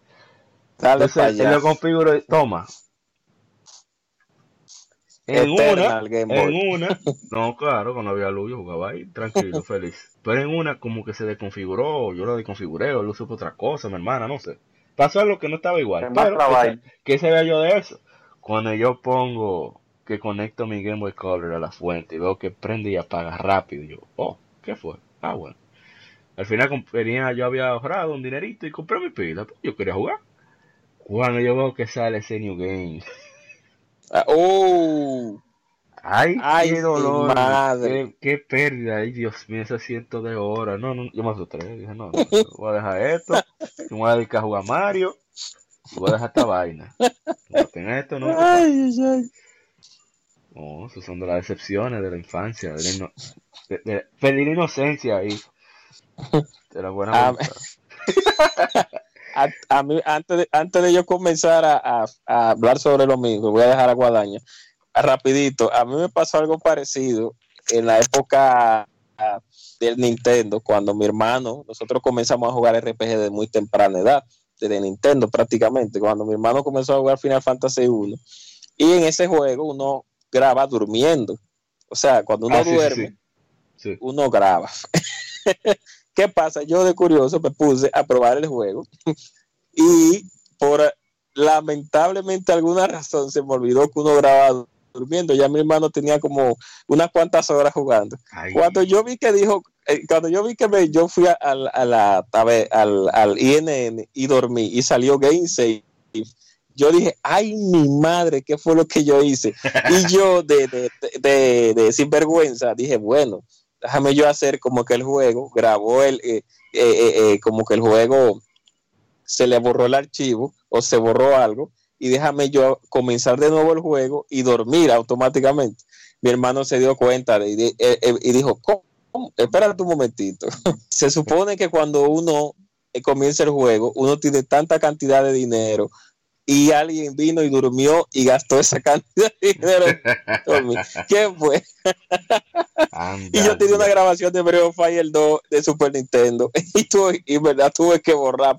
Entonces, él lo configuró, toma, en una, en una, no, claro, cuando había luz yo jugaba ahí, tranquilo, feliz. Pero en una como que se desconfiguró, yo lo desconfiguré, o lo usé otra cosa, mi hermana, no sé. Pasó algo que no estaba igual. Pero, ¿qué se ve yo de eso? Cuando yo pongo que conecto mi Game Boy Color a la fuente y veo que prende y apaga rápido, yo, oh, ¿qué fue? Ah, bueno. Al final yo había ahorrado un dinerito y compré mi pila, pues, yo quería jugar. Cuando yo veo que sale ese New Game Ah, ¡Oh! Ay, qué dolor. Madre. Qué, pérdida. Ay, Dios mío, ese asiento de hora. No, no, yo me asusté. Dije, no, no, voy a dejar esto. Me voy a dedicar a jugar Mario. voy a dejar esta vaina. No tenga esto, no. Ay, ay. No, esos son de las decepciones de la infancia. De, la de, pedir inocencia ahí. De la buena ah, a, mí, antes, de, antes de yo comenzar a, hablar sobre lo mismo, voy a dejar a Guadaña. Rapidito, a mí me pasó algo parecido en la época del Nintendo, cuando mi hermano, nosotros comenzamos a jugar RPG de muy temprana edad, desde Nintendo prácticamente, cuando mi hermano comenzó a jugar Final Fantasy 1, y en ese juego uno graba durmiendo. O sea, cuando uno ah, duerme, uno graba. ¿Qué pasa? Yo de curioso me puse a probar el juego y por lamentablemente alguna razón se me olvidó que uno grababa durmiendo. Ya mi hermano tenía como unas cuantas horas jugando. Cuando yo vi que dijo, eh, cuando yo vi que me, yo fui a, la, al, al INN y dormí y salió Game Save yo dije, ay, mi madre, ¿qué fue lo que yo hice? Y yo, de, de, de, de, sinvergüenza, dije, bueno, déjame yo hacer como que el juego grabó el, eh, eh, eh, como que el juego se le borró el archivo o se borró algo y déjame yo comenzar de nuevo el juego y dormir automáticamente. Mi hermano se dio cuenta de, y dijo, ¿cómo? Espérate un momentito. se supone que cuando uno comienza el juego, uno tiene tanta cantidad de dinero y alguien vino y durmió y gastó esa cantidad de dinero. ¿Qué fue? y yo tenía una grabación de Breath Fire 2 de Super Nintendo y tuve, y verdad tuve que borrar.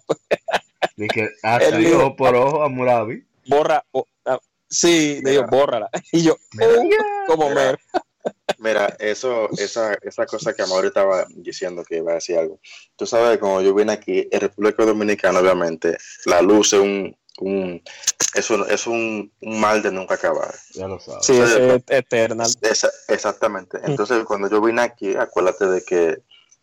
Dije, hasta ah, ojo por ojo a Murabi. Borra, ah, sí, le digo, bórrala. Y yo, oh, como mer. Mira, eso, esa, esa cosa que Amor estaba diciendo que iba a decir algo. Tú sabes, como yo vine aquí, en República Dominicana, obviamente, la luz es un un es un, es un, mal de nunca acabar. Ya lo sabes. Sí, es eternal. exactamente. Entonces, cuando yo vine aquí, acuérdate de que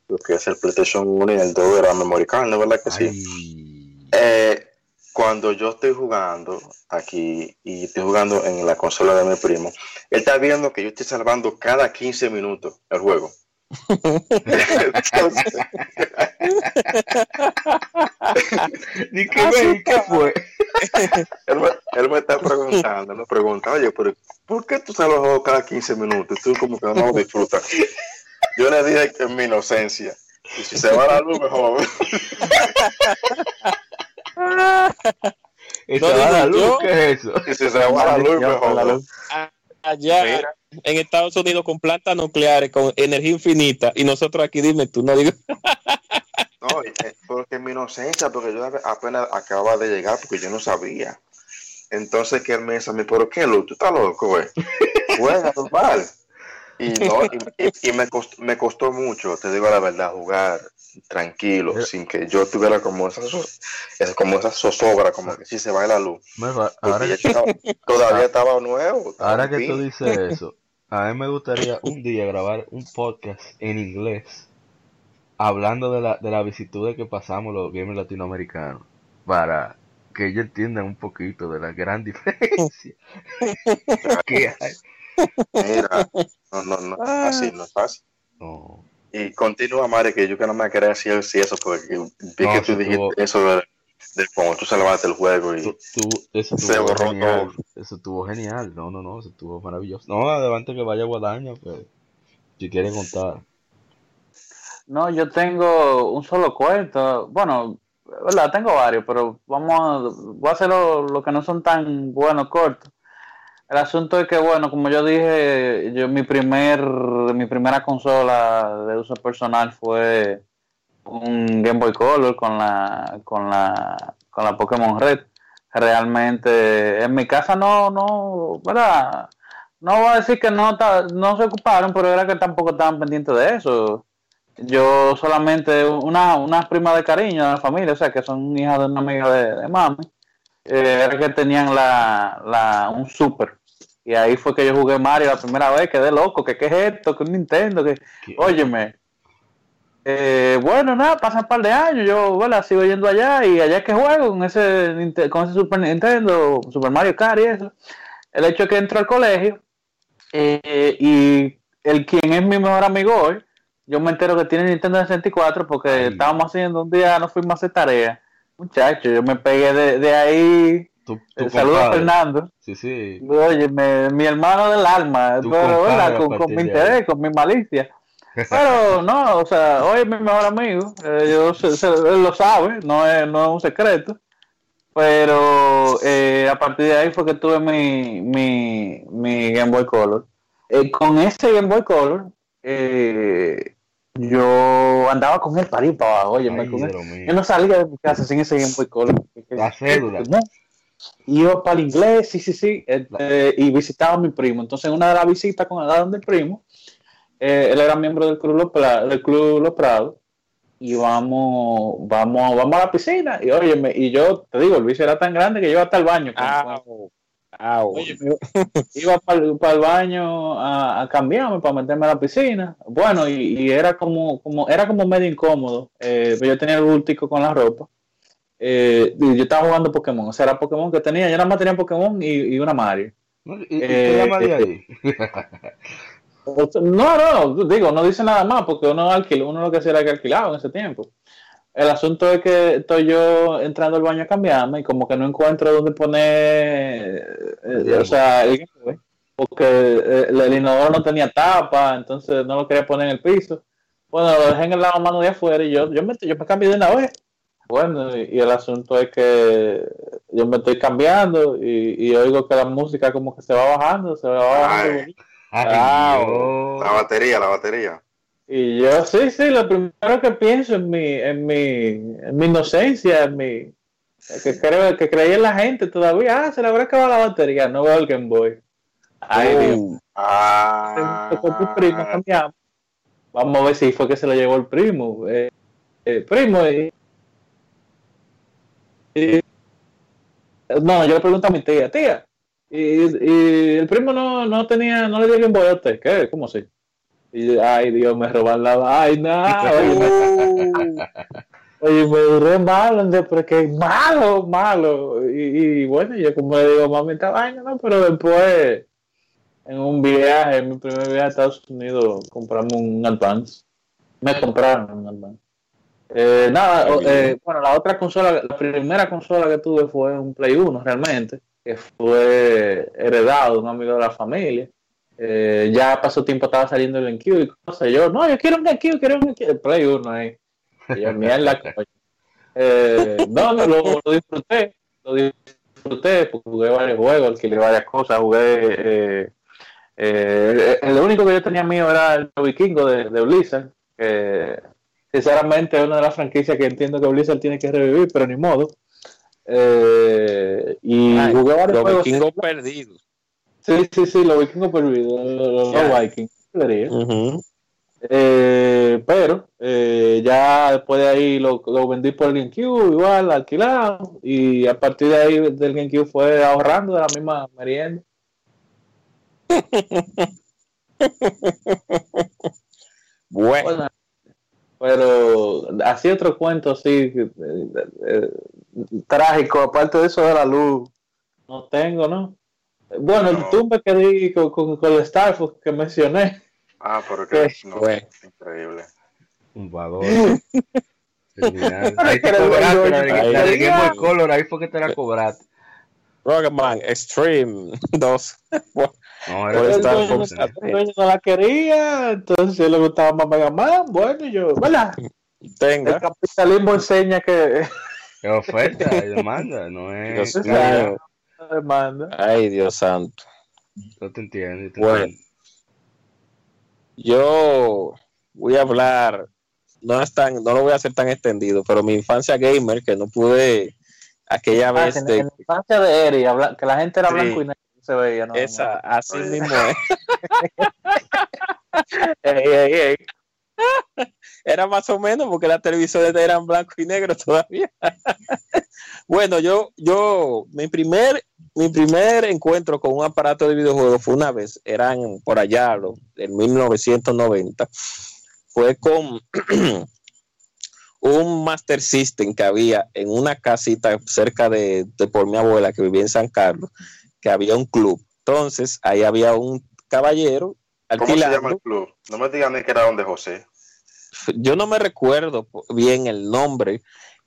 lo que es el PlayStation 1 y el 2 era memory card, ¿no verdad que sí? Eh, cuando yo estoy jugando aquí y estoy jugando en la consola de mi primo, él está viendo que yo estoy salvando cada 15 minutos el juego. Ni que ¿qué fue? él, me, está preguntando, me pregunta, oye, pero ¿por qué tú salvas el juego cada 15 minutos? Tú como que no lo disfrutas. Yo le dije que en mi inocencia. Y si se va la luz, mejor. ¿Y se va la luz? ¿Qué es eso? Y si se va la luz, mejor. Allá en Estados Unidos con plantas nucleares, con energía infinita, y nosotros aquí, dime tú, no digo. no, eh, porque mi inocencia, porque yo apenas acababa de llegar, porque yo no sabía. Entonces que él me dice a mí, ¿pero qué, Luz? ¿Tú estás loco, güey? Juega normal. Y, no, y, me, costó, me costó mucho, te digo la verdad, jugar tranquilo, eh. sin que yo tuviera como esa, como esa zozobra, como que si se va la luz. todavía estaba nuevo. ahora que tú dices eso, a mí me gustaría un día grabar un podcast en inglés hablando de la, de la visitud que pasamos los gamers latinoamericanos para que ellos entiendan un poquito de la gran diferencia que hay Mira, no, no, no, así no es fácil. Y continúa, Mari, que yo que no me quería decir si eso, porque vi que tú dijiste eso de, de, cuando tú salvaste el juego y eso se borró todo. Eso estuvo genial, no, no, no, eso estuvo maravilloso. No, adelante que vaya Guadaña, pues, si quieren contar. No, yo tengo un solo cuento, bueno, verdad, tengo varios, pero vamos a, voy a hacer lo que no son tan buenos cortos. El asunto es que, bueno, como yo dije, yo mi primer, mi primera consola de uso personal fue un Game Boy Color con la, con la, con la Pokémon Red. Realmente, en mi casa no, no, ¿verdad? No voy a decir que no, no se ocuparon, pero era que tampoco estaban pendientes de eso. Yo solamente, una, una prima de cariño de la familia, o sea, que son hijas de una amiga de, de mami, eh, era que tenían la, la, un super. Y ahí fue que yo jugué Mario la primera vez, quedé loco, que qué es esto, que un Nintendo, que, óyeme. Eh, bueno, nada, pasan un par de años, yo, bueno, sigo yendo allá y allá es que juego con ese, con ese Super Nintendo, Super Mario Kart y eso. El hecho es que entro al colegio eh, y el quien es mi mejor amigo hoy, yo me entero que tiene Nintendo 64 porque estábamos haciendo un día, no fuimos a hacer tarea Muchacho, yo me pegué de, ahí. Eh, saludos a Fernando. Sí, sí. Oye, mi hermano del alma, pero Con, mi interés, con mi malicia. Pero no, o sea, hoy es mi mejor amigo, eh, yo, él lo sabe, no es, no es un secreto. Pero eh, a partir de ahí fue que tuve mi, mi, mi Game Boy Color. con ese Game Boy Color, eh, yo andaba con él para ir para abajo, oye, yo no salía de mi casa sin ese Game Boy Color. La cédula. Iba para el inglés, sí, sí, sí, este, y visitaba a mi primo. Entonces, en una de las visitas con el del primo, eh, él era miembro del Club Los, del Club Los Prados, y vamos, vamos, vamos a la piscina. Y oye, y yo te digo, el vicio era tan grande que yo hasta el baño. iba para el, baño a, cambiarme para meterme a la piscina. Bueno, y, era como, como, era como medio incómodo. Eh, yo tenía el bultico con la ropa. Eh, yo estaba jugando Pokémon, o sea, era Pokémon que tenía, yo nada más tenía Pokémon y, una Mario. ¿Y, eh, ahí? no, no, digo, no dice nada más porque uno alquiló, uno lo que hacía era que alquilaba en ese tiempo. El asunto es que estoy yo entrando al baño a cambiarme y como que no encuentro dónde poner, eh, o sea, el porque eh, el, inodoro no tenía tapa, entonces no lo quería poner en el piso. Bueno, lo dejé en el lado mano de afuera y yo, yo, me, yo me cambié de una vez. Bueno, y, el asunto es que yo me estoy cambiando y, oigo que la música como que se va bajando, se va bajando. la batería, la batería. Y yo, sí, sí, lo primero que pienso en mi, en mi, en mi inocencia, en mi, que creo que creí en la gente todavía, ah, se le habrá acabado la batería, no veo el Game Boy. Ay, Dios. Ah. primo, Vamos a ver si fue que se lo llevó el primo. Eh, eh primo, y, no, yo le pregunto a mi tía, tía, y, el primo no, no tenía, no le dio un boyote, ¿qué? ¿Cómo así? Y ay Dios, me roban la vaina. Oye, me duré malo, porque malo, malo. Y, bueno, yo como le digo, mami, esta vaina, no, pero después, en un viaje, en mi primer viaje a Estados Unidos, compramos un Advance. Me compraron un Advance. Eh, nada, eh, bueno, la otra consola, la primera consola que tuve fue un Play 1 realmente, que fue heredado de un amigo de la familia. Eh, ya pasó tiempo, estaba saliendo el GameCube y cosas. Yo, no, yo quiero un GameCube, quiero un GameCube. Play 1 ahí. Y yo, mierda, eh, no, no, lo, lo, disfruté, lo disfruté, porque jugué varios juegos, alquilé varias cosas, jugué. Eh, eh, el único que yo tenía mío era el Vikingo de, de Blizzard, que sinceramente es una de las franquicias que entiendo que Blizzard tiene que revivir, pero ni modo. Eh, y jugué varios los vikingos perdidos. Sí, sí, sí, los vikingos perdidos, los, yeah. vikings. eh, pero eh, ya después de ahí lo, lo, vendí por el GameCube, igual, alquilado, y a partir de ahí del GameCube fue ahorrando de la misma merienda. bueno. Pero así otro cuento así eh, eh, trágico, aparte de eso de la luz, no tengo, ¿no? Bueno, el tumbe que di con, con, con, el Star Fox que mencioné. Ah, pero que no, fue increíble. Un valor. ahí te cobraste, la de Game Boy Color, ahí fue que te la cobraste. Rockman Extreme 2. No, era el, dueño no la quería, entonces le gustaba más Mega Man. Bueno, yo, ¿verdad? Tenga. El capitalismo enseña que. Que oferta y demanda, no es. Dios claro. Demanda. Ay, Dios santo. No te entiendo. Te bueno, entiendo. yo voy a hablar, no es tan, no lo voy a hacer tan extendido, pero mi infancia gamer, que no pude aquella Ah, vez en, de, en la infancia de Eri, que la gente era Sí. blanco y negro, se veía, ¿no? esa, así mismo es. Ey, ey, ey. Era más o menos porque las televisores eran blanco y negro todavía. bueno, yo, yo, mi primer, mi primer encuentro con un aparato de videojuegos fue una vez, eran por allá, en 1990, fue con un Master System que había en una casita cerca de, de por mi abuela que vivía en San Carlos, que había un club. Entonces, ahí había un caballero ¿Cómo se llama el club? No me digan ni que era donde José. Yo no me recuerdo bien el nombre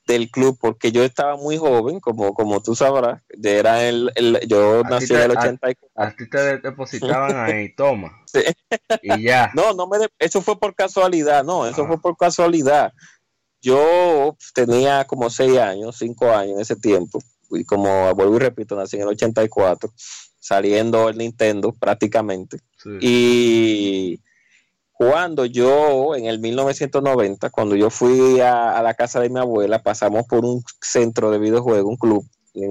del club porque yo estaba muy joven, como, como tú sabrás, era el, el- yo A nací en el a- 84. A ti te depositaban ahí, toma. Sí. Y ya. No, no me de- eso fue por casualidad, no, eso Ah. fue por casualidad. Yo tenía como seis años, cinco años en ese tiempo, y como vuelvo y repito, nací en el 84, saliendo el Nintendo prácticamente. Sí. Y cuando yo, en el 1990, cuando yo fui a, a la casa de mi abuela, pasamos por un centro de videojuegos, un club,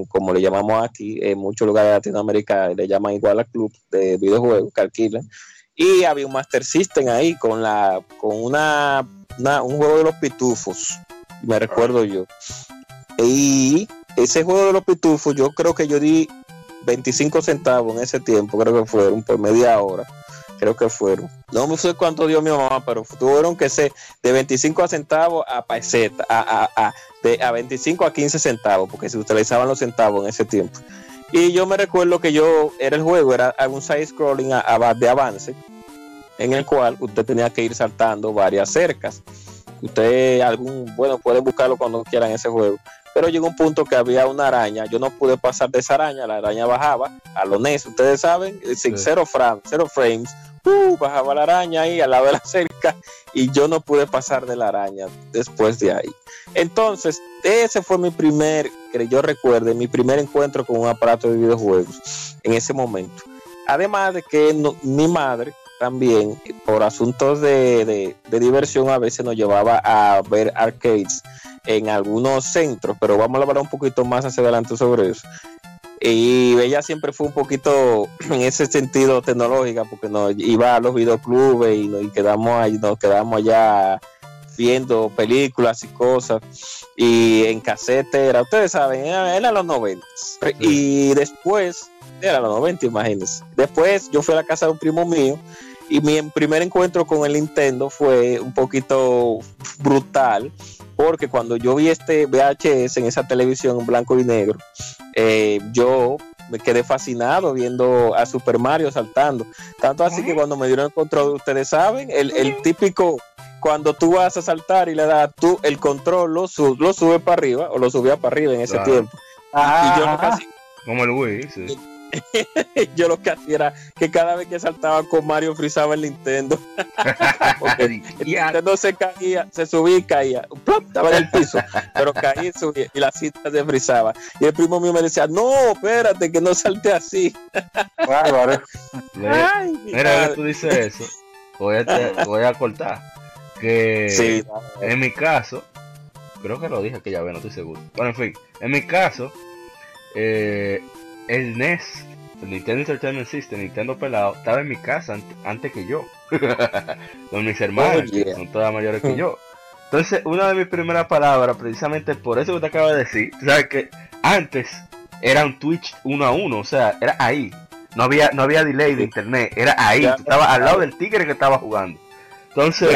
como le llamamos aquí, en muchos lugares de Latinoamérica le llaman igual al club de videojuegos que alquilan. Y había un Master System ahí con la con una, una- un juego de los pitufos, me recuerdo yo. Y ese juego de los pitufos, yo creo que yo di 25 centavos en ese tiempo, creo que fueron por media hora, creo que fueron. No me sé cuánto dio mi mamá, pero tuvieron que ser de 25 a centavos a peseta, a, a, a, de, a 25 a 15 centavos, porque se utilizaban los centavos en ese tiempo. Y yo me recuerdo que yo, era el juego, era un side scrolling a, a- de avance, en el cual usted tenía que ir saltando varias cercas. Usted, algún, bueno, puede buscarlo cuando quieran ese juego. Pero llegó un punto que había una araña. Yo no pude pasar de esa araña. La araña bajaba a lo NES. Ustedes saben, sin Sí. cero, frames, cero frames. uh, bajaba la araña ahí al lado de la cerca. Y yo no pude pasar de la araña después de ahí. Entonces, ese fue mi primer, que yo recuerde, mi primer encuentro con un aparato de videojuegos en ese momento. Además de que no- mi madre también, por asuntos de, de- de diversión, a veces nos llevaba a ver arcades en algunos centros, pero vamos a hablar un poquito más hacia adelante sobre eso. Y ella siempre fue un poquito en ese sentido tecnológica, porque nos iba a los videoclubes y, nos, y quedamos ahí, nos quedamos allá viendo películas y cosas, y en casetera, ustedes saben, era, los 90. Y después, era los 90, imagínense. Después yo fui a la casa de un primo mío y mi primer encuentro con el Nintendo fue un poquito brutal, porque cuando yo vi este VHS en esa televisión en blanco y negro, eh, yo me quedé fascinado viendo a Super Mario saltando. Tanto así que cuando me dieron el control, ustedes saben, el, típico, cuando tú vas a saltar y le das tú el control, lo, lo sube para arriba, o lo subía para arriba en ese tiempo. y yo casi, Como el Wii, sí. yo lo que hacía era que cada vez que saltaba con Mario frizaba el Nintendo. el Nintendo se caía, se subía y caía. Estaba en el piso, pero caía y subía y la cinta se frizaba. Y el primo mío me decía, no, espérate, que no salte así. Mira, que tú dices eso, voy a, voy a cortar. Que en mi caso, creo que lo dije que ya ve, no estoy seguro. Bueno, en fin, en mi caso, eh, el NES, el Nintendo Entertainment System, Nintendo pelado, estaba en mi casa antes que yo. Con mis hermanos, que son todas mayores que yo. Entonces, una de mis primeras palabras, precisamente por eso que te acabo de decir, sabes que antes era un Twitch uno a uno, o sea, era ahí. No había, no había delay de internet, era ahí. Estaba al lado del tigre que estaba jugando. Entonces,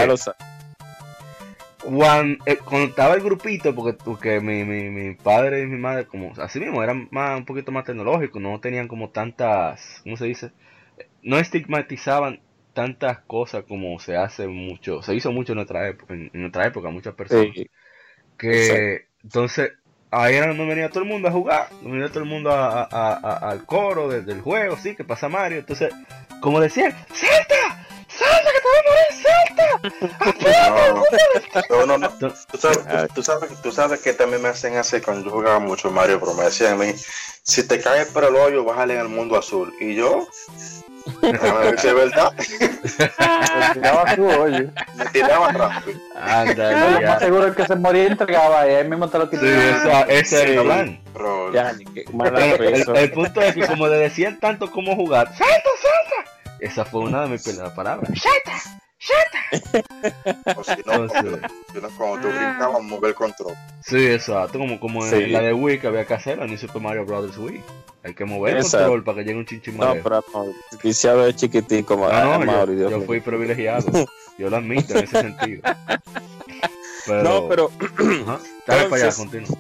cuando, eh, cuando, estaba el grupito, porque, porque mi, mi, mi, padre y mi madre, como así mismo, eran más, un poquito más tecnológicos, no tenían como tantas, ¿cómo se dice? No estigmatizaban tantas cosas como se hace mucho, se hizo mucho en nuestra época, en, nuestra época muchas personas. Que entonces ahí era donde venía todo el mundo a jugar, venía todo el mundo a, al coro del juego, sí, que pasa Mario. Entonces, como decían, ¡Salta! ¡Salta que te vas a morir! ¡Salta! No, no, no. ¿Tú, sabes, tú, sabes, tú sabes que también me hacen hacer cuando yo jugaba mucho Mario, pero me decían a mí, si te caes por el hoyo, bájale en el mundo azul. Y yo, es verdad. Me tiraba su hoyo. Me tiraba rápido. Anda, lo más seguro es que se moría y entregaba y ahí mismo te lo quitaba. Sí, esa, ese es el plan. El, el, punto es que como le decían tanto cómo jugar, ¡salta, salta! Esa fue una de mis primeras palabras. ¡Shata! ¡Shata! O si no, cuando tú brincabas, mover el control. Sí, exacto. Como, como en la de Wii que había que hacerlo en Super Mario Bros. Wii. Hay que mover el control para que llegue un chinchín No, pero no, viciado de chiquitico como no, no, Mario, yo, yo fui privilegiado. yo lo admito en ese sentido. Pero... No, pero. Dale para allá, continúa.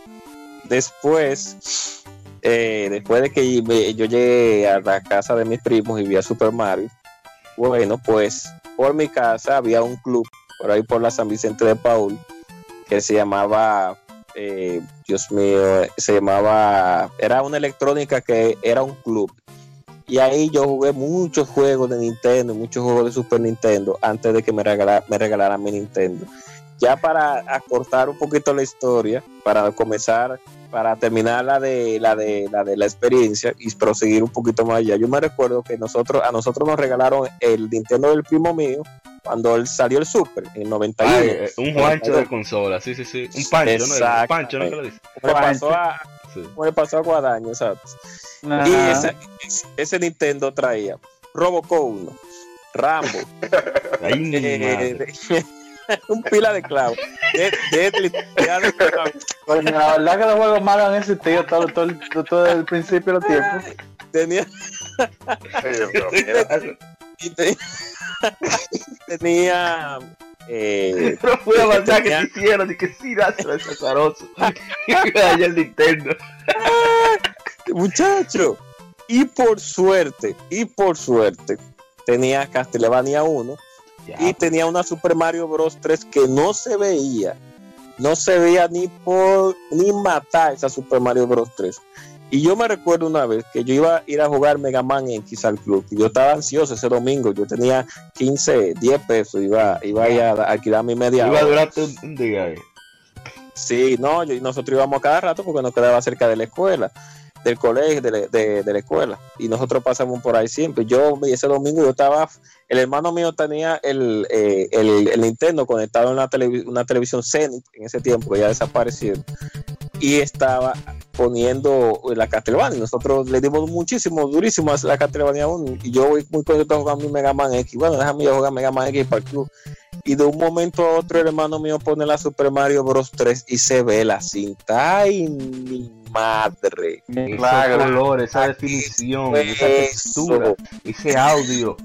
Después eh, después de que yo llegué a la casa de mis primos y vi a Super Mario, bueno, pues por mi casa había un club por ahí por la San Vicente de Paul que se llamaba, eh, Dios mío, se llamaba, era una electrónica que era un club. Y ahí yo jugué muchos juegos de Nintendo, muchos juegos de Super Nintendo antes de que me, regalara, me regalaran mi Nintendo. Ya para acortar un poquito la historia, para comenzar para terminar la de la de la de la experiencia y proseguir un poquito más allá. Yo me recuerdo que nosotros a nosotros nos regalaron el Nintendo del primo mío cuando él salió el Super en 91. Eh, un Juancho de consola, sí, sí, sí, un pancho, ¿no? Un pancho, ¿no? lo dice? Me pasó a sí. me pasó a Guadaño, exacto. Y ese, ese, Nintendo traía Robocop 1, Rambo. Eh, un pila de clavos. la verdad que los juegos malos han existido todo, todo, todo, el principio del tiempo. Tenía. tenía. Eh, no fue avanzar que hicieron y que sí, dáselo ese azaroso. Allá el Nintendo. Muchacho. Y por suerte, y por suerte, tenía Castlevania 1 y tenía una Super Mario Bros. 3 que no se veía, no se veía ni por ni matar esa Super Mario Bros. 3. Y yo me recuerdo una vez que yo iba a ir a jugar Mega Man X al club. Y yo estaba ansioso ese domingo. Yo tenía 15, 10 pesos. Iba, iba a, ir a alquilar mi media Iba a durar un día. Sí, no, yo, nosotros íbamos cada rato porque nos quedaba cerca de la escuela del colegio, de, de, de, la escuela. Y nosotros pasamos por ahí siempre. Yo, ese domingo, yo estaba, el hermano mío tenía el, eh, el, el Nintendo conectado en una, una televisión Zenith en ese tiempo, que ya desapareció. Y estaba poniendo la Castlevania. Nosotros le dimos muchísimo, durísimo a la Castlevania 1. Y yo voy muy contento jugando mi Mega Man X. Bueno, déjame yo jugar Mega Man X para el club. y de un momento a otro el hermano mío pone la Super Mario Bros 3 y se ve la cinta. Ay, mi madre. Claro, ese color, esa definición, esa textura, ese audio.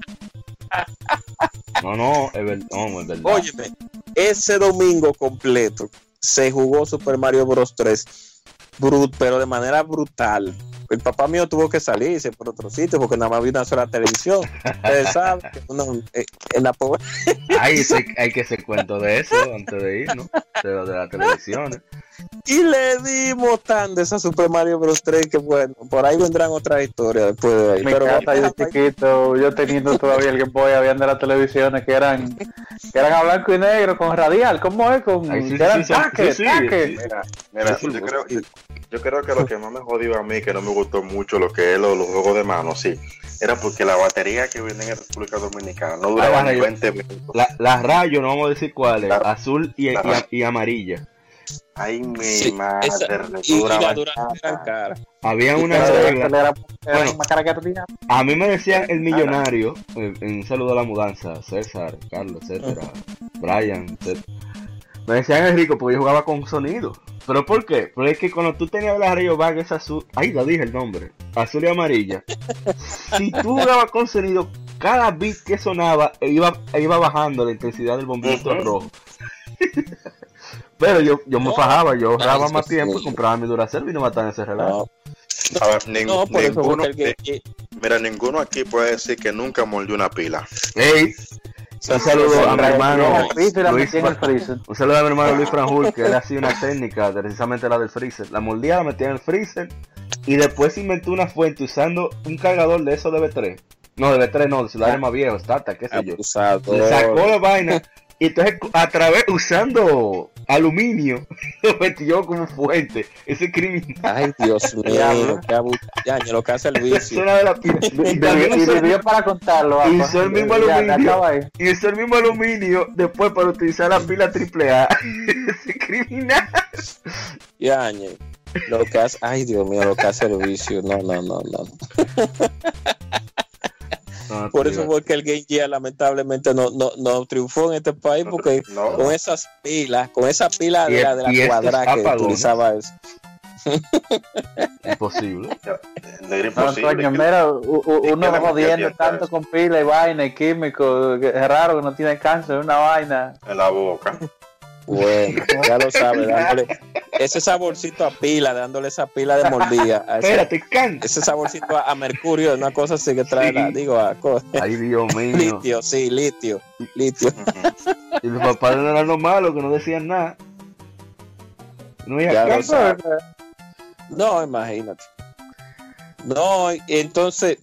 No, no, es verdad. No, es verdad. Óyeme, ese domingo completo se jugó Super Mario Bros 3, brut, pero de manera brutal el papá mío tuvo que salirse por otro sitio porque nada más vi una sola televisión. Ustedes saben que uno, eh, en la pobre. hay, hay que hacer cuento de eso antes de ir, ¿no? De, de la televisión. Y le dimos tan de esa Super Mario Bros. 3 que bueno, por ahí vendrán otras historias después de ahí. Me Pero encanta, yo chiquito, yo teniendo todavía el Game Boy viendo las televisiones que eran, que eran a blanco y negro, con radial, ¿cómo es? Con, Ay, sí, que eran sí, sí, Mira, mira yo, creo, yo creo que lo que más me jodió a mí, que no me gustó mucho lo que es los, los juegos de mano, sí, era porque la batería que viene en República Dominicana no duraba ni 20 minutos. Las la rayos, no vamos a decir cuáles, azul y, y, y amarilla. Ay, mi madre. y, la cara. Había una regla. Bueno, a mí me decían el millonario. Un saludo a la mudanza. César, Carlos, etcétera. Brian, etcétera. Me decían el rico porque yo jugaba con sonido. ¿Pero por qué? Porque es que cuando tú tenías la Rayo Bag esa azul. Ahí lo dije el nombre. Azul y amarilla. si tú jugabas con sonido, cada beat que sonaba iba, iba bajando la intensidad del bombito rojo. Pero yo, yo me fajaba, yo ahorraba más tiempo y compraba mi Duracell y no mataba ese relajo. A ver, ninguno, mira, ninguno aquí puede decir que nunca mordió una pila. Ey, un saludo a mi hermano Luis, un saludo a mi hermano Luis Franjul, que él hacía una técnica, precisamente la del freezer. La mordía, la metía en el freezer y después inventó una fuente usando un cargador de eso de B3. No, de B3 no, de celulares más viejos, Tata, qué sé yo. Le sacó la vaina y entonces a través, usando aluminio, lo metió como fuente. Ese criminal. Ay, Dios mío, qué ya, lo que hace el vicio. de la y para contarlo. Y usó el mismo aluminio. Y usó el mismo aluminio después para utilizar la pila AAA. Ese criminal. Ya, lo que hace, ay Dios mío, lo que hace el vicio. No, no, no, no. Por eso fue que el Game Gear lamentablemente no, no, no triunfó en este país, porque con esas pilas, con esa pila de la, de la cuadra que utilizaba eso. Imposible. imposible. mira, uno jodiendo tanto con pila y vaina y químico, es raro que no tiene cáncer, una vaina. En la boca. Bueno, ya lo sabes, dándole ese saborcito a pila, dándole esa pila de mordida. Espérate, can. Ese saborcito a, mercurio, una cosa así que trae, la, digo, a Ay, Dios mío. Litio, sí, litio, litio. y los papás no eran los malos, que no decían nada. No No, imagínate. No, entonces,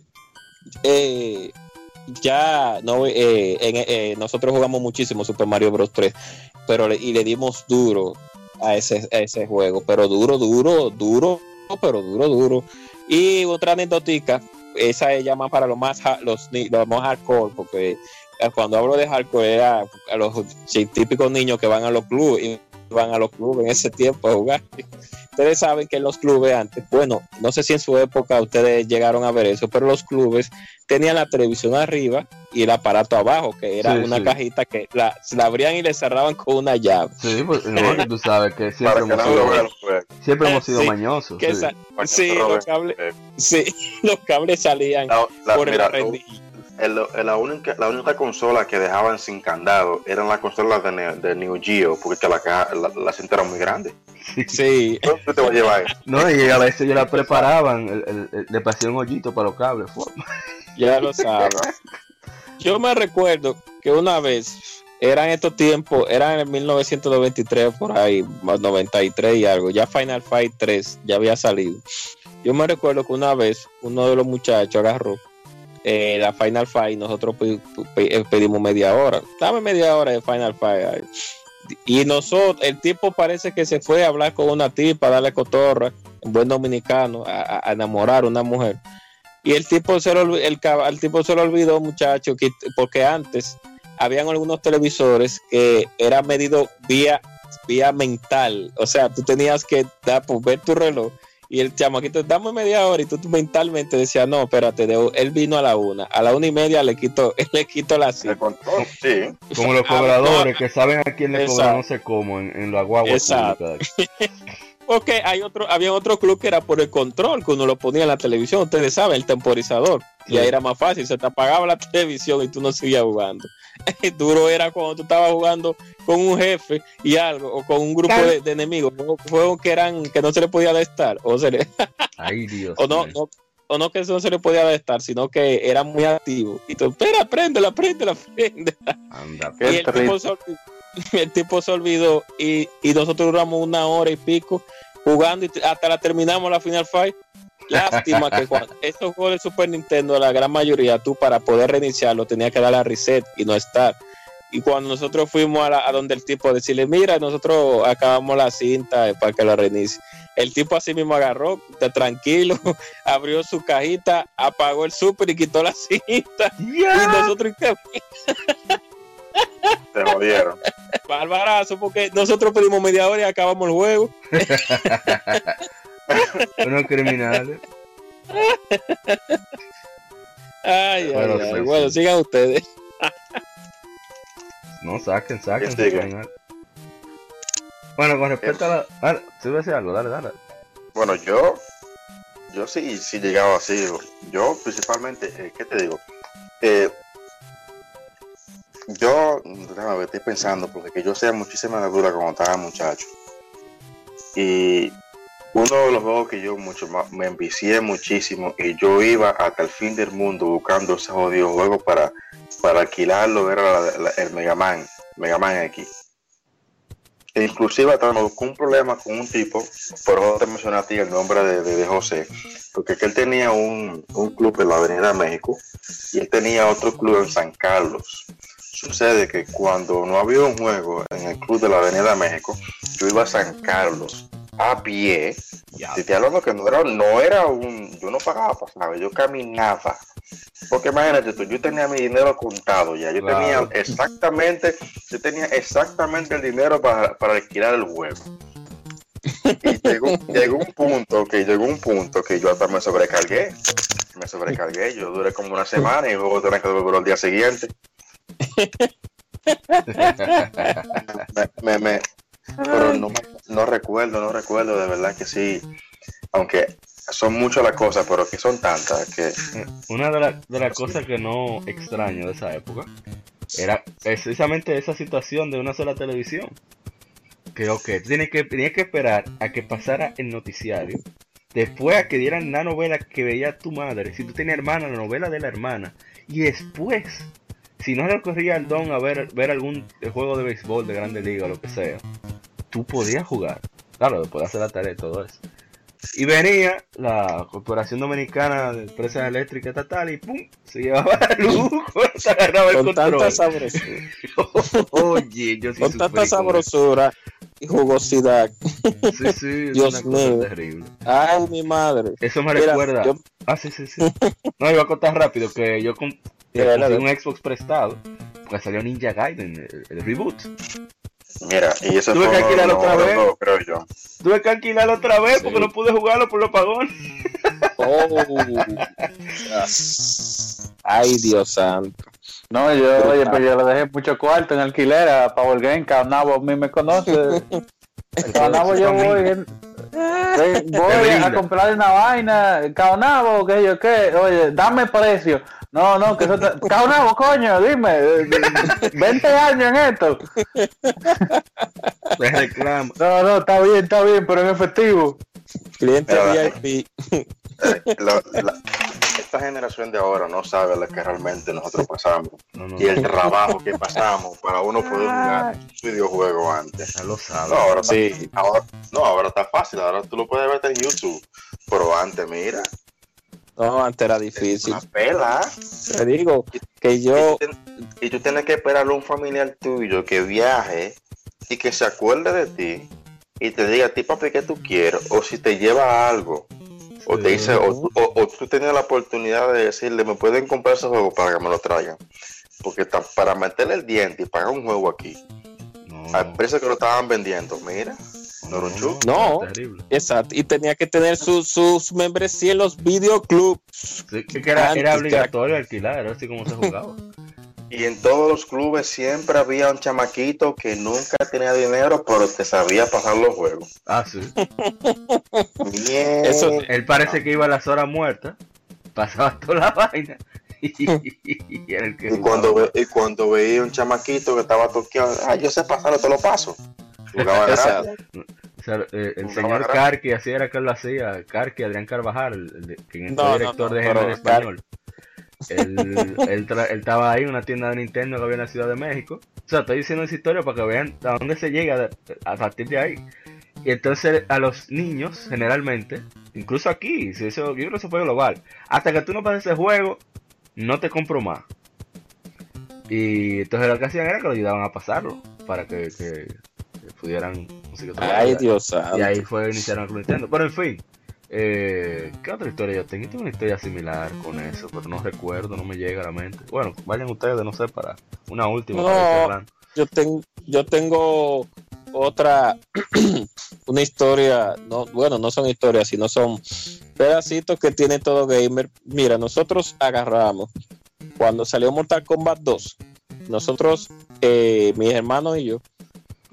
eh, ya no, eh, eh, nosotros jugamos muchísimo Super Mario Bros. 3 pero le, y le dimos duro a ese, ese juego, pero duro, duro, duro, pero duro, duro. Y otra anecdotica, esa es ya más para los más, los, los más hardcore, porque eh, cuando hablo de hardcore era a los típicos niños que van a los clubes van a los clubes en ese tiempo a jugar. Ustedes saben que en los clubes antes, bueno, no sé si en su época ustedes llegaron a ver eso, pero los clubes tenían la televisión arriba y el aparato abajo, que era una cajita que la, la, abrían y le cerraban con una llave. Sí, pues no, tú sabes que siempre hemos sido, siempre hemos sido mañosos. sí, los cables, sí, los cables salían por el el, la, única, la única consola que dejaban sin candado eran las consolas de, de Neo Geo, porque la, la, la cinta era muy grande. Sí. te voy a llevar? No, y a veces ya la preparaban, el, el, le pasé un hoyito para los cables. Ya lo sabes. Yo me recuerdo que una vez, eran estos tiempos, eran en 1993 por ahí, 93 y algo, ya Final Fight 3 ya había salido. Yo me recuerdo que una vez uno de los muchachos agarró eh, la Final Fight, nosotros eh, pedimos media hora. Dame media hora de Final Fight. Y nosotros, el tipo parece que se fue a hablar con una tipa, a darle cotorra, un buen dominicano, a, enamorar a una mujer. Y el tipo se lo, el, tipo se olvidó, muchacho, que, porque antes habían algunos televisores que era medido vía, vía mental. O sea, tú tenías que dar, pues, ver tu reloj y el chamaquito, dame media hora, y tú, mentalmente decías, no, espérate, él vino a la una, a la una y media le quito, le quito la cita. Sí. Como los cobradores que saben a quién le cobran, no sé cómo, en, en la guagua. Exacto. Porque hay otro, había otro club que era por el control, que uno lo ponía en la televisión, ustedes saben, el temporizador. Y ahí era más fácil, se te apagaba la televisión y tú no seguías jugando. Duro era cuando tú estabas jugando con un jefe y algo, o con un grupo de, enemigos, juegos que eran, que no se le podía estar, o se Ay, Dios o no, no, o no que eso no se le podía estar, sino que era muy activo. Y tú, espera, préndela, préndela, préndela. Anda, y el tipo, se olvidó, el tipo se olvidó y, y nosotros duramos una hora y pico jugando y hasta la terminamos la Final Fight. Lástima que cuando estos juegos de Super Nintendo, la gran mayoría, tú para poder reiniciarlo tenías que dar a reset y no estar. Y cuando nosotros fuimos a, donde el tipo decirle, mira, nosotros acabamos la cinta para que lo reinicie. El tipo así mismo agarró, de tranquilo, abrió su cajita, apagó el super y quitó la cinta. Y nosotros Se jodieron. Barbarazo, porque nosotros pedimos media hora y acabamos el juego. Unos criminales. Ay, bueno, ay, bueno, sigan ustedes. no, saquen, saquen. Bueno, con respecto a la. Si voy a decir algo, dale, dale. Bueno, yo. Yo sí, sí llegaba así. Yo, principalmente, eh, ¿qué te digo? Eh, yo, déjame ver, estoy pensando, porque que yo sea muchísima dura como estaba muchacho. Y uno de los juegos que yo mucho más me envicié muchísimo y yo iba hasta el fin del mundo buscando ese jodido juego para, para alquilarlo, era el Mega Man, Mega Man X. E inclusive hasta me un problema con un tipo, por eso te mencioné a ti el nombre de, de, José, porque él tenía un, un, club en la Avenida México y él tenía otro club en San Carlos. Sucede que cuando no había un juego en el club de la Avenida México, yo iba a San Carlos a pie. Ya. Te estoy hablando que no era, no era un. Yo no pagaba pasaje, yo caminaba. Porque imagínate tú, yo tenía mi dinero contado ya. Yo tenía exactamente, yo tenía exactamente el dinero para, para alquilar el juego. Y llegó, llegó, un punto que llegó un punto que yo hasta me sobrecargué. Me sobrecargué, yo duré como una semana y luego tenía que devolverlo al día siguiente. Me, me, pero no, no recuerdo, no recuerdo, de verdad que sí. Aunque son muchas las cosas, pero que son tantas que... Una de, de las cosas que no extraño de esa época era precisamente esa situación de una sola televisión. Que, ok, tienes que, que esperar a que pasara el noticiario. Después a que dieran la novela que veía tu madre. Si tú tenías hermana, la novela de la hermana. Y después, si no recorría el don a ver, ver algún juego de béisbol de grande liga o lo que sea, tú podías jugar. Claro, de hacer la tarea y todo eso. Y venía la Corporación Dominicana de Empresas Eléctricas Estatal y ¡pum! Se llevaba la luz se agarraba el Con tanta sabrosura. Oye, yo sí Con tanta sabrosura y jugosidad. Sí, sí, Dios es una mío. cosa terrible. Ay, mi madre. Eso me recuerda. Ah, sí, sí, sí. No, iba a contar rápido que yo con... un Xbox prestado. Porque salió Ninja Gaiden, el reboot. Mira, y eso Tuve que alquilarlo otra vez. creo yo. Tuve que alquilarlo otra vez porque no pude jugarlo por los pagón. Oh. Ay, Dios santo. No, yo, oye, pero yo le dejé mucho cuarto en alquiler a Power Game. Caonabo a mí me conoce. Caonabo yo voy, voy a comprar una vaina. Caonabo, que yo qué. Oye, dame precio. No, no, que eso te... Coño, dime, 20 años en esto. Me reclamo. No, no, está bien, está bien, pero en efectivo. Cliente VIP. Eh, esta generación de ahora no sabe lo que realmente nosotros pasamos y el trabajo que pasamos para uno poder jugar un videojuego antes. Ya lo sabes. No, ahora, sí. está, ahora, no, ahora está fácil, ahora tú lo puedes ver en YouTube, pero antes, mira, no, antes era difícil. Una pela. Te digo que yo. Y tú, tienes que esperar a un familiar tuyo que viaje y que se acuerde de ti y te diga a ti, papi, ¿qué tú quieres? O si te lleva algo. O te dice, o, tú tenías la oportunidad de decirle, me pueden comprar ese juego para que me lo traigan. Porque para meterle el diente y pagar un juego aquí, a precio que lo estaban vendiendo, mira. No, exacto. Y tenía que tener sus su membresía en los videoclubs. Sí, que era, era obligatorio alquilar, era así como se jugaba. Y en todos los clubes siempre había un chamaquito que nunca tenía dinero, pero te sabía pasar los juegos. Ah, sí. Eso, él parece que iba a las horas muertas, pasaba toda la vaina. Y, cuando, y cuando veía un chamaquito que estaba toqueado, ah, yo sé pasarlo, te lo paso. Jugaba eh, el señor Carqui, así era que lo hacía, Carqui, Adrián Carvajal, el, que es el director de género español. Él, él, estaba ahí en una tienda de Nintendo que había en la Ciudad de México. O sea, estoy diciendo esa historia para que vean a dónde se llega a partir de ahí. Y entonces a los niños, generalmente, incluso aquí, si eso, yo creo que eso fue global, hasta que tú no pases ese juego, no te compro más. Y entonces lo que hacían era que lo ayudaban a pasarlo, para que, pudieran... Ay, Dios Y ahí fue iniciaron con Nintendo. Pero en fin, eh, ¿Qué otra historia yo tengo? tengo una historia similar con eso, pero no recuerdo, no me llega a la mente. Bueno, vayan ustedes, no sé, para una última. No, yo, tengo yo tengo otra, una historia, no, bueno, no son historias, sino son pedacitos que tiene todo gamer. Mira, nosotros agarramos, cuando salió Mortal Kombat 2, nosotros, eh, mis hermanos y yo,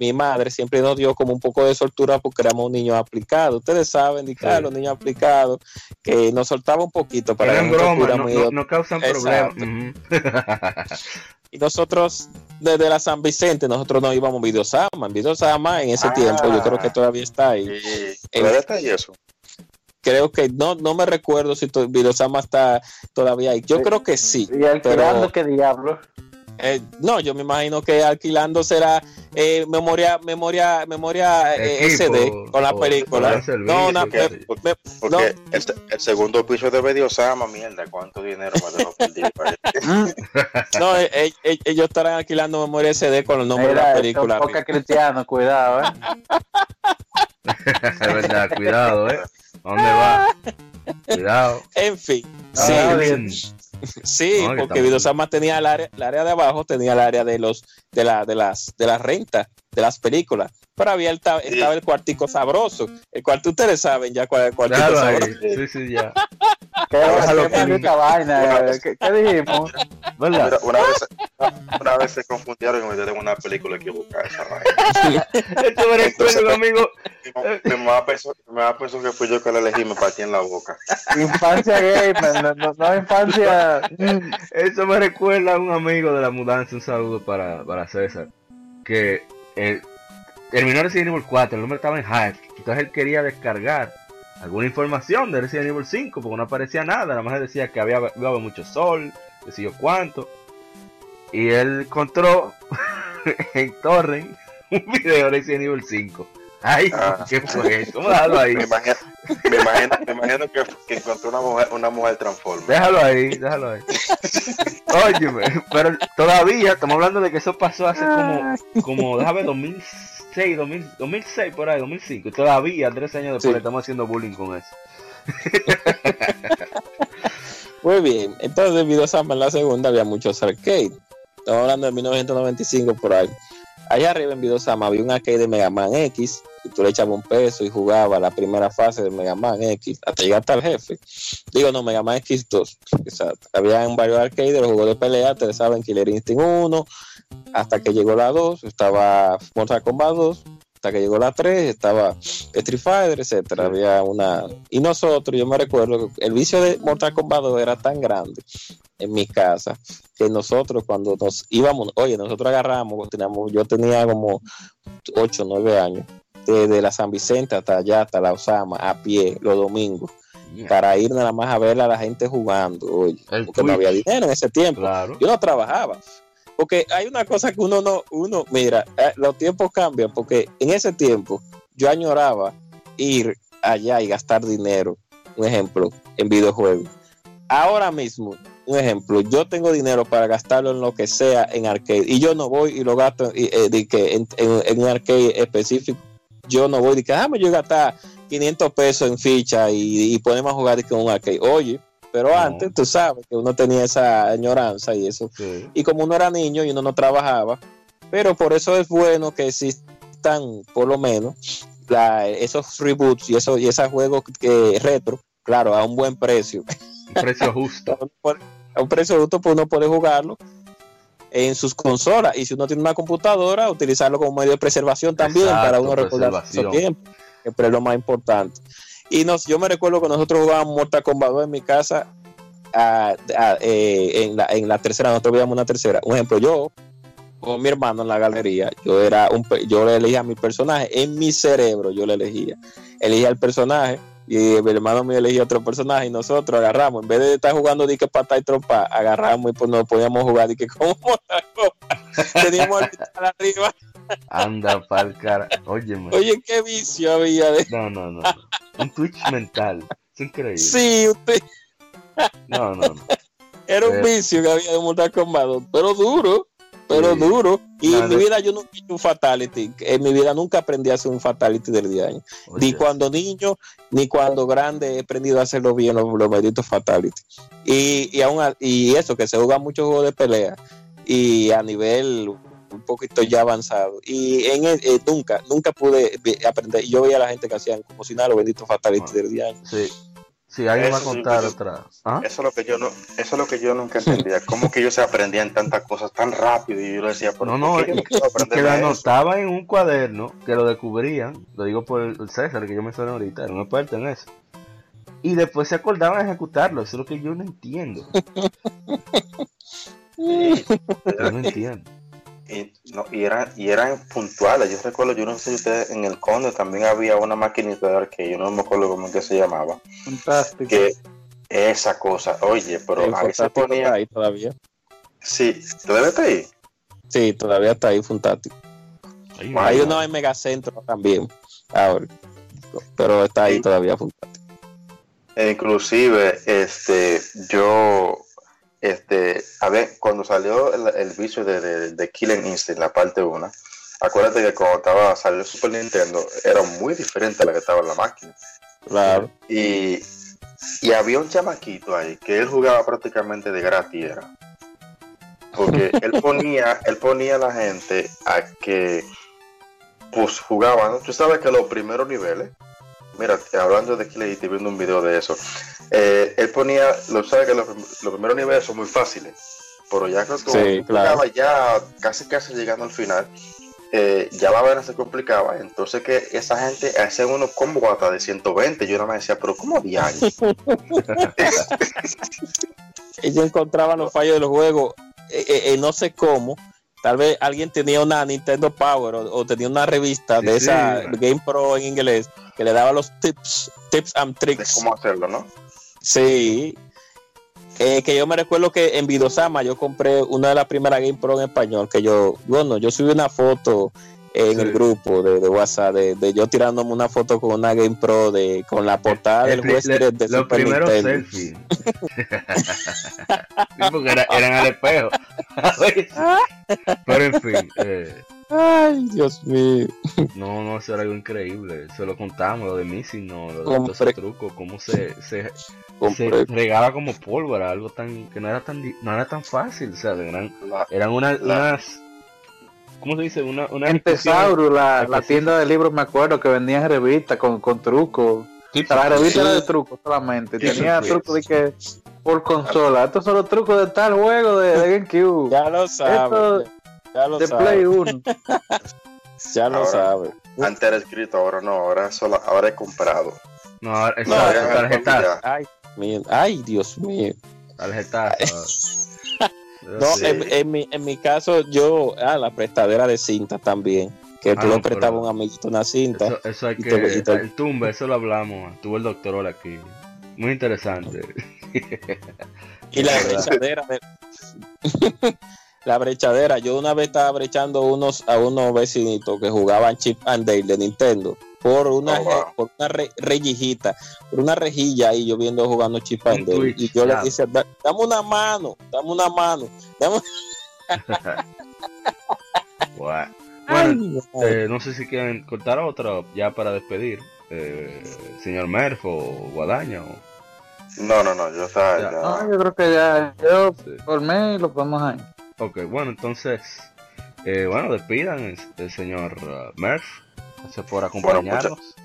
mi madre siempre nos dio como un poco de soltura porque éramos un niño aplicado. Ustedes saben, de los niños aplicados, que nos soltaba un poquito para que broma, no, no, causan problemas. y nosotros, desde la San Vicente, nosotros no íbamos a Videosama. En Videosama, en ese tiempo, yo creo que ah. todavía está ahí. ¿Todavía está ahí eso? creo que no no me recuerdo si Videosama está todavía ahí. Yo creo que sí. ¿Y alquilando pero... qué diablo? Eh, no, yo me imagino que alquilando será eh, memoria, memoria, memoria eh, SD con la película. no, no, porque, El, segundo piso de Videosama, mierda, ¿cuánto dinero me dejó perder? no, ellos estarán alquilando memoria SD con los nombres de la película. Poca cristiano, cuidado, eh. es verdad, cuidado, eh. ¿Dónde va? Cuidado. En fin, sí. Sí, porque Videosama tenía el área, el área de abajo, tenía el área de los de la de las de las rentas de las películas. Pero había el, estaba el cuartico sabroso. El cuarto ustedes saben ya cuál es el cuartico sabroso. Sí, sí, ya. ¿Qué, vaina? ¿Qué, dijimos? Una, vez, una vez se confundieron y me dieron una película equivocada. Esa vaina. Esto me recuerdo, amigo. Me va a pensar que fui yo que la elegí me partí en la boca. Infancia gamer, no, no, infancia. Eso me recuerda a un amigo de la mudanza. Un saludo para, para César. Que el, terminó Resident Evil 4, el número estaba en hype. Entonces él quería descargar alguna información de Resident Evil 5 porque no aparecía nada. Nada más decía que había, había mucho sol, decía cuánto. Y él encontró en Torrent un video de Resident Evil 5. Ay, ah. ¿qué fue eso? Déjalo ahí. Me imagino, me imagino, me imagino que, que, encontró una mujer, una mujer transforma. Déjalo ahí, déjalo ahí. Oye, pero todavía estamos hablando de que eso pasó hace como, como déjame 2006, 2006 por ahí, 2005. Y todavía, tres años después, estamos haciendo bullying con eso. Muy bien, entonces debido a en la segunda había muchos arcades. Estamos hablando de 1995 por ahí. Allá arriba en Vidosama había un arcade de Mega Man X, y tú le echabas un peso y jugaba la primera fase de Mega Man X hasta llegar hasta el jefe. Digo, no, Mega Man X2. Exacto. Había en varios arcades los juegos de pelea, ustedes saben, Killer Instinct 1, hasta que llegó la 2, estaba Mortal Kombat 2, hasta que llegó la 3, estaba Street Fighter, etcétera. Había una. Y nosotros, yo me recuerdo que el vicio de Mortal Kombat 2 era tan grande en mi casa que nosotros cuando nos íbamos, oye, nosotros agarramos, teníamos, yo tenía como 8 9 años, desde la San Vicente hasta allá, hasta la Osama, a pie, los domingos. Para ir nada más a ver a la gente jugando, oye, porque no había dinero en ese tiempo. Yo no trabajaba, porque hay una cosa que uno no, uno, mira, eh, los tiempos cambian, porque en ese tiempo yo añoraba ir allá y gastar dinero, un ejemplo, en videojuegos. Ahora mismo, un ejemplo, yo tengo dinero para gastarlo en lo que sea en arcade y yo no voy y lo gasto eh, en, un arcade específico. Yo no voy y que déjame yo gastar 500 pesos en ficha y, y podemos jugar con un arcade. Oye, pero antes, tú sabes que uno tenía esa añoranza y eso. Y como uno era niño y uno no trabajaba, pero por eso es bueno que existan, por lo menos, esos reboots y, eso, y esos juegos que, retro, claro, a un buen precio. Un precio justo. a un precio justo, pues uno puede jugarlo en sus consolas. Y si uno tiene una computadora, utilizarlo como medio de preservación también para uno recordar su tiempo, que es lo más importante. Y nos, yo me recuerdo que nosotros jugábamos Mortal Kombat 2 en mi casa eh, en, la, en la tercera, nosotros veíamos una tercera. Un ejemplo, yo con mi hermano en la galería, yo era un yo le elegía a mi personaje, en mi cerebro yo le elegía. Elegía el personaje y mi hermano me elegía otro personaje y nosotros agarramos, en vez de estar jugando dique pata y trompa, agarramos y pues no podíamos jugar dique como teníamos el arriba. Anda pa'l cara. Oye, Oye, qué vicio había de. No, no, no. Un Twitch mental. Es increíble. Sí, usted. No, no, no. Era un eh. vicio que había de Mortal Kombat, pero duro pero duro. Y en mi vida yo nunca hice un fatality. En mi vida nunca aprendí a hacer un fatality del día. Ni cuando niño, ni cuando grande he aprendido a hacerlo bien, los, los malditos fatality. Y, y, aún, y eso, que se juega muchos juegos de pelea. Y a nivel un poquito ya avanzado. Y en eh, nunca, nunca pude aprender. Yo veía a la gente que hacían como si nada los benditos fatality del día. Sí. Sí, alguien va a contar otra. ¿Ah? Eso es lo que yo no, eso es lo que yo nunca entendía. ¿Cómo que ellos se aprendían tantas cosas tan rápido? Y yo decía, no, no, es que lo anotaban en un cuaderno, que lo descubrían, lo digo por el César, que yo me suena ahorita, era un experto en eso. Y después se acordaban de ejecutarlo, eso es lo que yo no entiendo. yo no entiendo y, no, y, eran, y eran puntuales. Yo recuerdo, yo no sé si ustedes en el Conde también había una maquinita de arcade, yo no me acuerdo cómo que se llamaba. Fantástico. Que esa cosa, oye, pero a veces ponía. ahí todavía. Sí, ¿todavía está ahí? Sí, todavía está ahí, fantástico. Hay uno en Megacentro también, ahora. Pero está ahí todavía, fantástico. E inclusive, este, yo este, a ver, cuando salió el, vicio de, de, Killing Instinct, la parte 1, acuérdate que cuando estaba, salió el Super Nintendo, era muy diferente a la que estaba en la máquina. Claro. Y, y había un chamaquito ahí que él jugaba prácticamente de gratis, era. Porque él ponía, él ponía a la gente a que pues jugaban, tú sabes que los primeros niveles, mira, hablando de Killer Instinct, viendo un video de eso, eh, él ponía, lo sabe que los, primeros niveles son muy fáciles, pero ya que sí, ya casi casi llegando al final, eh, ya la vaina se complicaba, entonces que esa gente hacía unos combos hasta de 120, yo no me decía, pero ¿cómo diario? Ellos encontraban los fallos de los juegos, eh, no sé cómo, tal vez alguien tenía una Nintendo Power o, tenía una revista de esa Game Pro en inglés que le daba los tips, tips and tricks. De cómo hacerlo, ¿no? Sí. Eh, que yo me recuerdo que en Vidosama yo compré una de las primeras Game Pro en español. Que yo, bueno, yo subí una foto en el grupo de, WhatsApp de, yo tirándome una foto con una Game Pro de con la portada del Western de los primeros selfies. porque eran al espejo. Pero en fin. Eh, Ay, Dios mío. No, no, eso era algo increíble. Se lo contamos, lo de Missing, no, lo de todos esos trucos, cómo se, se, se, regaba como pólvora, algo tan que no era tan no era tan fácil, o sea, eran, eran una, unas ¿cómo se dice? Una, una en Tesauro, la, la, tienda de libros me acuerdo que vendían revistas con, con trucos. la revista era de trucos solamente, tenía trucos de que por consola. Estos son los trucos de tal juego de, de GameCube. Ya lo sabes. Ya lo de Play 1. ya lo sabe. Antes era escrito, ahora no, ahora solo, ahora he comprado. No, ahora es no, tarjeta. Ay, ay, Dios mío. Tarjeta. no, en, en, mi, en mi caso, yo, ah, la prestadera de cinta también. Que tú ah, le prestabas a un amiguito una cinta. Eso, eso hay que. El tumba, eso lo hablamos. Tuvo el doctor aquí. Muy interesante. y la prestadera de. La brechadera. Yo una vez estaba brechando unos a unos vecinitos que jugaban Chip and Dale de Nintendo por una, oh, por una rejillita, por una rejilla y yo viendo jugando Chip and Dale. y yo le dije, dame una mano, dame una mano. Bueno, eh, no sé si quieren cortar otro ya para despedir. Eh, señor Merfo o Guadaña o... No, no, no, yo, ya. No, yo creo que ya, yo por mí lo podemos ahí. Ok, bueno, entonces, eh, bueno, despidan el, señor uh, Murph. Gracias por acompañarnos.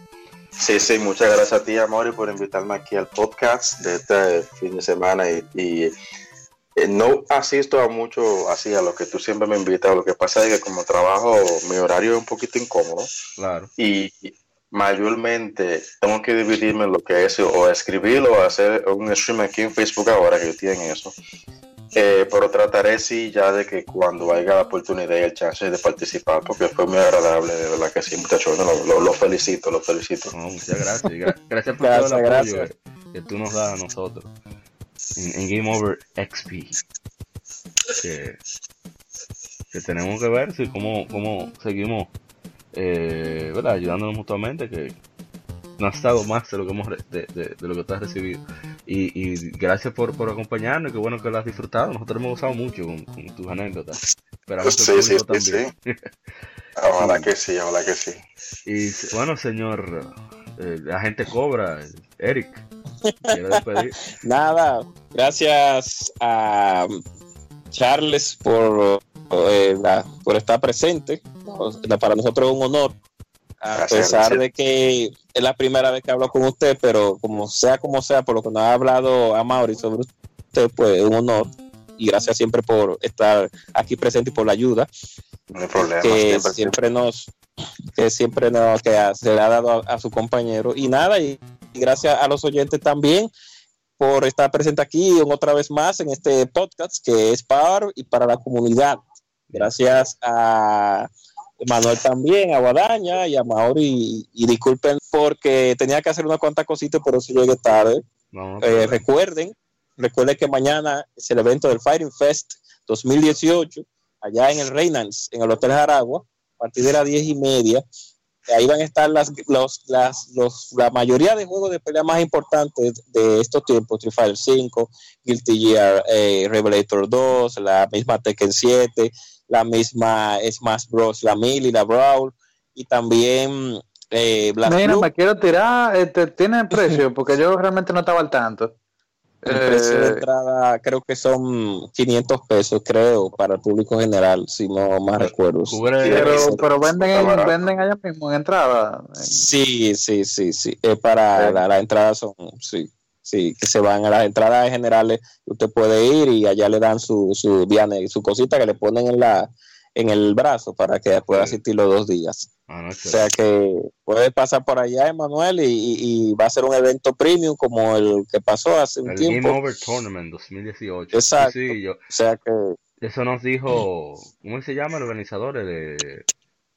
sí, sí, muchas gracias a ti, Amori, por invitarme aquí al podcast de este fin de semana y, eh, no asisto a mucho así a lo que tú siempre me invitas. Lo que pasa es que como trabajo, mi horario es un poquito incómodo. Claro. Y mayormente tengo que dividirme en lo que es o escribirlo o hacer un stream aquí en Facebook ahora que tienen eso. Eh, pero trataré sí ya de que cuando haya la oportunidad y el chance de participar, porque fue muy agradable, de verdad que sí, muchachos, lo, felicito, lo felicito. muchas gracias, gracias por todo el apoyo que, tú nos das a nosotros en, Game Over XP. Que, tenemos que ver si cómo, cómo seguimos eh, ayudándonos mutuamente, que no ha estado más de lo que hemos de, de, lo que tú has recibido. Y, y gracias por, por acompañarnos, qué bueno que lo has disfrutado. Nosotros hemos gozado mucho con, tus anécdotas. Esperamos sí, sí, también. Sí. Ojalá que sí, ojalá que sí. Y bueno, señor, eh, la gente cobra, Eric. Nada, gracias a Charles por, eh, por estar presente. Para nosotros es un honor a pesar de que es la primera vez que hablo con usted, pero como sea como sea, por lo que nos ha hablado a Mauri sobre usted, pues es un honor. Y gracias siempre por estar aquí presente y por la ayuda. No hay problema. Que siempre, nos, que siempre nos, que se le ha dado a, su compañero. Y nada, y, gracias a los oyentes también por estar presente aquí otra vez más en este podcast que es para y para la comunidad. Gracias a Manuel también, a Guadaña y a Mauri. Y, disculpen porque tenía que hacer una cuantas cositas, por eso llegué tarde. Eh, recuerden, recuerden que mañana es el evento del Fighting Fest 2018, allá en el Reynolds, en el Hotel Jaragua, a partir de las diez y media. Ahí van a estar las, los, las, los, la mayoría de juegos de pelea más importantes de estos tiempos, Street Fighter 5, Guilty Gear, eh, Revelator 2, la misma Tekken 7, la misma Smash Bros, la y la Brawl, y también eh, Mira, me quiero tirar, este, ¿tiene precio? Porque yo realmente no estaba al tanto. El precio de eh, entrada creo que son 500 pesos, creo, para el público general, si no más recuerdo. Pero, pero venden, venden allá mismo en entrada. Sí, sí, sí, sí. para la, la, entrada son, sí sí, que se van a las entradas generales, usted puede ir y allá le dan su, su y su cosita que le ponen en la en el brazo para que pueda asistir los dos días. Ah, o sea que puede pasar por allá, Emanuel, y, va a ser un evento premium como el que pasó hace un tiempo. Game Over Tournament 2018. Exacto. Sí, o sea que... Eso nos dijo, ¿cómo se llama el organizador? De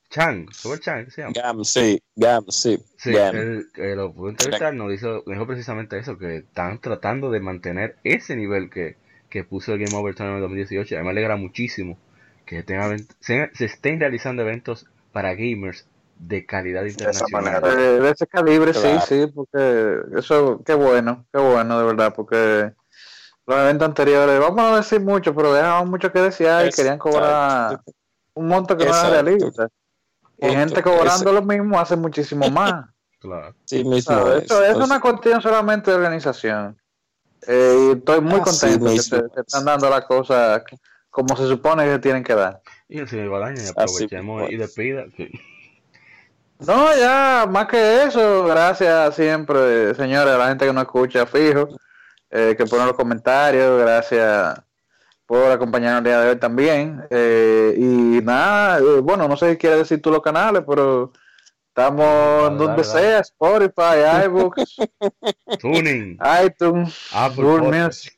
Chang, Robert Chang, se llama? Gam, sí, Gam, sí. Sí, Él, lo pudo entrevistar, nos dijo, dijo, precisamente eso, que están tratando de mantener ese nivel que, que puso el Game Over Tournament 2018. Además, me alegra muchísimo que tenga, se, se, estén realizando eventos para gamers de calidad internacional. De, de ese calibre, sí, sí, porque eso, qué bueno, qué bueno, de verdad, porque los eventos anteriores, vamos a decir mucho, pero dejaban mucho que desear y querían cobrar un monto que no era realista. Y gente cobrando lo mismo hace muchísimo más. claro. Sí, mismo Esto es, una cuestión solamente de organización. Eh, y estoy muy contento que se, están dando las cosas como se supone que tienen que dar. Y el señor Balaña, aprovechemos y despida. No, ya, más que eso, gracias siempre, señores, a la gente que nos escucha fijo, eh, que pone los comentarios, gracias por acompañarnos el día de hoy también. Eh, y nada, eh, bueno, no sé si quieres decir tú los canales, pero estamos en donde sea, Spotify, iBooks, Tuning, iTunes, Apple Music.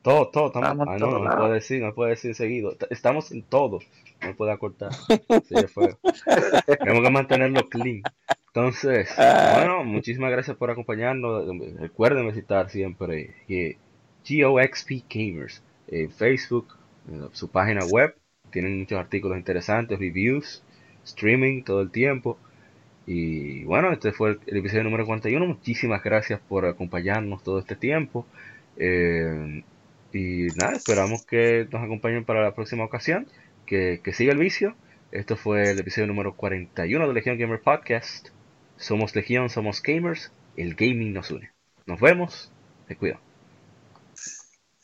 Todo, todo, estamos, ah, no, no puede decir, no puede decir seguido. Estamos en todo, no puede acortar. Tenemos que mantenerlo clean. Entonces, ah. bueno, muchísimas gracias por acompañarnos. Recuerden visitar siempre que GOXP Gamers en Facebook, su página web. Tienen muchos artículos interesantes, reviews, streaming todo el tiempo. Y bueno, este fue el, episodio número 41. Muchísimas gracias por acompañarnos todo este tiempo. Eh, y nada, esperamos que nos acompañen para la próxima ocasión. Que, que siga el vicio. Esto fue el episodio número 41 de Legion Gamer Podcast. Somos Legión, somos gamers. El gaming nos une. Nos vemos. Te cuido.